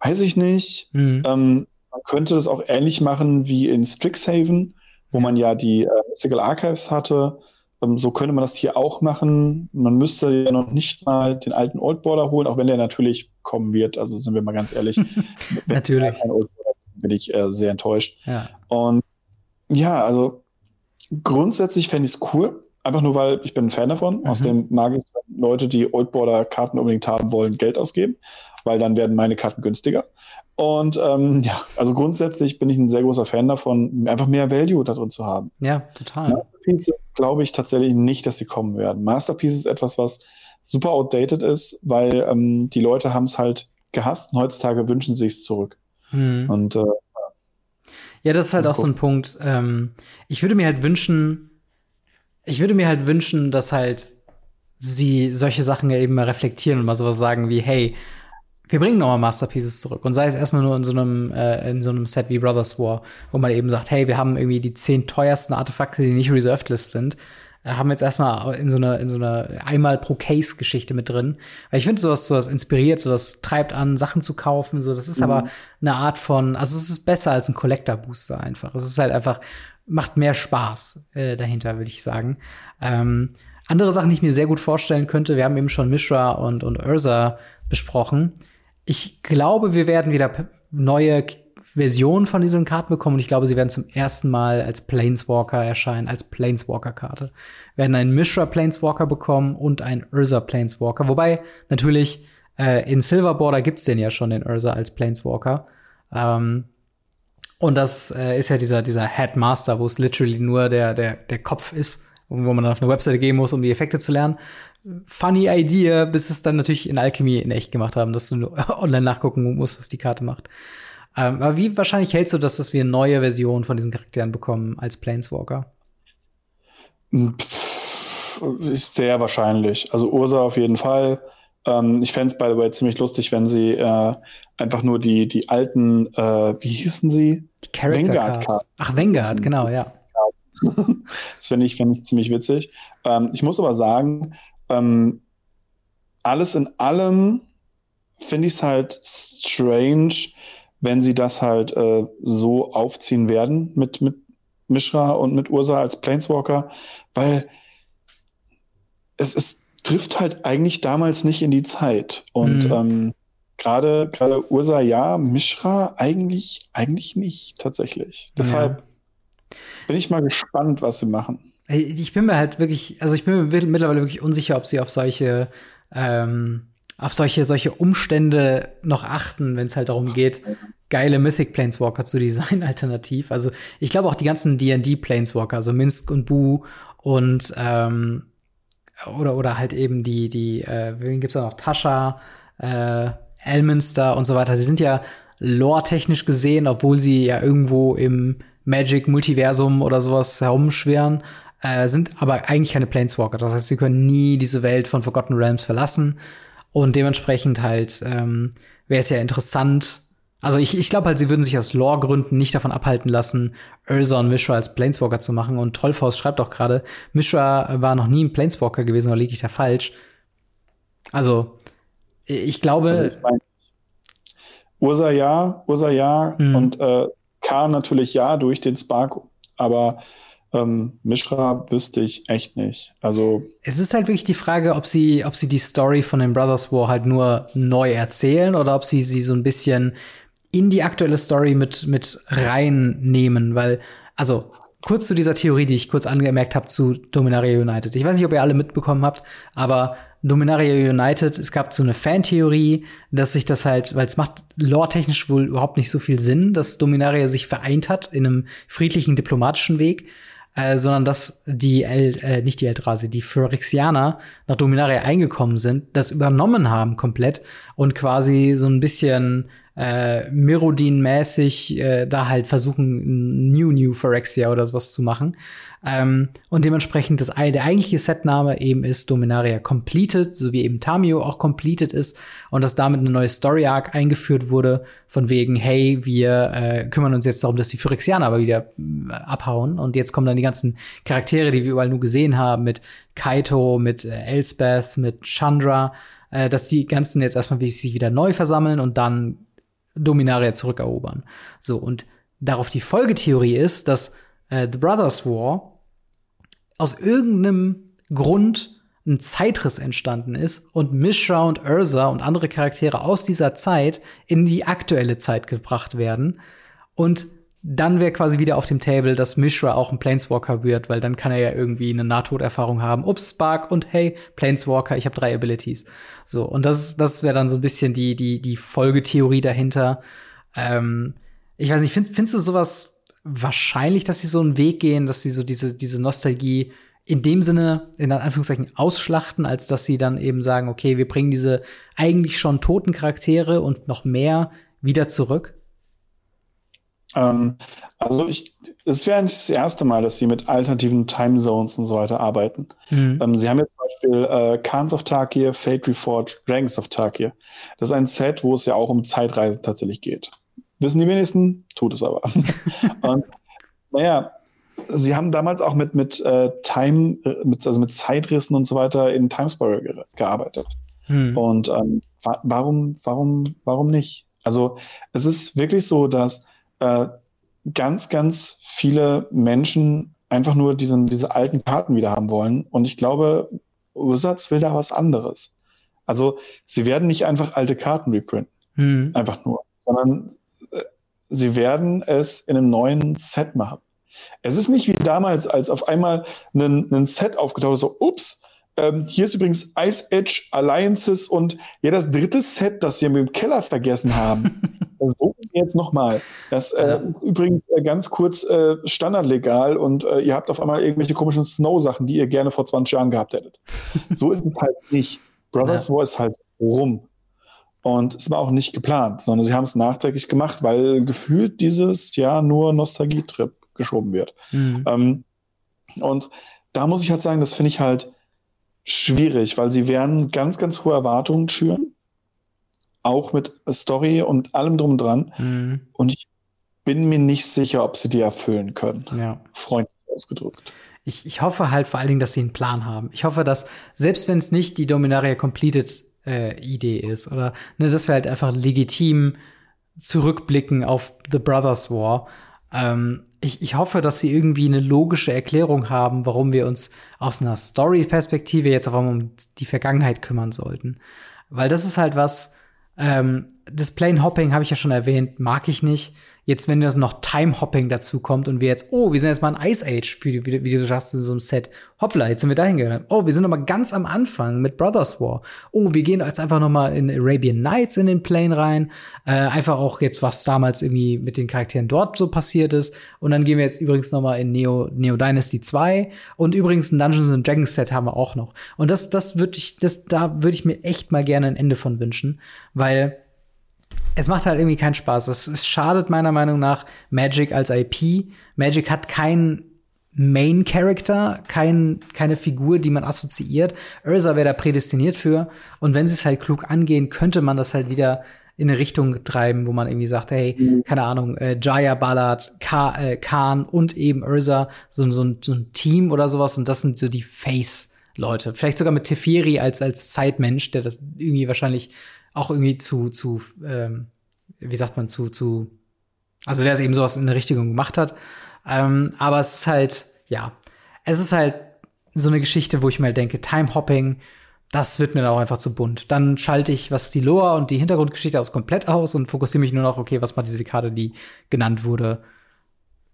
weiß ich nicht. Mhm. Ähm, man könnte das auch ähnlich machen wie in Strixhaven, wo man ja die äh, Mystical Archives hatte. Ähm, so könnte man das hier auch machen. Man müsste ja noch nicht mal den alten Old Border holen, auch wenn der natürlich kommen wird. Also sind wir mal ganz ehrlich. natürlich bin ich äh, sehr enttäuscht. Ja. Und ja, also grundsätzlich fände ich es cool. Einfach nur, weil ich bin ein Fan davon. Mhm. Außerdem mag ich Leute, die Oldboarder-Karten unbedingt haben wollen, Geld ausgeben, weil dann werden meine Karten günstiger. Und ähm, ja, also grundsätzlich bin ich ein sehr großer Fan davon, einfach mehr Value da drin zu haben. Ja, total. Masterpieces glaube ich tatsächlich nicht, dass sie kommen werden. Masterpieces ist etwas, was super outdated ist, weil ähm, die Leute haben es halt gehasst und heutzutage wünschen sie es zurück. Mhm. Und äh, ja, das ist halt auch so ein Punkt. Ähm, ich würde mir halt wünschen, ich würde mir halt wünschen, dass halt sie solche Sachen ja eben mal reflektieren und mal sowas sagen wie, hey, wir bringen nochmal Masterpieces zurück. Und sei es erstmal nur in so einem, äh, in so einem Set wie Brothers War, wo man eben sagt, hey, wir haben irgendwie die zehn teuersten Artefakte, die nicht Reserved List sind haben jetzt erstmal in so einer in so einer einmal pro Case Geschichte mit drin, weil ich finde sowas sowas inspiriert, sowas treibt an Sachen zu kaufen, so das ist mhm. aber eine Art von, also es ist besser als ein Collector Booster einfach. Es ist halt einfach macht mehr Spaß äh, dahinter, würde ich sagen. Ähm, andere Sachen, die ich mir sehr gut vorstellen könnte, wir haben eben schon Mishra und und Ursa besprochen. Ich glaube, wir werden wieder neue Version von diesen Karten bekommen und ich glaube, sie werden zum ersten Mal als Planeswalker erscheinen, als Planeswalker-Karte. Wir werden einen Mishra Planeswalker bekommen und einen Ursa Planeswalker. Wobei natürlich äh, in Silver Border gibt's den ja schon, den Ursa als Planeswalker. Ähm, und das äh, ist ja dieser, dieser Headmaster, wo es literally nur der, der, der Kopf ist, wo man dann auf eine Webseite gehen muss, um die Effekte zu lernen. Funny Idea, bis es dann natürlich in Alchemy in echt gemacht haben, dass du online nachgucken musst, was die Karte macht. Ähm, aber wie wahrscheinlich hältst du das, dass wir neue Versionen von diesen Charakteren bekommen als Planeswalker? Pff, ist sehr wahrscheinlich. Also Ursa auf jeden Fall. Ähm, ich fände es, by the way, ziemlich lustig, wenn sie äh, einfach nur die, die alten, äh, wie hießen sie? Die Character Vanguard Cards. Ach, Vanguard, genau, ja. das finde ich, find ich ziemlich witzig. Ähm, ich muss aber sagen, ähm, alles in allem finde ich es halt strange, wenn sie das halt äh, so aufziehen werden mit, mit Mishra und mit Ursa als Planeswalker, weil es, es trifft halt eigentlich damals nicht in die Zeit. Und mhm. ähm, gerade gerade Ursa ja, Mishra eigentlich eigentlich nicht tatsächlich. Deshalb ja. Bin ich mal gespannt, was sie machen. Ich bin mir halt wirklich, also ich bin mir mittlerweile wirklich unsicher, ob sie auf solche ähm, auf solche, solche Umstände noch achten, wenn es halt darum geht, geile Mythic Planeswalker zu designen, alternativ. Also ich glaube auch die ganzen D&D Planeswalker, also Minsk und Bu und ähm, oder oder halt eben die die äh, wen gibt's da noch Tascha, äh, Elminster und so weiter. Die sind ja lore-technisch gesehen, obwohl sie ja irgendwo im Magic Multiversum oder sowas herumschweren, äh, sind aber eigentlich keine Planeswalker. Das heißt, sie können nie diese Welt von Forgotten Realms verlassen. Und dementsprechend halt ähm, wäre es ja interessant. Also ich, ich glaube halt, sie würden sich aus Lore-Gründen nicht davon abhalten lassen, Ursa und Mishra als Planeswalker zu machen. Und Trollfaust schreibt auch gerade, Mishra war noch nie ein Planeswalker gewesen, oder liege ich da falsch? Also, ich glaube. Also ich mein, Ursa ja, Ursa ja mhm. und äh, K natürlich ja durch den Spark, aber ähm, Mishra wüsste ich echt nicht. Also es ist halt wirklich die Frage, ob sie, ob sie die Story von den Brothers War halt nur neu erzählen oder ob sie sie so ein bisschen in die aktuelle Story mit mit reinnehmen, weil also kurz zu dieser Theorie, die ich kurz angemerkt habe zu Dominaria United. Ich weiß nicht, ob ihr alle mitbekommen habt, aber Dominaria United, es gab so eine Fantheorie, dass sich das halt, weil es macht lore-technisch wohl überhaupt nicht so viel Sinn, dass Dominaria sich vereint hat in einem friedlichen diplomatischen Weg, äh, sondern dass die El, äh, nicht die Eldrazi, die Phyrexianer nach Dominaria eingekommen sind, das übernommen haben komplett und quasi so ein bisschen äh, Mirrodin-mäßig äh, da halt versuchen, New New Phyrexia oder sowas zu machen. Ähm, und dementsprechend das, der eigentliche Setname eben ist Dominaria Completed, so wie eben Tamio auch Completed ist und dass damit eine neue Story Arc eingeführt wurde, von wegen, hey, wir äh, kümmern uns jetzt darum, dass die Phyrexianer aber wieder äh, abhauen und jetzt kommen dann die ganzen Charaktere, die wir überall nur gesehen haben, mit Kaito, mit äh, Elspeth, mit Chandra, äh, dass die ganzen jetzt erstmal sich wieder neu versammeln und dann Dominaria zurückerobern. So, und darauf die Folgetheorie ist, dass äh, The Brothers War aus irgendeinem Grund ein Zeitriss entstanden ist und Mishra und Ursa und andere Charaktere aus dieser Zeit in die aktuelle Zeit gebracht werden. Und dann wäre quasi wieder auf dem Table, dass Mishra auch ein Planeswalker wird, weil dann kann er ja irgendwie eine Nahtoderfahrung haben. Ups, Spark und hey, Planeswalker, ich habe drei Abilities. So, und das, das wäre dann so ein bisschen die, die, die Folgetheorie dahinter. Ähm, ich weiß nicht, find, findest du sowas wahrscheinlich, dass sie so einen Weg gehen, dass sie so diese, diese Nostalgie in dem Sinne, in Anführungszeichen, ausschlachten, als dass sie dann eben sagen, okay, wir bringen diese eigentlich schon toten Charaktere und noch mehr wieder zurück? Ähm, also ich, es wäre nicht das erste Mal, dass sie mit alternativen Time Zones und so weiter arbeiten. Mhm. Ähm, sie haben jetzt zum Beispiel äh, Khans of Tarkir, Fate Reforged, Dragons of Tarkir. Das ist ein Set, wo es ja auch um Zeitreisen tatsächlich geht. Wissen die wenigsten, tut es aber. und naja, sie haben damals auch mit, mit äh, Time, äh, mit, also mit Zeitrissen und so weiter in Timespire ge gearbeitet. Mhm. Und ähm, wa warum, warum, warum nicht? Also es ist wirklich so, dass äh, ganz, ganz viele Menschen einfach nur diesen, diese alten Karten wieder haben wollen. Und ich glaube, Ursatz will da was anderes. Also sie werden nicht einfach alte Karten reprinten, mhm. einfach nur, sondern äh, sie werden es in einem neuen Set machen. Es ist nicht wie damals, als auf einmal ein, ein Set aufgetaucht ist, so, ups, ähm, hier ist übrigens Ice Edge Alliances und ja, das dritte Set, das wir mit dem Keller vergessen haben. das jetzt nochmal. Das äh, ist übrigens äh, ganz kurz äh, standardlegal und äh, ihr habt auf einmal irgendwelche komischen Snow-Sachen, die ihr gerne vor 20 Jahren gehabt hättet. so ist es halt nicht. Brothers ja. War ist halt rum. Und es war auch nicht geplant, sondern sie haben es nachträglich gemacht, weil gefühlt dieses Jahr nur Nostalgie-Trip geschoben wird. Mhm. Ähm, und da muss ich halt sagen, das finde ich halt schwierig, weil sie werden ganz, ganz hohe Erwartungen schüren auch mit Story und allem drum dran. Mhm. Und ich bin mir nicht sicher, ob sie die erfüllen können. Ja. Freundlich ausgedrückt. Ich, ich hoffe halt vor allen Dingen, dass sie einen Plan haben. Ich hoffe, dass, selbst wenn es nicht die Dominaria Completed äh, Idee ist, oder ne, dass wir halt einfach legitim zurückblicken auf The Brothers War. Ähm, ich, ich hoffe, dass sie irgendwie eine logische Erklärung haben, warum wir uns aus einer Story-Perspektive jetzt auf einmal um die Vergangenheit kümmern sollten. Weil das ist halt was, ähm, das Plane Hopping habe ich ja schon erwähnt, mag ich nicht. Jetzt, wenn noch Time Hopping dazu kommt und wir jetzt, oh, wir sind jetzt mal in Ice Age, wie, wie, wie du sagst, in so einem Set. Hoppla, jetzt sind wir dahin gegangen. Oh, wir sind noch ganz am Anfang mit Brothers War. Oh, wir gehen jetzt einfach noch mal in Arabian Nights in den Plane rein. Äh, einfach auch jetzt, was damals irgendwie mit den Charakteren dort so passiert ist. Und dann gehen wir jetzt übrigens noch mal in Neo, Neo Dynasty 2. Und übrigens ein Dungeons and Dragons Set haben wir auch noch. Und das, das würde ich, das, da würde ich mir echt mal gerne ein Ende von wünschen, weil es macht halt irgendwie keinen Spaß. Es, es schadet meiner Meinung nach Magic als IP. Magic hat keinen Main Character, kein, keine Figur, die man assoziiert. Ursa wäre da prädestiniert für. Und wenn sie es halt klug angehen, könnte man das halt wieder in eine Richtung treiben, wo man irgendwie sagt, hey, mhm. keine Ahnung, äh, Jaya Ballard, Ka äh, Khan und eben Ursa, so, so, ein, so ein Team oder sowas. Und das sind so die Face-Leute. Vielleicht sogar mit Teferi als, als Zeitmensch, der das irgendwie wahrscheinlich auch irgendwie zu, zu ähm, wie sagt man, zu, zu, also der es eben sowas in der Richtung gemacht hat. Ähm, aber es ist halt, ja, es ist halt so eine Geschichte, wo ich mir denke, Time Hopping, das wird mir dann auch einfach zu bunt. Dann schalte ich, was die Lore und die Hintergrundgeschichte aus komplett aus und fokussiere mich nur noch, okay, was war diese Karte, die genannt wurde?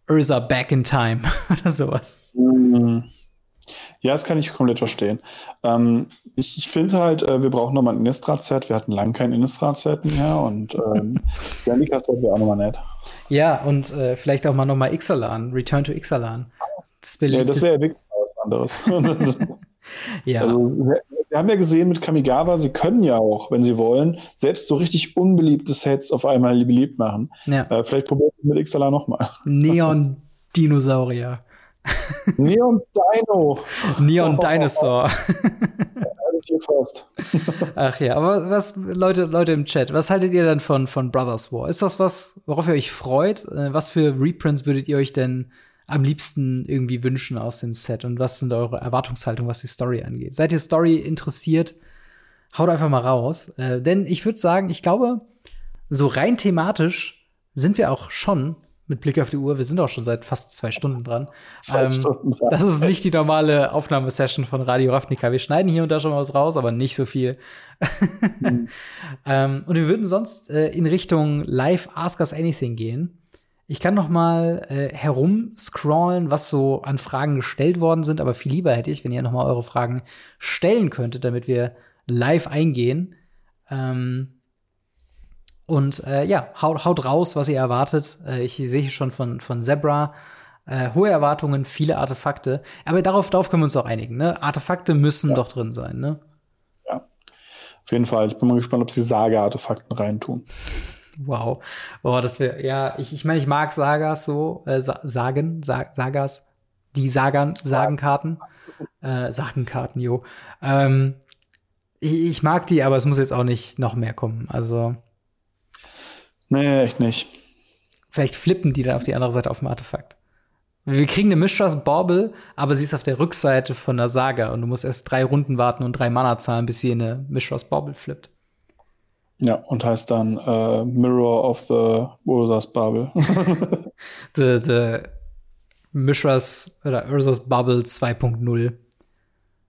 Ursa Back in Time oder sowas. Mm. Ja, das kann ich komplett verstehen. Ähm, ich, ich finde halt, äh, wir brauchen nochmal ein Innistrad-Set. Wir hatten lange kein Innistrad-Set mehr und ähm, Zendika-Set wäre auch nochmal nett. Ja, und äh, vielleicht auch mal nochmal Ixalan, Return to Ixalan. Das, ja, das wäre ja wirklich was anderes. ja. Also, sie, haben ja gesehen mit Kamigawa, sie können ja auch, wenn sie wollen, selbst so richtig unbeliebte Sets auf einmal beliebt machen. Ja. Äh, vielleicht probieren sie mit Ixalan nochmal. Neon Dinosaurier. Neon Dino. Neon Dinosaur. Ach ja, aber was, Leute, Leute im Chat, was haltet ihr denn von, von Brothers War? Ist das was, worauf ihr euch freut? Äh, was für Reprints würdet ihr euch denn am liebsten irgendwie wünschen aus dem Set? Und was sind eure Erwartungshaltungen, was die Story angeht? Seid ihr Story interessiert? Haut einfach mal raus. Äh, denn ich würde sagen, ich glaube, so rein thematisch sind wir auch schon mit Blick auf die Uhr, wir sind auch schon seit fast zwei Stunden dran. Zwei ähm, Stunden, ja. Das ist nicht die normale Aufnahmesession von Radio Ravnica. Wir schneiden hier und da schon mal was raus, aber nicht so viel. mhm. ähm, und wir würden sonst äh, in Richtung Live Ask Us Anything gehen. Ich kann noch mal äh, herumscrollen, was so an Fragen gestellt worden sind, aber viel lieber hätte ich, wenn ihr noch mal eure Fragen stellen könntet, damit wir live eingehen. Ähm, und äh, ja, haut, haut raus, was ihr erwartet. Äh, ich sehe schon von, von Zebra äh, hohe Erwartungen, viele Artefakte. Aber darauf, darauf können wir uns auch einigen. Ne? Artefakte müssen ja. doch drin sein. Ne? Ja, auf jeden Fall. Ich bin mal gespannt, ob sie Saga-Artefakten reintun. Wow. Oh, das wäre, ja, ich, ich meine, ich mag Sagas so, äh, Sagen, Sa Sagas, die Sagan, Sagenkarten. Äh, Sagenkarten, jo. Ähm, ich, ich mag die, aber es muss jetzt auch nicht noch mehr kommen. Also. Nee, echt nicht. Vielleicht flippen die dann auf die andere Seite auf dem Artefakt. Wir kriegen eine Mishras Bauble, aber sie ist auf der Rückseite von der Saga und du musst erst drei Runden warten und drei Mana zahlen, bis sie eine Mishras Bauble flippt. Ja, und heißt dann uh, Mirror of the Ursas Bubble. the, the Mishras oder Ursas Bubble 2.0.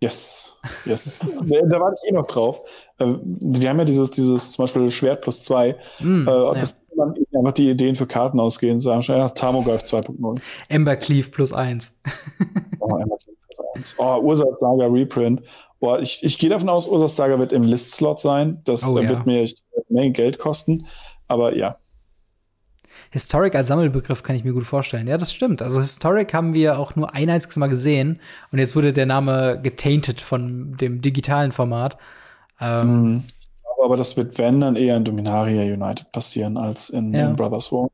Yes, yes. da warte ich eh noch drauf. Äh, wir haben ja dieses, dieses zum Beispiel Schwert plus zwei. Mm, äh, ja. Das dann einfach die Ideen für Karten ausgehen, sagen schon, ja, Tamogolf 2.0. Ember Cleave plus eins. oh, Ember Cleave plus eins. Oh, Ursas Saga Reprint. Boah, ich, ich gehe davon aus, Ursas Saga wird im List-Slot sein. Das oh, äh, wird mir echt Menge Geld kosten. Aber ja, Historic als Sammelbegriff kann ich mir gut vorstellen. Ja, das stimmt. Also Historic haben wir auch nur ein einziges Mal gesehen und jetzt wurde der Name getainted von dem digitalen Format. Ähm, mhm. Aber das wird, wenn, dann eher in Dominaria United passieren als in, ja. in Brothers War.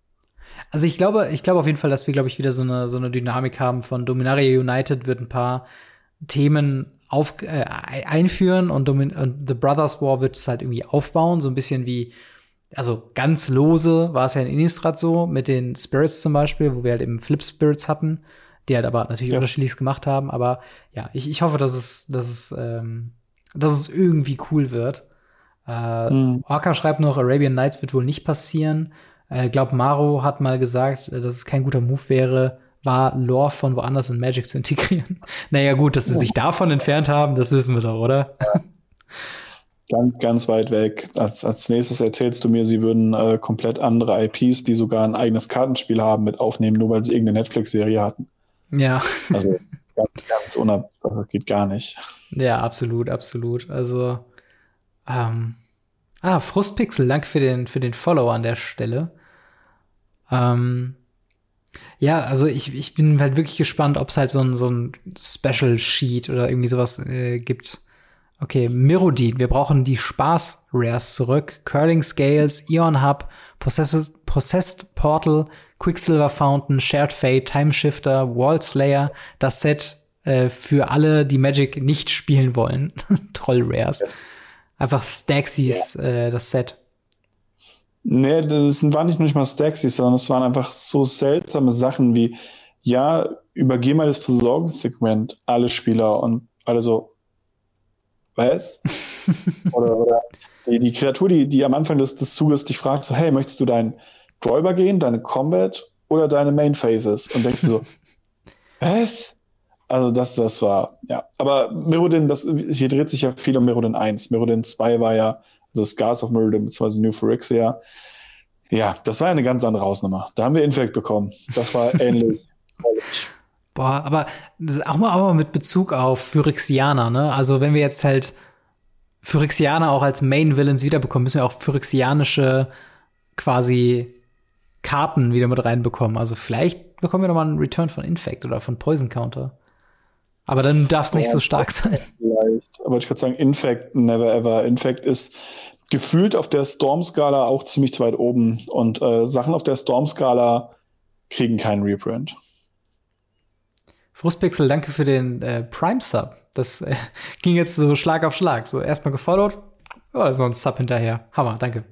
Also ich glaube, ich glaube auf jeden Fall, dass wir, glaube ich, wieder so eine, so eine Dynamik haben von Dominaria United wird ein paar Themen auf, äh, einführen und, Domin und The Brothers War wird es halt irgendwie aufbauen, so ein bisschen wie also ganz lose war es ja in Innistrad so, mit den Spirits zum Beispiel, wo wir halt eben Flip Spirits hatten, die halt aber natürlich ja. unterschiedliches gemacht haben. Aber ja, ich, ich hoffe, dass es, dass es, ähm, dass es irgendwie cool wird. Äh, mhm. Orca schreibt noch, Arabian Nights wird wohl nicht passieren. Äh, glaub, Maro hat mal gesagt, äh, dass es kein guter Move wäre, war Lore von woanders in Magic zu integrieren. naja, gut, dass sie sich davon entfernt haben, das wissen wir doch, oder? Ja. Ganz, ganz weit weg. Als, als nächstes erzählst du mir, sie würden äh, komplett andere IPs, die sogar ein eigenes Kartenspiel haben, mit aufnehmen, nur weil sie irgendeine Netflix-Serie hatten. Ja. Also ganz, ganz unab, das geht gar nicht. Ja, absolut, absolut. Also, ähm, ah, Frustpixel, danke für den, für den Follow an der Stelle. Ähm, ja, also ich, ich bin halt wirklich gespannt, ob es halt so ein, so ein Special Sheet oder irgendwie sowas äh, gibt Okay, Mirrodin. Wir brauchen die Spaß-Rares zurück. Curling Scales, Ion Hub, Possessed, Possessed Portal, Quicksilver Fountain, Shared Fate, Time Shifter, Wall Slayer. Das Set äh, für alle, die Magic nicht spielen wollen. Troll Rares. Einfach Staxies, äh, das Set. Nee, das waren nicht nur mal Staxies, sondern es waren einfach so seltsame Sachen wie, ja, übergeh mal das Versorgungssegment, alle Spieler und alle so, was? oder, oder die, die, Kreatur, die, die am Anfang des, des Zuges dich fragt, so, hey, möchtest du deinen Dräuber gehen, deine Combat oder deine Main Phases? Und denkst du so, was? Also das, das war, ja. Aber Mirrodin, das, hier dreht sich ja viel um Mirrodin 1. Mirrodin 2 war ja, also Scars of Mirrodin, beziehungsweise New Phyrexia. Ja, das war eine ganz andere Hausnummer. Da haben wir Infekt bekommen. Das war ähnlich. Boah, aber auch mal, auch mal mit Bezug auf Phyrexianer, ne? Also wenn wir jetzt halt Phyrexianer auch als Main Villains wiederbekommen, müssen wir auch phyrexianische quasi Karten wieder mit reinbekommen. Also vielleicht bekommen wir noch mal einen Return von Infect oder von Poison Counter. Aber dann darf es nicht ja, so stark sein. Vielleicht. Aber ich würde sagen, Infect, never ever. Infect ist gefühlt auf der Storm-Skala auch ziemlich weit oben. Und äh, Sachen auf der Storm-Skala kriegen keinen Reprint. Frustpixel, danke für den äh, Prime-Sub. Das äh, ging jetzt so Schlag auf Schlag. So erstmal gefollowt, oder so ein Sub hinterher. Hammer, danke.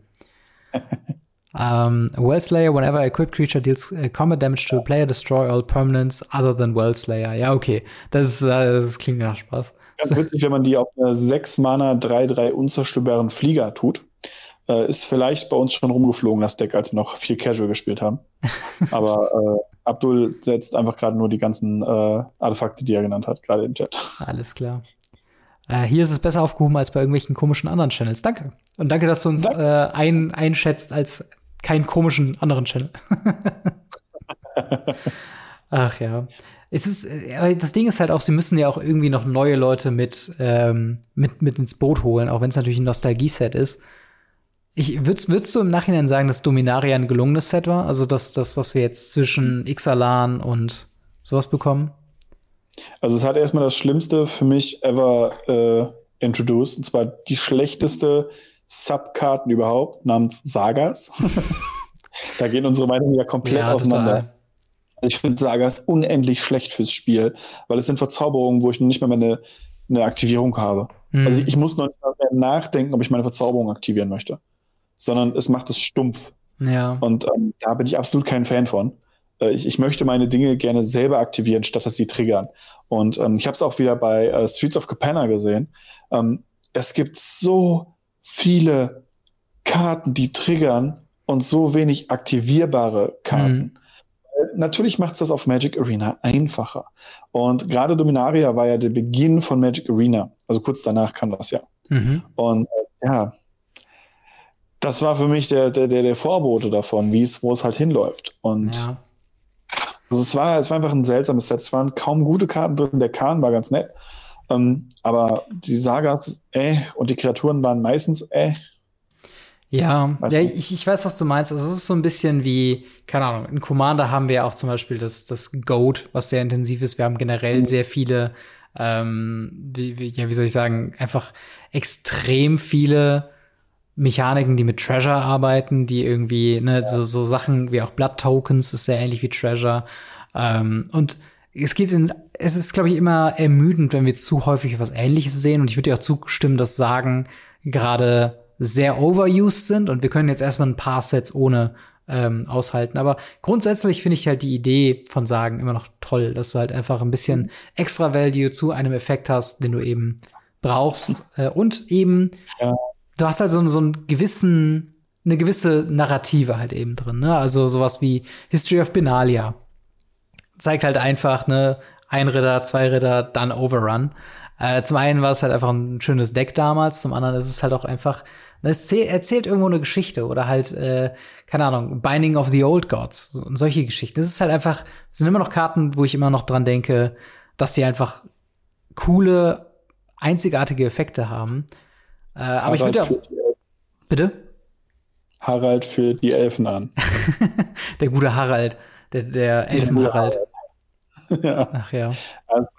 um, Wellslayer, whenever a equipped creature deals uh, combat damage to a player, destroy all permanents other than Wellslayer. Ja, okay. Das, äh, das klingt nach Spaß. Ganz witzig, wenn man die auf eine 6 Mana 3-3 unzerstörbaren Flieger tut. Äh, ist vielleicht bei uns schon rumgeflogen, das Deck, als wir noch viel Casual gespielt haben. Aber äh, Abdul setzt einfach gerade nur die ganzen äh, Artefakte, die er genannt hat, gerade im Chat. Alles klar. Äh, hier ist es besser aufgehoben als bei irgendwelchen komischen anderen Channels. Danke. Und danke, dass du uns äh, ein, einschätzt als keinen komischen anderen Channel. Ach ja. Es ist, äh, das Ding ist halt auch, sie müssen ja auch irgendwie noch neue Leute mit, ähm, mit, mit ins Boot holen, auch wenn es natürlich ein Nostalgie-Set ist. Ich, würdest, würdest du im Nachhinein sagen, dass Dominaria ein gelungenes Set war? Also dass das, was wir jetzt zwischen Ixalan und sowas bekommen? Also es hat erstmal das Schlimmste für mich ever äh, introduced, und zwar die schlechteste Subkarten überhaupt, namens Sagas. da gehen unsere Meinungen ja komplett ja, auseinander. Total. Ich finde Sagas unendlich schlecht fürs Spiel, weil es sind Verzauberungen, wo ich nicht mehr eine, eine Aktivierung habe. Mhm. Also ich muss noch nicht mehr nachdenken, ob ich meine Verzauberung aktivieren möchte sondern es macht es stumpf. Ja. Und ähm, da bin ich absolut kein Fan von. Äh, ich, ich, möchte meine Dinge gerne selber aktivieren, statt dass sie triggern. Und ähm, ich habe es auch wieder bei äh, Streets of Capenna gesehen. Ähm, es gibt so viele Karten, die triggern und so wenig aktivierbare Karten. Mhm. Natürlich macht es das auf Magic Arena einfacher. Und gerade Dominaria war ja der Beginn von Magic Arena. Also kurz danach kam das ja. Mhm. Und äh, ja, das war für mich der, der, der Vorbote davon, wie es, wo es halt hinläuft. Und ja. also es, war, es war einfach ein seltsames Set. Es waren kaum gute Karten drin. Der Kahn war ganz nett. Ähm, aber die Sagas, äh, und die Kreaturen waren meistens, äh. Ja, ja ich, ich weiß, was du meinst. Also es ist so ein bisschen wie, keine Ahnung, in Commander haben wir auch zum Beispiel das, das Goat, was sehr intensiv ist. Wir haben generell mhm. sehr viele, ähm, wie, wie, ja, wie soll ich sagen, einfach extrem viele Mechaniken, die mit Treasure arbeiten, die irgendwie, ne, ja. so, so Sachen wie auch Blood Tokens ist sehr ähnlich wie Treasure. Ähm, und es geht in, es ist, glaube ich, immer ermüdend, wenn wir zu häufig was Ähnliches sehen. Und ich würde dir auch zustimmen, dass Sagen gerade sehr overused sind und wir können jetzt erstmal ein paar Sets ohne ähm, aushalten. Aber grundsätzlich finde ich halt die Idee von Sagen immer noch toll, dass du halt einfach ein bisschen extra Value zu einem Effekt hast, den du eben brauchst. Äh, und eben ja du hast halt so, so einen gewissen, eine gewisse Narrative halt eben drin, ne? Also sowas wie History of Benalia. Zeigt halt einfach, ne, ein Ritter, zwei Ritter, dann Overrun. Äh, zum einen war es halt einfach ein schönes Deck damals, zum anderen ist es halt auch einfach, ne, es erzählt, irgendwo eine Geschichte oder halt, äh, keine Ahnung, Binding of the Old Gods und solche Geschichten. Es ist halt einfach, es sind immer noch Karten, wo ich immer noch dran denke, dass die einfach coole, einzigartige Effekte haben äh, aber ich würde auch. Bitte? Harald führt die Elfen an. der gute Harald, der, der Elfen-Harald. ja. Ach ja. Also,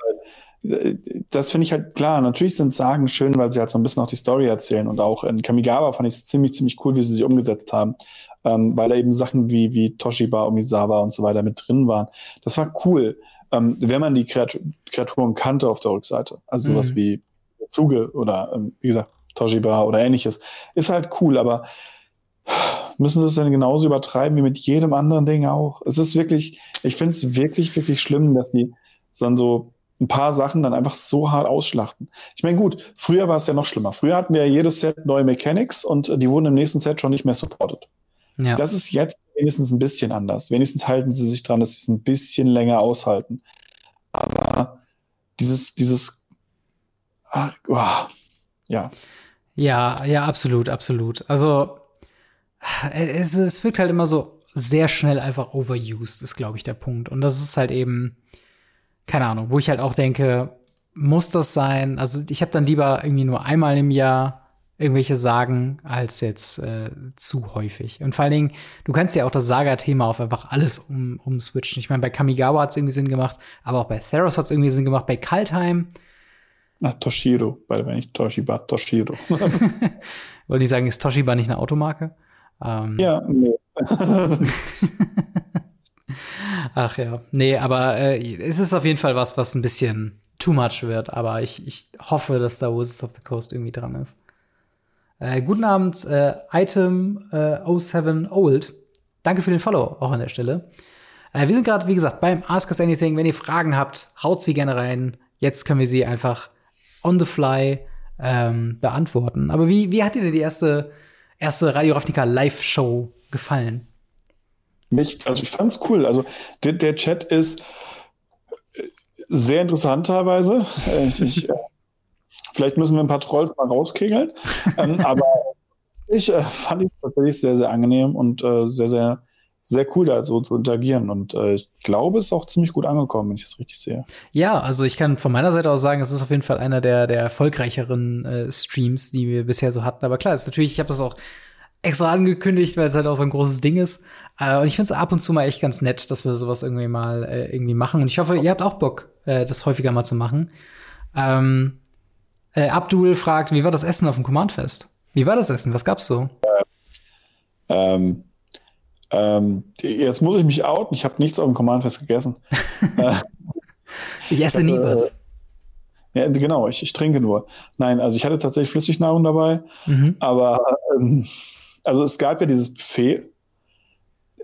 das finde ich halt klar. Natürlich sind Sagen schön, weil sie halt so ein bisschen auch die Story erzählen. Und auch in Kamigawa fand ich es ziemlich, ziemlich cool, wie sie sie umgesetzt haben. Ähm, weil da eben Sachen wie, wie Toshiba, Omizawa und so weiter mit drin waren. Das war cool. Ähm, wenn man die Kreatur Kreaturen kannte auf der Rückseite. Also sowas mhm. wie Zuge oder, ähm, wie gesagt, Toshiba oder ähnliches. Ist halt cool, aber müssen sie es dann genauso übertreiben wie mit jedem anderen Ding auch? Es ist wirklich, ich finde es wirklich, wirklich schlimm, dass die dann so ein paar Sachen dann einfach so hart ausschlachten. Ich meine, gut, früher war es ja noch schlimmer. Früher hatten wir ja jedes Set neue Mechanics und die wurden im nächsten Set schon nicht mehr supported. Ja. Das ist jetzt wenigstens ein bisschen anders. Wenigstens halten sie sich dran, dass sie es ein bisschen länger aushalten. Aber dieses, dieses, ach, oh, ja. Ja, ja, absolut, absolut. Also, es, es wirkt halt immer so sehr schnell einfach overused, ist, glaube ich, der Punkt. Und das ist halt eben, keine Ahnung, wo ich halt auch denke, muss das sein? Also ich habe dann lieber irgendwie nur einmal im Jahr irgendwelche Sagen als jetzt äh, zu häufig. Und vor allen Dingen, du kannst ja auch das Saga-Thema auf einfach alles um, umswitchen. Ich meine, bei Kamigawa hat es irgendwie Sinn gemacht, aber auch bei Theros hat es irgendwie Sinn gemacht, bei Kaltheim. Na, Toshiro, weil wenn ich Toshiba, Toshiro. Wollte ich sagen, ist Toshiba nicht eine Automarke? Ähm, ja, nee. Ach ja, nee, aber äh, es ist auf jeden Fall was, was ein bisschen too much wird. Aber ich, ich hoffe, dass da Wizards of the Coast irgendwie dran ist. Äh, guten Abend, äh, Item äh, 07 Old. Danke für den Follow auch an der Stelle. Äh, wir sind gerade, wie gesagt, beim Ask Us Anything. Wenn ihr Fragen habt, haut sie gerne rein. Jetzt können wir sie einfach on the fly ähm, beantworten. Aber wie, wie hat dir denn die erste, erste Radio Ravnica Live-Show gefallen? Mich, also ich fand's cool. Also der, der Chat ist äh, sehr interessant teilweise. Äh, ich, ich, äh, vielleicht müssen wir ein paar Trolls mal rauskegeln. ähm, aber ich äh, fand es tatsächlich sehr, sehr angenehm und äh, sehr, sehr sehr cool, da so zu interagieren. Und äh, ich glaube, es ist auch ziemlich gut angekommen, wenn ich das richtig sehe. Ja, also ich kann von meiner Seite aus sagen, es ist auf jeden Fall einer der, der erfolgreicheren äh, Streams, die wir bisher so hatten. Aber klar, ist natürlich, ich habe das auch extra angekündigt, weil es halt auch so ein großes Ding ist. Äh, und ich finde es ab und zu mal echt ganz nett, dass wir sowas irgendwie mal äh, irgendwie machen. Und ich hoffe, ihr habt auch Bock, äh, das häufiger mal zu machen. Ähm, äh, Abdul fragt, wie war das Essen auf dem Command-Fest? Wie war das Essen? Was gab's so? Ähm, ähm, jetzt muss ich mich outen. Ich habe nichts auf dem Command-Fest gegessen. Äh, ich esse nie was. Ja, genau, ich, ich, trinke nur. Nein, also ich hatte tatsächlich Flüssignahrung dabei, mhm. aber ähm, also es gab ja dieses Buffet.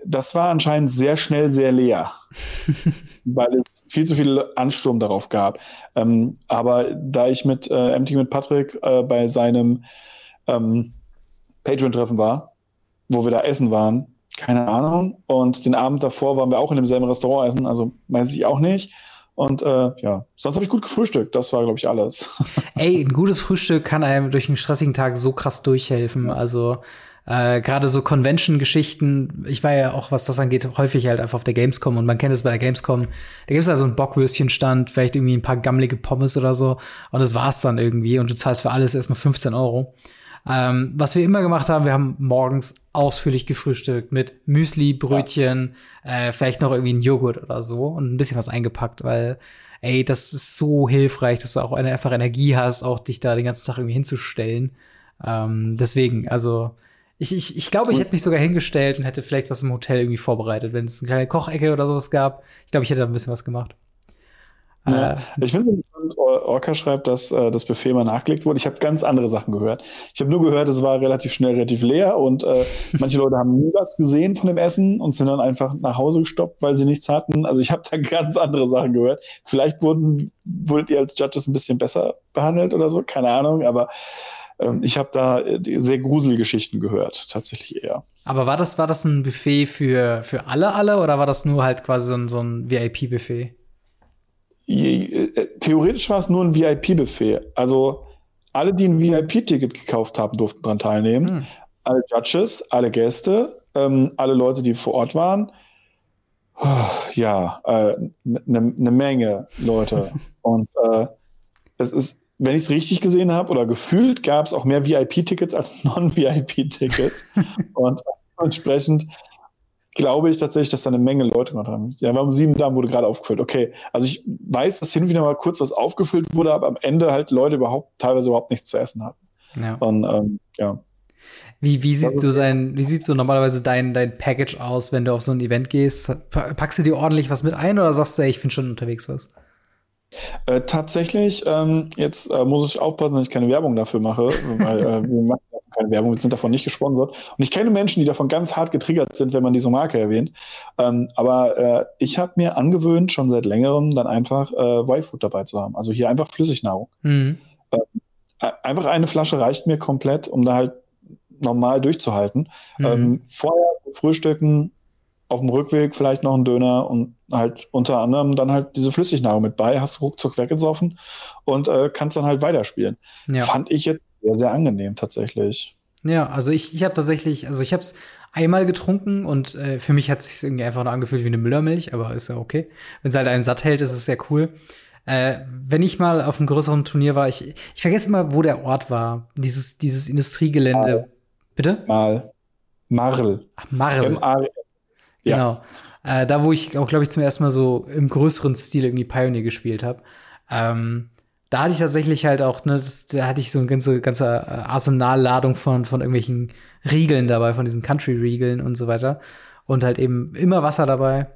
Das war anscheinend sehr schnell sehr leer, weil es viel zu viel Ansturm darauf gab. Ähm, aber da ich mit äh, MT mit Patrick äh, bei seinem ähm, Patreon-Treffen war, wo wir da essen waren, keine Ahnung. Und den Abend davor waren wir auch in demselben Restaurant essen, also weiß ich auch nicht. Und äh, ja, sonst habe ich gut gefrühstückt. Das war, glaube ich, alles. Ey, ein gutes Frühstück kann einem durch einen stressigen Tag so krass durchhelfen. Also äh, gerade so Convention-Geschichten, ich war ja auch, was das angeht, häufig halt einfach auf der Gamescom und man kennt es bei der Gamescom, da gibt es also einen Bockwürstchenstand, vielleicht irgendwie ein paar gammelige Pommes oder so und das war's dann irgendwie und du zahlst für alles erstmal 15 Euro. Ähm, was wir immer gemacht haben, wir haben morgens ausführlich gefrühstückt mit Müsli, Brötchen, ja. äh, vielleicht noch irgendwie ein Joghurt oder so und ein bisschen was eingepackt, weil ey, das ist so hilfreich, dass du auch eine, einfach Energie hast, auch dich da den ganzen Tag irgendwie hinzustellen. Ähm, deswegen, also ich, ich, ich glaube, ich hätte mich sogar hingestellt und hätte vielleicht was im Hotel irgendwie vorbereitet, wenn es eine kleine Kochecke oder sowas gab. Ich glaube, ich hätte da ein bisschen was gemacht. Ja, äh, ich finde es interessant, Orca schreibt, dass äh, das Buffet mal nachgelegt wurde. Ich habe ganz andere Sachen gehört. Ich habe nur gehört, es war relativ schnell relativ leer und äh, manche Leute haben nie was gesehen von dem Essen und sind dann einfach nach Hause gestoppt, weil sie nichts hatten. Also ich habe da ganz andere Sachen gehört. Vielleicht wurden, wurdet ihr als Judges ein bisschen besser behandelt oder so, keine Ahnung, aber ähm, ich habe da äh, sehr Gruselgeschichten gehört, tatsächlich eher. Aber war das, war das ein Buffet für, für alle, alle oder war das nur halt quasi so ein, so ein VIP-Buffet? Äh, theoretisch war es nur ein VIP-Buffet. Also alle, die ein VIP-Ticket gekauft haben, durften daran teilnehmen. Hm. Alle Judges, alle Gäste, ähm, alle Leute, die vor Ort waren. Ja, eine äh, ne, ne Menge Leute. Und äh, es ist, wenn ich es richtig gesehen habe oder gefühlt, gab es auch mehr VIP-Tickets als Non-VIP-Tickets. Und entsprechend glaube ich tatsächlich, dass da eine Menge Leute gemacht haben. Ja, wir haben sieben Damen wurde gerade aufgefüllt. Okay, also ich weiß, dass hin und wieder mal kurz was aufgefüllt wurde, aber am Ende halt Leute überhaupt teilweise überhaupt nichts zu essen hatten. Ja. Und ähm, ja. Wie, wie sieht so sein, wie sieht so normalerweise dein, dein Package aus, wenn du auf so ein Event gehst? Packst du dir ordentlich was mit ein oder sagst du, ey, ich finde schon unterwegs was? Äh, tatsächlich, ähm, jetzt äh, muss ich aufpassen, dass ich keine Werbung dafür mache, weil äh, wir machen keine Werbung, wir sind davon nicht gesponsert. Und ich kenne Menschen, die davon ganz hart getriggert sind, wenn man diese Marke erwähnt. Ähm, aber äh, ich habe mir angewöhnt, schon seit längerem dann einfach äh, Y-Food dabei zu haben. Also hier einfach Flüssignahrung. Mhm. Äh, einfach eine Flasche reicht mir komplett, um da halt normal durchzuhalten. Mhm. Ähm, vorher frühstücken, auf dem Rückweg vielleicht noch ein Döner und halt unter anderem dann halt diese Flüssignahrung mit bei, hast ruckzuck weggesoffen und äh, kannst dann halt weiterspielen. Ja. Fand ich jetzt sehr, sehr angenehm tatsächlich. Ja, also ich, ich habe tatsächlich, also ich habe es einmal getrunken und äh, für mich hat es sich irgendwie einfach nur angefühlt wie eine Müllermilch, aber ist ja okay. Wenn es halt einen satt hält, ist es sehr cool. Äh, wenn ich mal auf einem größeren Turnier war, ich, ich vergesse immer, wo der Ort war. Dieses, dieses Industriegelände. Mal. Bitte? Mal. Marl. Ach, Marl. M-A-R. Ja. Genau. Äh, da, wo ich auch, glaube ich, zum ersten Mal so im größeren Stil irgendwie Pioneer gespielt habe. Ähm, da hatte ich tatsächlich halt auch, ne, das, da hatte ich so eine ganze, ganze äh, Arsenalladung von, von irgendwelchen Riegeln dabei, von diesen Country-Riegeln und so weiter. Und halt eben immer Wasser dabei.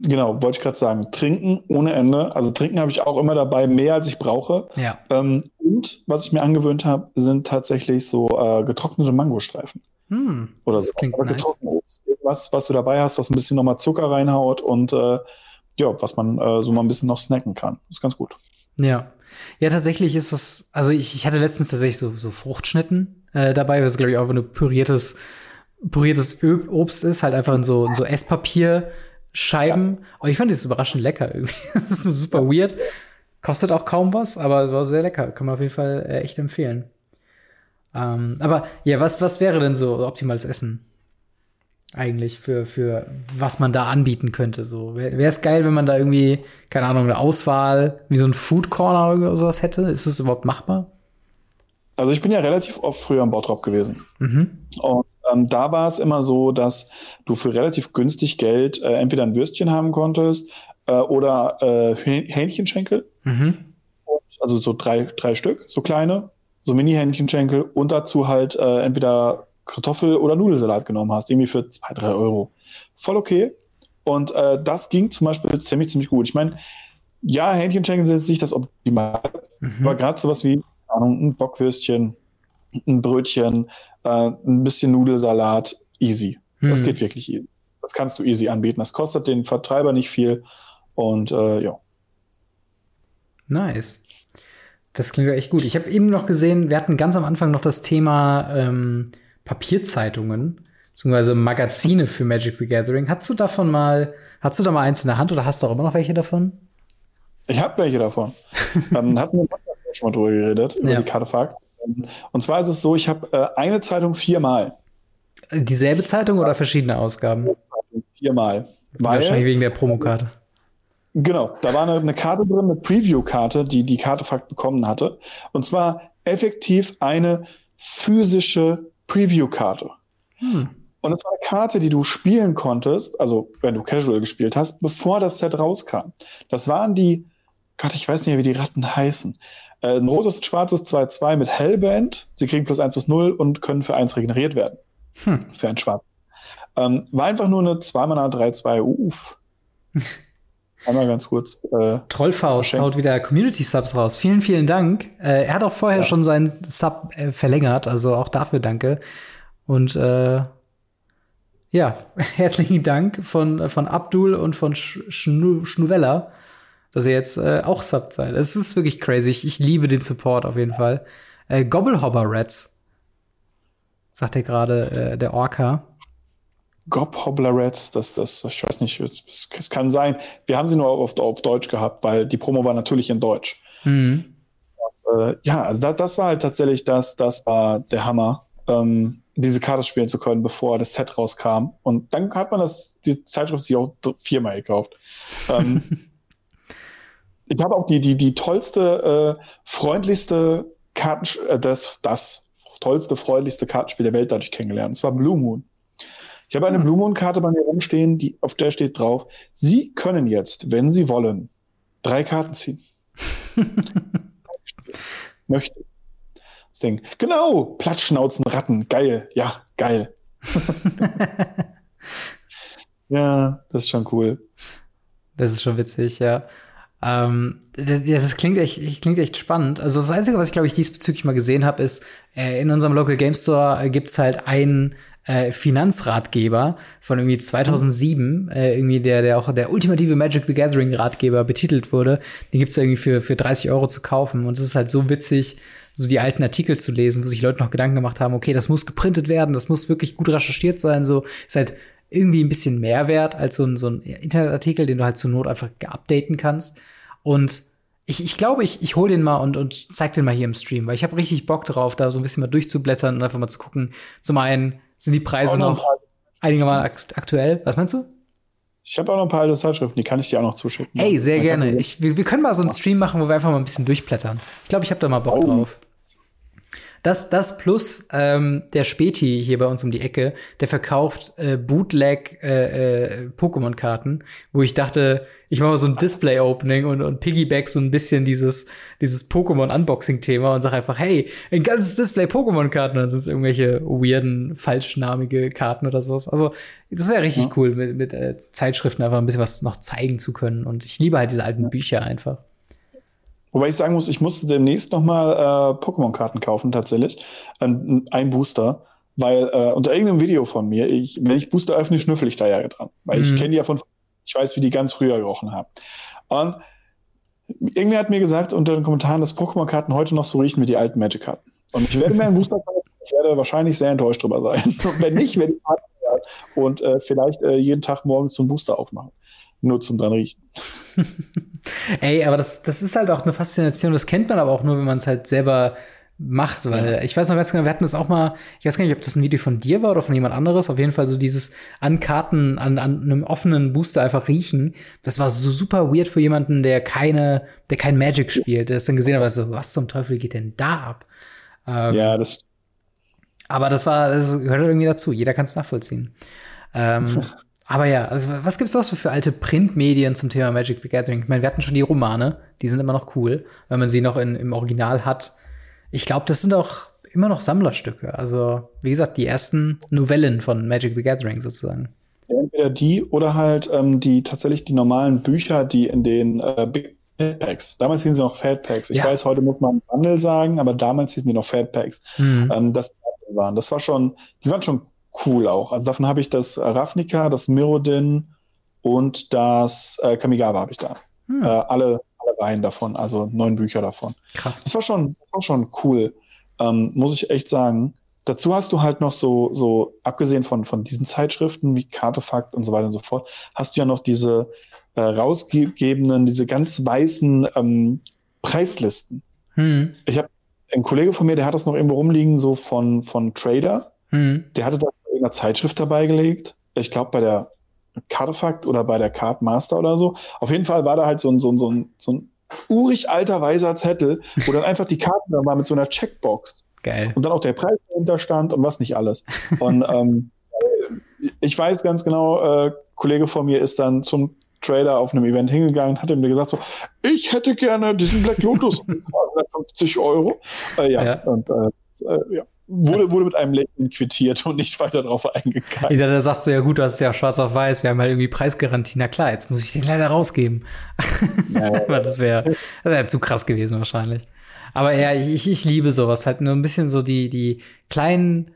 Genau, wollte ich gerade sagen. Trinken ohne Ende. Also trinken habe ich auch immer dabei, mehr als ich brauche. Ja. Ähm, und was ich mir angewöhnt habe, sind tatsächlich so äh, getrocknete Mangostreifen. Hm, Oder das so. klingt Aber nice. getrocknetes Obst. Was, was du dabei hast, was ein bisschen nochmal Zucker reinhaut und äh, ja, was man äh, so mal ein bisschen noch snacken kann. Das ist ganz gut. Ja. Ja, tatsächlich ist das, also ich, ich hatte letztens tatsächlich so, so Fruchtschnitten äh, dabei, was glaube ich auch ein püriertes, püriertes Ö Obst ist, halt einfach in so, in so Esspapierscheiben. Aber ich fand das überraschend lecker irgendwie. das ist super weird. Kostet auch kaum was, aber war sehr lecker. Kann man auf jeden Fall äh, echt empfehlen. Ähm, aber ja, was, was wäre denn so optimales Essen? Eigentlich für, für was man da anbieten könnte. So wäre es geil, wenn man da irgendwie, keine Ahnung, eine Auswahl, wie so ein Food Corner oder sowas hätte. Ist es überhaupt machbar? Also ich bin ja relativ oft früher am Bautrop gewesen. Mhm. Und ähm, da war es immer so, dass du für relativ günstig Geld äh, entweder ein Würstchen haben konntest äh, oder äh, Häh- Hähnchenschenkel. Mhm. Und, also so drei, drei Stück, so kleine, so Mini-Hähnchenschenkel und dazu halt äh, entweder Kartoffel- oder Nudelsalat genommen hast, irgendwie für zwei, drei Euro. Voll okay. Und äh, das ging zum Beispiel ziemlich, ziemlich gut. Ich meine, ja, Hähnchenschenkel sind jetzt nicht das Optimal, Mhm. aber gerade sowas wie keine Ahnung, ein Bockwürstchen, ein Brötchen, äh, ein bisschen Nudelsalat, easy. Das Hm. geht wirklich easy. Das kannst du easy anbieten. Das kostet den Vertreiber nicht viel. Und äh, ja. Nice. Das klingt ja echt gut. Ich habe eben noch gesehen, wir hatten ganz am Anfang noch das Thema ähm, Papierzeitungen, beziehungsweise Magazine für Magic the Gathering. Hast du davon mal, hast du da mal eins in der Hand oder hast du auch immer noch welche davon? Ich habe welche davon. ähm, hatten wir schon mal drüber geredet, über Ja. die Kartefakt. Und zwar ist es so, ich habe äh, eine Zeitung viermal. Äh, Dieselbe Zeitung oder verschiedene Ausgaben? Viermal. Wahrscheinlich Weil, wegen der Promokarte. genau, da war eine, eine Karte drin, eine Preview-Karte, die die Kartefakt bekommen hatte. Und zwar effektiv eine physische Preview-Karte. Hm. Und es war eine Karte, die du spielen konntest, also wenn du Casual gespielt hast, bevor das Set rauskam. Das waren die, Gott, ich weiß nicht mehr, wie die Ratten heißen. Äh, ein rotes schwarzes 2-2 mit Hellband. Sie kriegen plus 1 plus 0 und können für 1 regeneriert werden. Hm. Für ein schwarzes. Ähm, war einfach nur eine 2 Mana 3-2. Uff. Einmal ganz kurz. Äh, Trollfaust Verschenkt. haut wieder Community-Subs raus. Vielen, vielen Dank. Äh, er hat auch vorher Ja. schon seinen Sub äh, verlängert, also auch dafür danke. Und äh, ja, herzlichen Dank von, von Abdul und von Sch Schnu Schnuvella, dass ihr jetzt äh, auch Sub seid. Es ist wirklich crazy. Ich, ich liebe den Support auf jeden Fall. Äh, Gobblehopper Rats, sagt er gerade, äh, der Orca. Gob Hobbler Rats, das, das, ich weiß nicht, es, es, kann sein. Wir haben sie nur auf, auf Deutsch gehabt, weil die Promo war natürlich in Deutsch. Mhm. Äh, ja, also das, das war halt tatsächlich das, das war der Hammer, ähm, diese Karte spielen zu können, bevor das Set rauskam. Und dann hat man das, die Zeitschrift sich auch viermal gekauft. ähm, ich habe auch die, die, die tollste, äh, freundlichste Karten, äh, das, das tollste, freundlichste Kartenspiel der Welt dadurch kennengelernt. Und zwar Blue Moon. Ich habe eine Hm. Blue Moon-Karte bei mir rumstehen, die, auf der steht drauf, Sie können jetzt, wenn Sie wollen, drei Karten ziehen. Möchte. Das Ding. Genau, Plattschnauzen, Ratten, geil, ja, geil. ja, das ist schon cool. Das ist schon witzig, ja. Ähm, das klingt echt, klingt echt spannend. Also das Einzige, was ich glaube ich diesbezüglich mal gesehen habe, ist, äh, in unserem Local Game Store äh, gibt's halt einen äh, Finanzratgeber von irgendwie 2007, äh, irgendwie der, der auch der ultimative Magic the Gathering Ratgeber betitelt wurde. Den gibt's irgendwie für, für 30 Euro zu kaufen. Und es ist halt so witzig, so die alten Artikel zu lesen, wo sich Leute noch Gedanken gemacht haben, okay, das muss geprintet werden, das muss wirklich gut recherchiert sein, so ist halt irgendwie ein bisschen mehr wert als so ein, so ein Internetartikel, den du halt zur Not einfach updaten kannst. Und ich, ich glaube, ich, ich hole den mal und, und zeig den mal hier im Stream, weil ich habe richtig Bock drauf, da so ein bisschen mal durchzublättern und einfach mal zu gucken. Zum einen sind die Preise noch, noch einigermaßen aktuell. Was meinst du? Ich habe auch noch ein paar alte Zeitschriften, die kann ich dir auch noch zuschicken. Ey, sehr gerne. Ich, wir, wir, können mal so einen Stream machen, wo wir einfach mal ein bisschen durchblättern. Ich glaube, ich habe da mal Bock oh. drauf. Das, das plus ähm, der Späti hier bei uns um die Ecke, der verkauft äh, Bootleg äh, äh, Pokémon-Karten, wo ich dachte, ich mache mal so ein Display-Opening und, und piggyback so ein bisschen dieses, dieses Pokémon-Unboxing-Thema und sag einfach, hey, ein ganzes Display Pokémon-Karten, dann sind es irgendwelche weirden, falschnamige Karten oder sowas. Also, das wäre richtig ja. cool, mit, mit äh, Zeitschriften einfach ein bisschen was noch zeigen zu können. Und ich liebe halt diese alten Bücher einfach. Wobei ich sagen muss, ich musste demnächst noch mal äh, Pokémon-Karten kaufen, tatsächlich. Ein, ein Booster. Weil äh, unter irgendeinem Video von mir, ich, wenn ich Booster öffne, schnüffel ich da ja dran. Weil mhm. ich kenne die ja von ich weiß, wie die ganz früher gerochen haben. Und irgendwie hat mir gesagt unter den Kommentaren, dass Pokémon-Karten heute noch so riechen wie die alten Magic-Karten. Und ich werde mir einen Booster kaufen. Ich werde wahrscheinlich sehr enttäuscht drüber sein. Und wenn nicht, werde ich und äh, vielleicht äh, jeden Tag morgens so einen Booster aufmachen. Nur zum dran riechen. Ey, aber das, das ist halt auch eine Faszination. Das kennt man aber auch nur, wenn man es halt selber macht, weil ja. ich weiß noch ganz genau, wir hatten das auch mal, ich weiß gar nicht, ob das ein Video von dir war oder von jemand anderes, auf jeden Fall so dieses an Karten, an, an einem offenen Booster einfach riechen, das war so super weird für jemanden, der keine, der kein Magic spielt, der es dann gesehen hat, so, was zum Teufel geht denn da ab? Ähm, ja, das. Aber das war, das gehört irgendwie dazu, jeder kann es nachvollziehen. Ähm, aber ja, also was gibt's noch so für alte Printmedien zum Thema Magic the Gathering? Ich meine, wir hatten schon die Romane, die sind immer noch cool, wenn man sie noch in, im Original hat ich glaube, das sind auch immer noch Sammlerstücke. Also, wie gesagt, die ersten Novellen von Magic the Gathering sozusagen. Entweder die oder halt ähm, die tatsächlich die normalen Bücher, die in den äh, Big Packs. Damals hießen sie noch Fat Packs. Ich ja. weiß, heute muss man Bundle sagen, aber damals hießen die noch Fat Packs. Mhm. Ähm, das waren. Das war schon, die waren schon cool auch. Also davon habe ich das Ravnica, das Mirrodin und das äh, Kamigawa habe ich da. Mhm. Äh, alle alle Reihen davon, also neun Bücher davon. Krass. Das war schon, das war schon cool, ähm, muss ich echt sagen. Dazu hast du halt noch so, so abgesehen von, von diesen Zeitschriften wie Kartefakt und so weiter und so fort, hast du ja noch diese äh, rausgegebenen, diese ganz weißen ähm, Preislisten. Hm. Ich habe ein Kollege von mir, der hat das noch irgendwo rumliegen, so von, von Trader. Hm. Der hatte das einer Zeitschrift dabei gelegt. Ich glaube, bei der Cardfact oder bei der Card Master oder so. Auf jeden Fall war da halt so ein, so ein, so ein, so ein urig alter weißer Zettel, wo dann einfach die Karten da war mit so einer Checkbox. Geil. Und dann auch der Preis dahinter stand und was nicht alles. Und ähm, ich weiß ganz genau, äh, Kollege von mir ist dann zum Trader auf einem Event hingegangen und hat ihm gesagt so, ich hätte gerne diesen Black Lotus für 250 Euro. Äh, ja, ja, und äh, äh ja wurde, wurde mit einem Lächeln quittiert und nicht weiter darauf eingegangen. Ja, da sagst du ja gut, du hast ja schwarz auf weiß, wir haben halt irgendwie Preisgarantie. Na klar, jetzt muss ich den leider rausgeben. Ja, das wäre wär zu krass gewesen wahrscheinlich. Aber ja, ich, ich liebe sowas. Halt nur ein bisschen so die, die kleinen,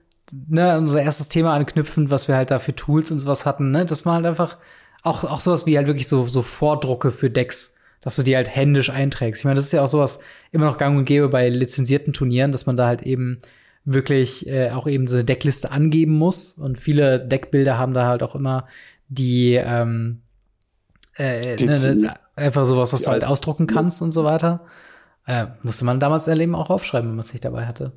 ne, unser erstes Thema anknüpfend, was wir halt da für Tools und sowas hatten, ne, dass man halt einfach auch, auch sowas wie halt wirklich so, so Vordrucke für Decks dass du die halt händisch einträgst. Ich meine, das ist ja auch sowas immer noch gang und gäbe bei lizenzierten Turnieren, dass man da halt eben wirklich äh, auch eben so eine Deckliste angeben muss. Und viele Deckbilder haben da halt auch immer die, ähm, äh, ne, ne, einfach sowas, was du halt ausdrucken kannst und so weiter. Äh, musste man damals erleben auch aufschreiben, wenn man es nicht dabei hatte.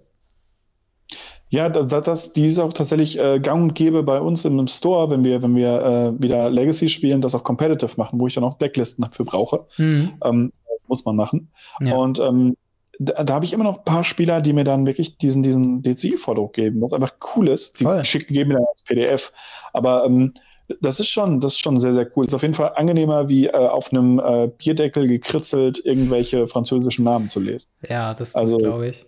Ja, das, das, die ist auch tatsächlich äh, gang und gäbe bei uns im Store, wenn wir, wenn wir äh, wieder Legacy spielen, das auch competitive machen, wo ich dann auch Decklisten dafür brauche. Mhm. Ähm, muss man machen. Ja. Und ähm, da, da habe ich immer noch ein paar Spieler, die mir dann wirklich diesen, diesen DCI-Vordruck geben, was einfach cool ist. Die Voll. schicken, geben mir dann als PDF. Aber ähm, das ist schon, das ist schon sehr, sehr cool. Ist auf jeden Fall angenehmer, wie äh, auf einem äh, Bierdeckel gekritzelt irgendwelche französischen Namen zu lesen. Ja, das, das also, glaube ich.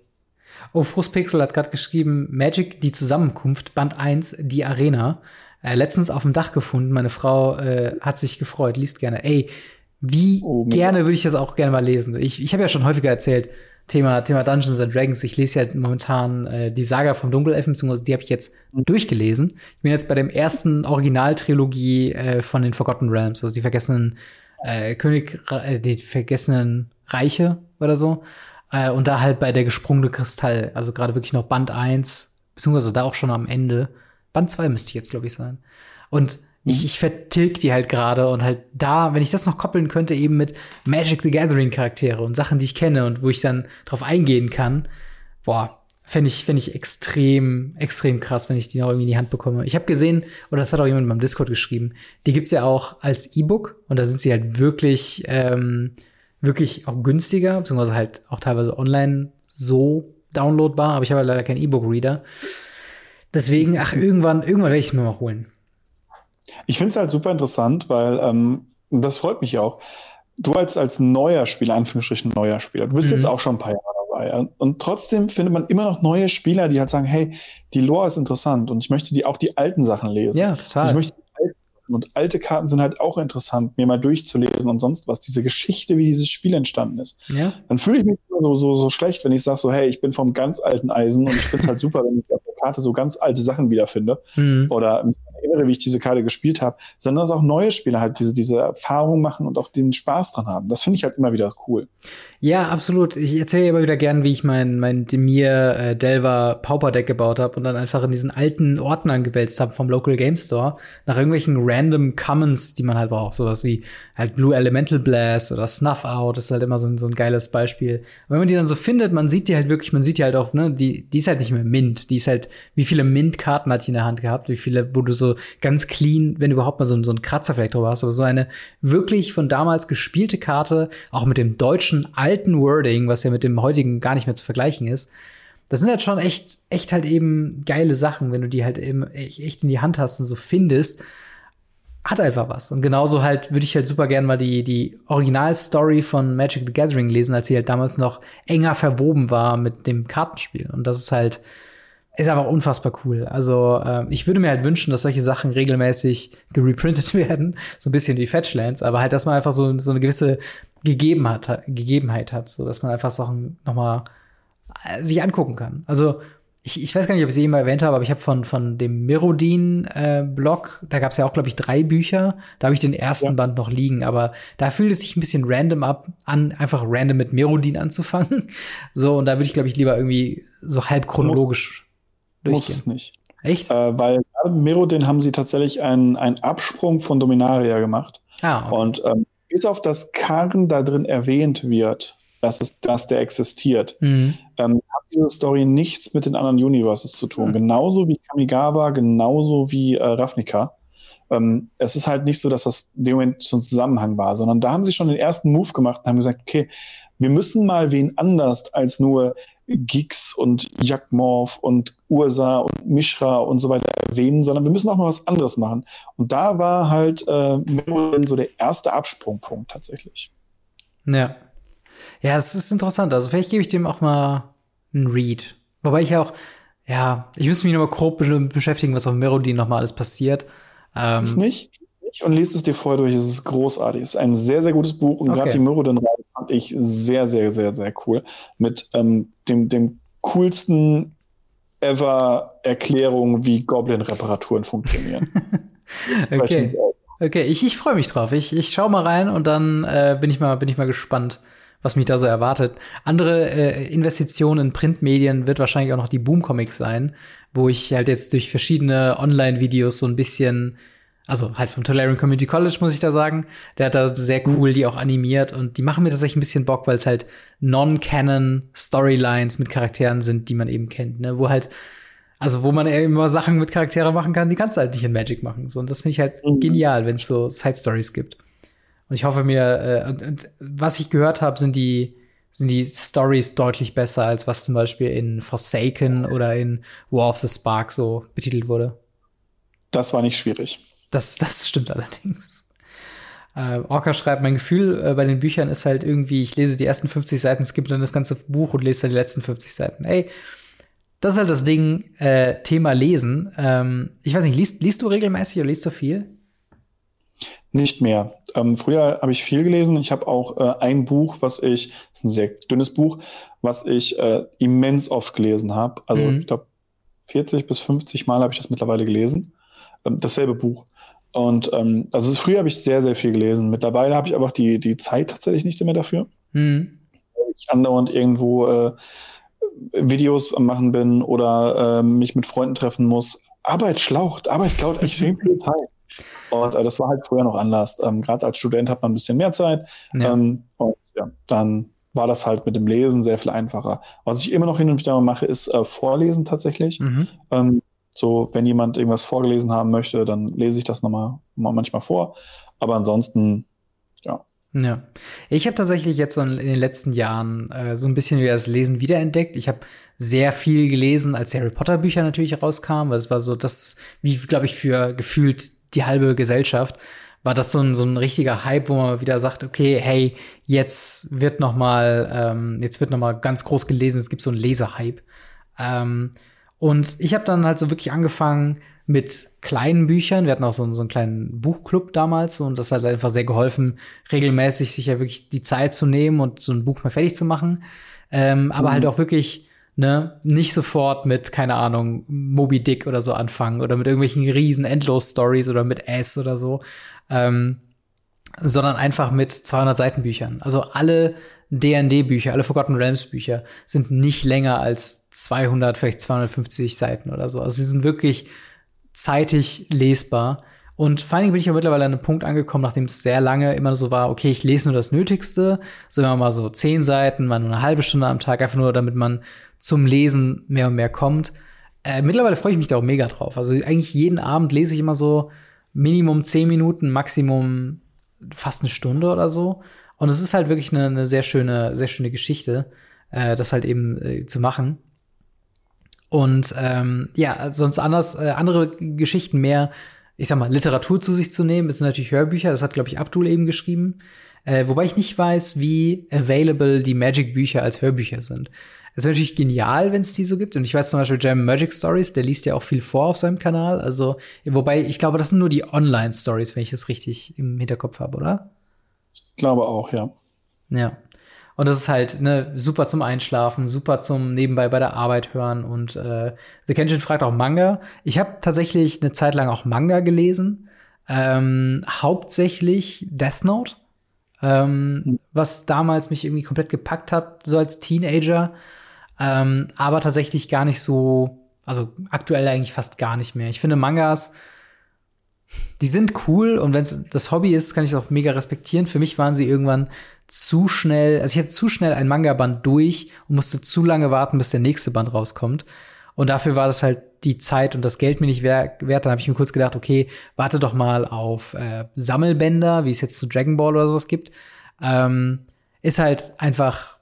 Oh, Frustpixel hat gerade geschrieben, Magic, die Zusammenkunft, Band 1, die Arena. Äh, letztens auf dem Dach gefunden. Meine Frau äh, hat sich gefreut, liest gerne. Ey, wie oh, gerne würde ich das auch gerne mal lesen. Ich, ich habe ja schon häufiger erzählt, Thema, Thema Dungeons and Dragons. Ich lese ja momentan äh, die Saga vom Dunkelelfen, beziehungsweise die habe ich jetzt durchgelesen. Ich bin jetzt bei dem ersten Originaltrilogie äh, von den Forgotten Realms, also die vergessenen äh, König, äh, die vergessenen Reiche oder so. Äh, und da halt bei der gesprungene Kristall, also gerade wirklich noch Band 1, beziehungsweise da auch schon am Ende. Band 2 müsste ich jetzt, glaube ich, sein. Und ich, ich vertilg die halt gerade und halt da, wenn ich das noch koppeln könnte, eben mit Magic the Gathering Charaktere und Sachen, die ich kenne und wo ich dann drauf eingehen kann, boah, fände ich, fänd ich extrem, extrem krass, wenn ich die noch irgendwie in die Hand bekomme. Ich habe gesehen, oder das hat auch jemand in meinem Discord geschrieben, die gibt's ja auch als E-Book und da sind sie halt wirklich, ähm, wirklich auch günstiger, beziehungsweise halt auch teilweise online so downloadbar, aber ich habe leider keinen E-Book-Reader. Deswegen, ach, irgendwann, irgendwann werde ich es mir mal holen. Ich finde es halt super interessant, weil ähm, das freut mich auch. Du als, als neuer Spieler, Anführungsstrichen neuer Spieler, du bist mhm. jetzt auch schon ein paar Jahre dabei. Und trotzdem findet man immer noch neue Spieler, die halt sagen, hey, die Lore ist interessant und ich möchte die auch die alten Sachen lesen. Ja, total. ich möchte und alte Karten sind halt auch interessant, mir mal durchzulesen und sonst was. Diese Geschichte, wie dieses Spiel entstanden ist. Ja. Dann fühle ich mich so, so, so schlecht, wenn ich sage so, hey, ich bin vom ganz alten Eisen und ich finde halt super, wenn ich auf der Karte so ganz alte Sachen wiederfinde. Mhm. Oder erinnere, wie ich diese Karte gespielt habe, sondern dass auch neue Spieler halt diese, diese Erfahrung machen und auch den Spaß dran haben. Das finde ich halt immer wieder cool. Ja, absolut. Ich erzähle immer wieder gern, wie ich mein, mein Demir äh, Delver Pauper Deck gebaut habe und dann einfach in diesen alten Ordnern gewälzt habe vom Local Game Store nach irgendwelchen random Commons, die man halt braucht. Sowas wie halt Blue Elemental Blast oder Snuff Out. Ist halt immer so ein, so ein geiles Beispiel. Und wenn man die dann so findet, man sieht die halt wirklich, man sieht die halt auch, ne, die, die ist halt nicht mehr Mint. Die ist halt, wie viele Mint-Karten hat die in der Hand gehabt? Wie viele, wo du so ganz clean, wenn überhaupt mal so, so ein Kratzer vielleicht drüber hast, aber so eine wirklich von damals gespielte Karte, auch mit dem deutschen alten Wording, was ja mit dem heutigen gar nicht mehr zu vergleichen ist. Das sind halt schon echt, echt halt eben geile Sachen, wenn du die halt eben echt in die Hand hast und so findest. Hat einfach was. Und genauso halt würde ich halt super gerne mal die, die Originalstory von Magic the Gathering lesen, als sie halt damals noch enger verwoben war mit dem Kartenspiel. Und das ist halt, ist einfach unfassbar cool. Also äh, ich würde mir halt wünschen, dass solche Sachen regelmäßig gereprintet werden, so ein bisschen wie Fetchlands, aber halt, dass man einfach so, so eine gewisse Gegebenheit hat, Gegebenheit hat, so dass man einfach Sachen noch mal äh, sich angucken kann. Also ich, ich weiß gar nicht, ob ich es eben erwähnt habe, aber ich habe von, von dem Mirodin-Blog, äh, da gab es ja auch, glaube ich, drei Bücher. Da habe ich den ersten ja. Band noch liegen, aber da fühlt es sich ein bisschen random ab, an, einfach random mit Mirodin anzufangen. So, und da würde ich, glaube ich, lieber irgendwie so halb chronologisch muss es nicht. Echt? Äh, weil gerade Merodin haben sie tatsächlich einen, einen Absprung von Dominaria gemacht. Ah, okay. Und ähm, bis auf das Karren da drin erwähnt wird, dass, es, dass der existiert, mhm. ähm, hat diese Story nichts mit den anderen Universes zu tun. Mhm. Genauso wie Kamigawa, genauso wie äh, Ravnica. Ähm, es ist halt nicht so, dass das in dem Moment zum Zusammenhang war, sondern da haben sie schon den ersten Move gemacht und haben gesagt, okay, wir müssen mal wen anders als nur Gix und Jakmorf und Ursa und Mishra und so weiter erwähnen, sondern wir müssen auch mal was anderes machen. Und da war halt äh, Merlin so der erste Absprungpunkt tatsächlich. Ja. Ja, es ist interessant. Also vielleicht gebe ich dem auch mal einen Read. Wobei ich auch, ja, ich müsste mich noch mal grob beschäftigen, was auf Merodin noch mal alles passiert. Ähm, ist nicht und liest es dir vorher durch. Es ist großartig. Es ist ein sehr, sehr gutes Buch und okay. gerade die Mirrodin-Reihe fand ich sehr, sehr, sehr, sehr cool. Mit ähm, dem, dem coolsten ever Erklärung, wie Goblin-Reparaturen funktionieren. okay. Okay, ich, ich freue mich drauf. Ich, ich schau mal rein und dann äh, bin, ich mal, bin ich mal gespannt, was mich da so erwartet. Andere äh, Investitionen in Printmedien wird wahrscheinlich auch noch die Boom Comics sein, wo ich halt jetzt durch verschiedene Online-Videos so ein bisschen also halt vom Tolarian Community College, muss ich da sagen. Der hat da sehr cool die auch animiert und die machen mir tatsächlich ein bisschen Bock, weil es halt Non-Canon Storylines mit Charakteren sind, die man eben kennt, ne? Wo halt, also wo man immer Sachen mit Charakteren machen kann, die kannst du halt nicht in Magic machen. So, und das finde ich halt mhm. genial, wenn es so Side-Stories gibt. Und ich hoffe mir, äh, und, und was ich gehört habe, sind die, sind die Stories deutlich besser, als was zum Beispiel in Forsaken oder in War of the Spark so betitelt wurde. Das war nicht schwierig. Das, das stimmt allerdings. Äh, Orca schreibt, mein Gefühl äh, bei den Büchern ist halt irgendwie, ich lese die ersten 50 Seiten, skippe dann das ganze Buch und lese dann die letzten 50 Seiten. Ey, das ist halt das Ding, äh, Thema Lesen. Ähm, ich weiß nicht, liest, liest du regelmäßig oder liest du viel? Nicht mehr. Ähm, früher habe ich viel gelesen. Ich habe auch äh, ein Buch, was ich, das ist ein sehr dünnes Buch, was ich äh, immens oft gelesen habe. Also mhm. ich glaube 40 bis 50 Mal habe ich das mittlerweile gelesen. Ähm, dasselbe Buch. Und ähm, also früher habe ich sehr, sehr viel gelesen. Mittlerweile habe ich aber auch die, die Zeit tatsächlich nicht mehr dafür. Mhm. Ich andauernd irgendwo äh, Videos am machen bin oder äh, mich mit Freunden treffen muss. Arbeit schlaucht, Arbeit klaut echt viel Zeit. Und äh, das war halt früher noch anders. Ähm, Gerade als Student hat man ein bisschen mehr Zeit. Ja. Ähm, und ja, dann war das halt mit dem Lesen sehr viel einfacher. Was ich immer noch hin und wieder mache, ist äh, Vorlesen tatsächlich. Mhm. Ähm, so, wenn jemand irgendwas vorgelesen haben möchte, dann lese ich das nochmal mal manchmal vor. Aber ansonsten, ja. Ja. Ich habe tatsächlich jetzt so in, den letzten Jahren äh, so ein bisschen wieder das Lesen wiederentdeckt. Ich habe sehr viel gelesen, als Harry Potter Bücher natürlich rauskamen, weil es war so das, wie, glaube ich, für gefühlt die halbe Gesellschaft war das so ein, so ein richtiger Hype, wo man wieder sagt, okay, hey, jetzt wird noch mal, ähm, jetzt wird noch mal ganz groß gelesen, es gibt so einen Lesehype. Ähm, und ich habe dann halt so wirklich angefangen mit kleinen Büchern. Wir hatten auch so, so einen kleinen Buchclub damals und das hat einfach sehr geholfen, regelmäßig sich ja wirklich die Zeit zu nehmen und so ein Buch mal fertig zu machen. Ähm, mhm. Aber halt auch wirklich ne, nicht sofort mit, keine Ahnung, Moby Dick oder so anfangen oder mit irgendwelchen riesen Endlos-Stories oder mit S oder so, ähm, sondern einfach mit 200 Seitenbüchern. Also alle D&D-Bücher, alle Forgotten Realms-Bücher sind nicht länger als 200, vielleicht 250 Seiten oder so. Also sie sind wirklich zeitig lesbar. Und vor allen Dingen bin ich ja mittlerweile an einem Punkt angekommen, nachdem es sehr lange immer so war, okay, ich lese nur das Nötigste, so immer mal so zehn Seiten, mal nur eine halbe Stunde am Tag, einfach nur, damit man zum Lesen mehr und mehr kommt. Äh, mittlerweile freue ich mich da auch mega drauf. Also eigentlich jeden Abend lese ich immer so Minimum zehn Minuten, Maximum fast eine Stunde oder so. Und es ist halt wirklich eine, eine sehr schöne, sehr schöne Geschichte, äh, das halt eben äh, zu machen. Und ähm, ja, sonst anders, äh, andere Geschichten mehr, ich sag mal, Literatur zu sich zu nehmen, ist natürlich Hörbücher. Das hat, glaube ich, Abdul eben geschrieben. Äh, wobei ich nicht weiß, wie available die Magic-Bücher als Hörbücher sind. Es wäre natürlich genial, wenn es die so gibt. Und ich weiß zum Beispiel Jam Magic Stories, der liest ja auch viel vor auf seinem Kanal. Also, wobei, ich glaube, das sind nur die Online-Stories, wenn ich das richtig im Hinterkopf habe, oder? Ich glaube auch, ja. Ja. Und das ist halt ne, super zum Einschlafen, super zum nebenbei bei der Arbeit hören. Und äh, The Kenshin fragt auch Manga. Ich habe tatsächlich eine Zeit lang auch Manga gelesen. Ähm, hauptsächlich Death Note, ähm, mhm. was damals mich irgendwie komplett gepackt hat, so als Teenager. Ähm, aber tatsächlich gar nicht so, also aktuell eigentlich fast gar nicht mehr. Ich finde Mangas, die sind cool und wenn es das Hobby ist, kann ich es auch mega respektieren. Für mich waren sie irgendwann zu schnell, also ich hatte zu schnell ein Manga-Band durch und musste zu lange warten, bis der nächste Band rauskommt. Und dafür war das halt die Zeit und das Geld mir nicht wert. Dann habe ich mir kurz gedacht, okay, warte doch mal auf äh, Sammelbänder, wie es jetzt zu Dragon Ball oder sowas gibt. Ähm, ist halt einfach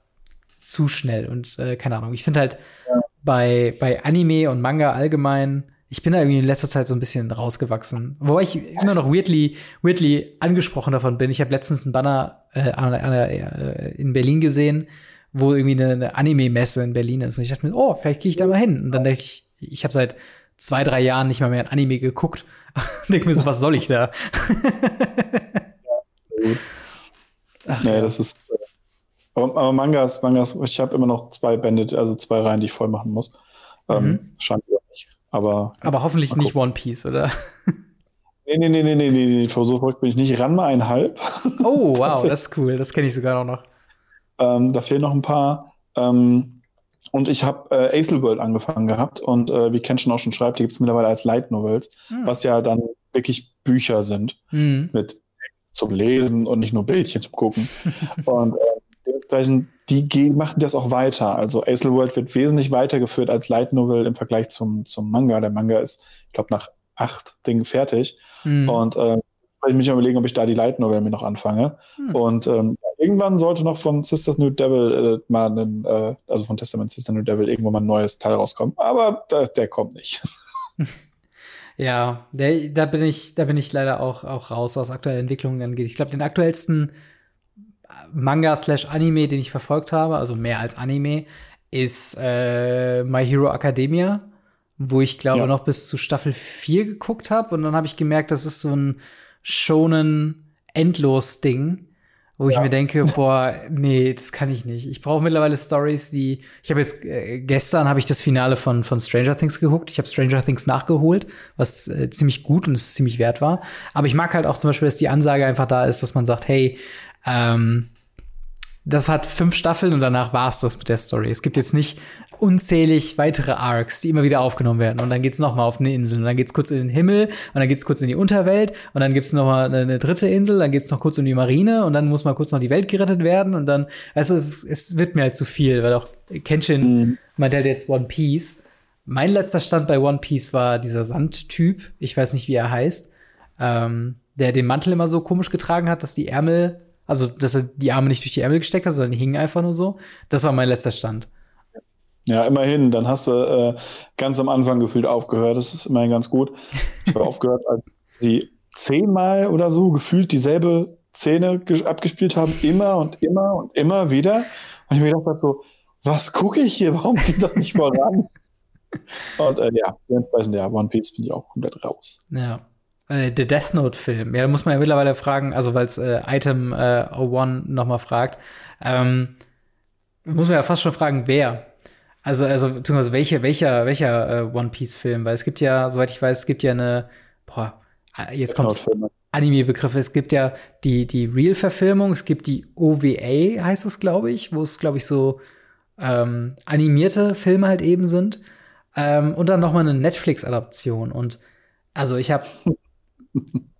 zu schnell und äh, keine Ahnung. Ich finde halt ja. bei, bei Anime und Manga allgemein, ich bin da irgendwie in letzter Zeit so ein bisschen rausgewachsen. Wobei ich immer noch weirdly, weirdly angesprochen davon bin. Ich habe letztens einen Banner äh, an, an, äh, in Berlin gesehen, wo irgendwie eine, eine Anime-Messe in Berlin ist. Und ich dachte mir, oh, vielleicht gehe ich da mal hin. Und dann dachte ich, ich habe seit zwei, drei Jahren nicht mal mehr ein Anime geguckt. denke mir so, was soll ich da? ja, sehr gut. Ach, nee, das ist aber, aber Mangas, Mangas, ich habe immer noch zwei Bände, also zwei Reihen, die ich voll machen muss. Ähm, mhm. scheint ja nicht. Aber, aber hoffentlich nicht One Piece, oder? Nee, nee, nee, nee, nee, nee, so verrückt bin ich nicht. Ran mal einhalb. Oh, wow, das ist cool. Das kenne ich sogar noch. Ähm, da fehlen noch ein paar. Ähm, und ich habe äh, Acel World angefangen gehabt und äh, wie Ken schon auch schon schreibt, die gibt es mittlerweile als Light Novels, mhm. was ja dann wirklich Bücher sind mhm. mit zum Lesen und nicht nur Bildchen zum Gucken. und äh, dementsprechend, die gehen, machen das auch weiter. Also Acel World wird wesentlich weitergeführt als Light Novel im Vergleich zum, zum Manga. Der Manga ist, ich glaube, nach acht Dingen fertig. Mhm. Und äh, ich mich überlegen, ob ich da die Light Novel mir noch anfange. Mhm. Und ähm, irgendwann sollte noch von Sisters New Devil äh, mal ein, äh, also von Testament Sister New Devil irgendwann mal ein neues Teil rauskommen. Aber da, der kommt nicht. Ja, der, da bin ich, da bin ich leider auch, auch raus, was aktuelle Entwicklungen angeht. Ich glaube, den aktuellsten Manga slash Anime, den ich verfolgt habe, also mehr als Anime, ist äh, My Hero Academia, wo ich glaube ja. noch bis zu Staffel 4 geguckt habe und dann habe ich gemerkt, das ist so ein schonen Endlos-Ding, wo ja. ich mir denke, boah, nee, das kann ich nicht. Ich brauche mittlerweile Stories, die ich habe jetzt äh, gestern habe ich das Finale von von Stranger Things geguckt. Ich habe Stranger Things nachgeholt, was äh, ziemlich gut und ziemlich wert war. Aber ich mag halt auch zum Beispiel, dass die Ansage einfach da ist, dass man sagt, hey, ähm, das hat fünf Staffeln und danach war es das mit der Story. Es gibt jetzt nicht unzählig weitere Arcs, die immer wieder aufgenommen werden. Und dann geht's noch mal auf eine Insel. Und dann geht's kurz in den Himmel. Und dann geht's kurz in die Unterwelt. Und dann gibt's noch mal eine, eine dritte Insel. Dann geht's noch kurz um die Marine. Und dann muss mal kurz noch die Welt gerettet werden. Und dann, also es, es wird mir halt zu viel, weil auch Kenshin mhm. meint halt jetzt One Piece. Mein letzter Stand bei One Piece war dieser Sandtyp. Ich weiß nicht, wie er heißt. Ähm, der den Mantel immer so komisch getragen hat, dass die Ärmel, also dass er die Arme nicht durch die Ärmel gesteckt hat, sondern die hingen einfach nur so. Das war mein letzter Stand. Ja, immerhin. Dann hast du äh, ganz am Anfang gefühlt aufgehört. Das ist immerhin ganz gut. Ich habe aufgehört, als sie zehnmal oder so gefühlt dieselbe Szene abgespielt haben, immer und immer und immer wieder. Und ich mir gedacht habe so, was gucke ich hier? Warum geht das nicht voran? und äh, ja, dementsprechend, ja, One Piece bin ich auch komplett raus. Ja. Äh, der Death Note-Film. Ja, da muss man ja mittlerweile fragen, also weil es äh, Item äh, 01 nochmal fragt, ähm, muss man ja fast schon fragen, wer. Also, also, beziehungsweise welche, welcher, welcher äh, One Piece-Film? Weil es gibt ja, soweit ich weiß, es gibt ja eine, boah, äh, jetzt kommt Anime-Begriffe. Es gibt ja die, die Real-Verfilmung, es gibt die OVA, heißt es, glaube ich, wo es, glaube ich, so ähm, animierte Filme halt eben sind. Ähm, und dann noch mal eine Netflix-Adaption. Und also ich habe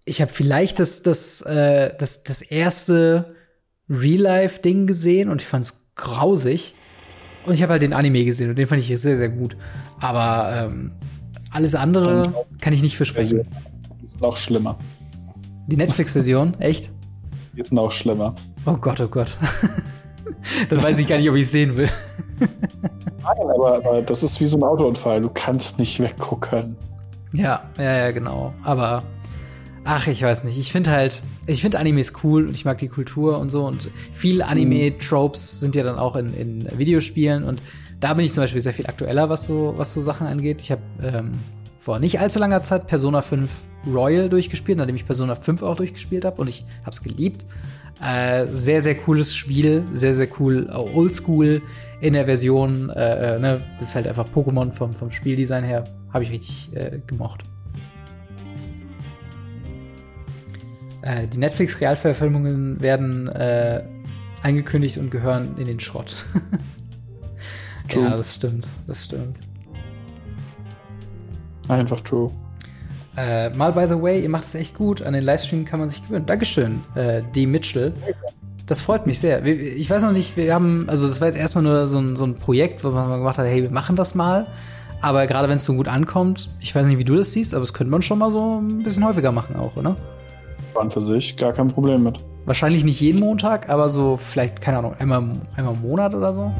ich habe vielleicht das, das, äh, das, das erste Real-Life-Ding gesehen und ich fand es grausig. Und ich habe halt den Anime gesehen und den fand ich sehr, sehr gut. Aber ähm, alles andere kann ich nicht versprechen. Ist noch schlimmer. Die Netflix-Version, echt? Die ist noch schlimmer. Oh Gott, oh Gott. Dann weiß ich gar nicht, ob ich sehen will. Nein, aber, aber das ist wie so ein Autounfall. Du kannst nicht weggucken. Ja, ja, ja, genau. Aber ach, ich weiß nicht. Ich finde halt, ich finde Animes cool und ich mag die Kultur und so. Und viele Anime-Tropes sind ja dann auch in, in Videospielen. Und da bin ich zum Beispiel sehr viel aktueller, was so, was so Sachen angeht. Ich habe ähm, vor nicht allzu langer Zeit Persona 5 Royal durchgespielt, nachdem ich Persona 5 auch durchgespielt habe und ich habe es geliebt. Äh, sehr, sehr cooles Spiel, sehr, sehr cool, oldschool in der Version. Äh, äh, ne, ist halt einfach Pokémon vom, vom Spieldesign her. Habe ich richtig äh, gemocht. Äh, die Netflix-Realverfilmungen werden äh, angekündigt und gehören in den Schrott. ja, das stimmt. Das stimmt. Einfach true. Äh, mal by the way, ihr macht es echt gut. An den Livestream kann man sich gewöhnen. Dankeschön, äh, D. Mitchell. Das freut mich sehr. Ich weiß noch nicht, wir haben, also das war jetzt erstmal nur so ein, so ein Projekt, wo man gemacht hat, hey, wir machen das mal. Aber gerade wenn es so gut ankommt, ich weiß nicht, wie du das siehst, aber das könnte man schon mal so ein bisschen häufiger machen auch, oder? An für sich gar kein Problem mit. Wahrscheinlich nicht jeden Montag, aber so vielleicht, keine Ahnung, einmal, einmal im Monat oder so.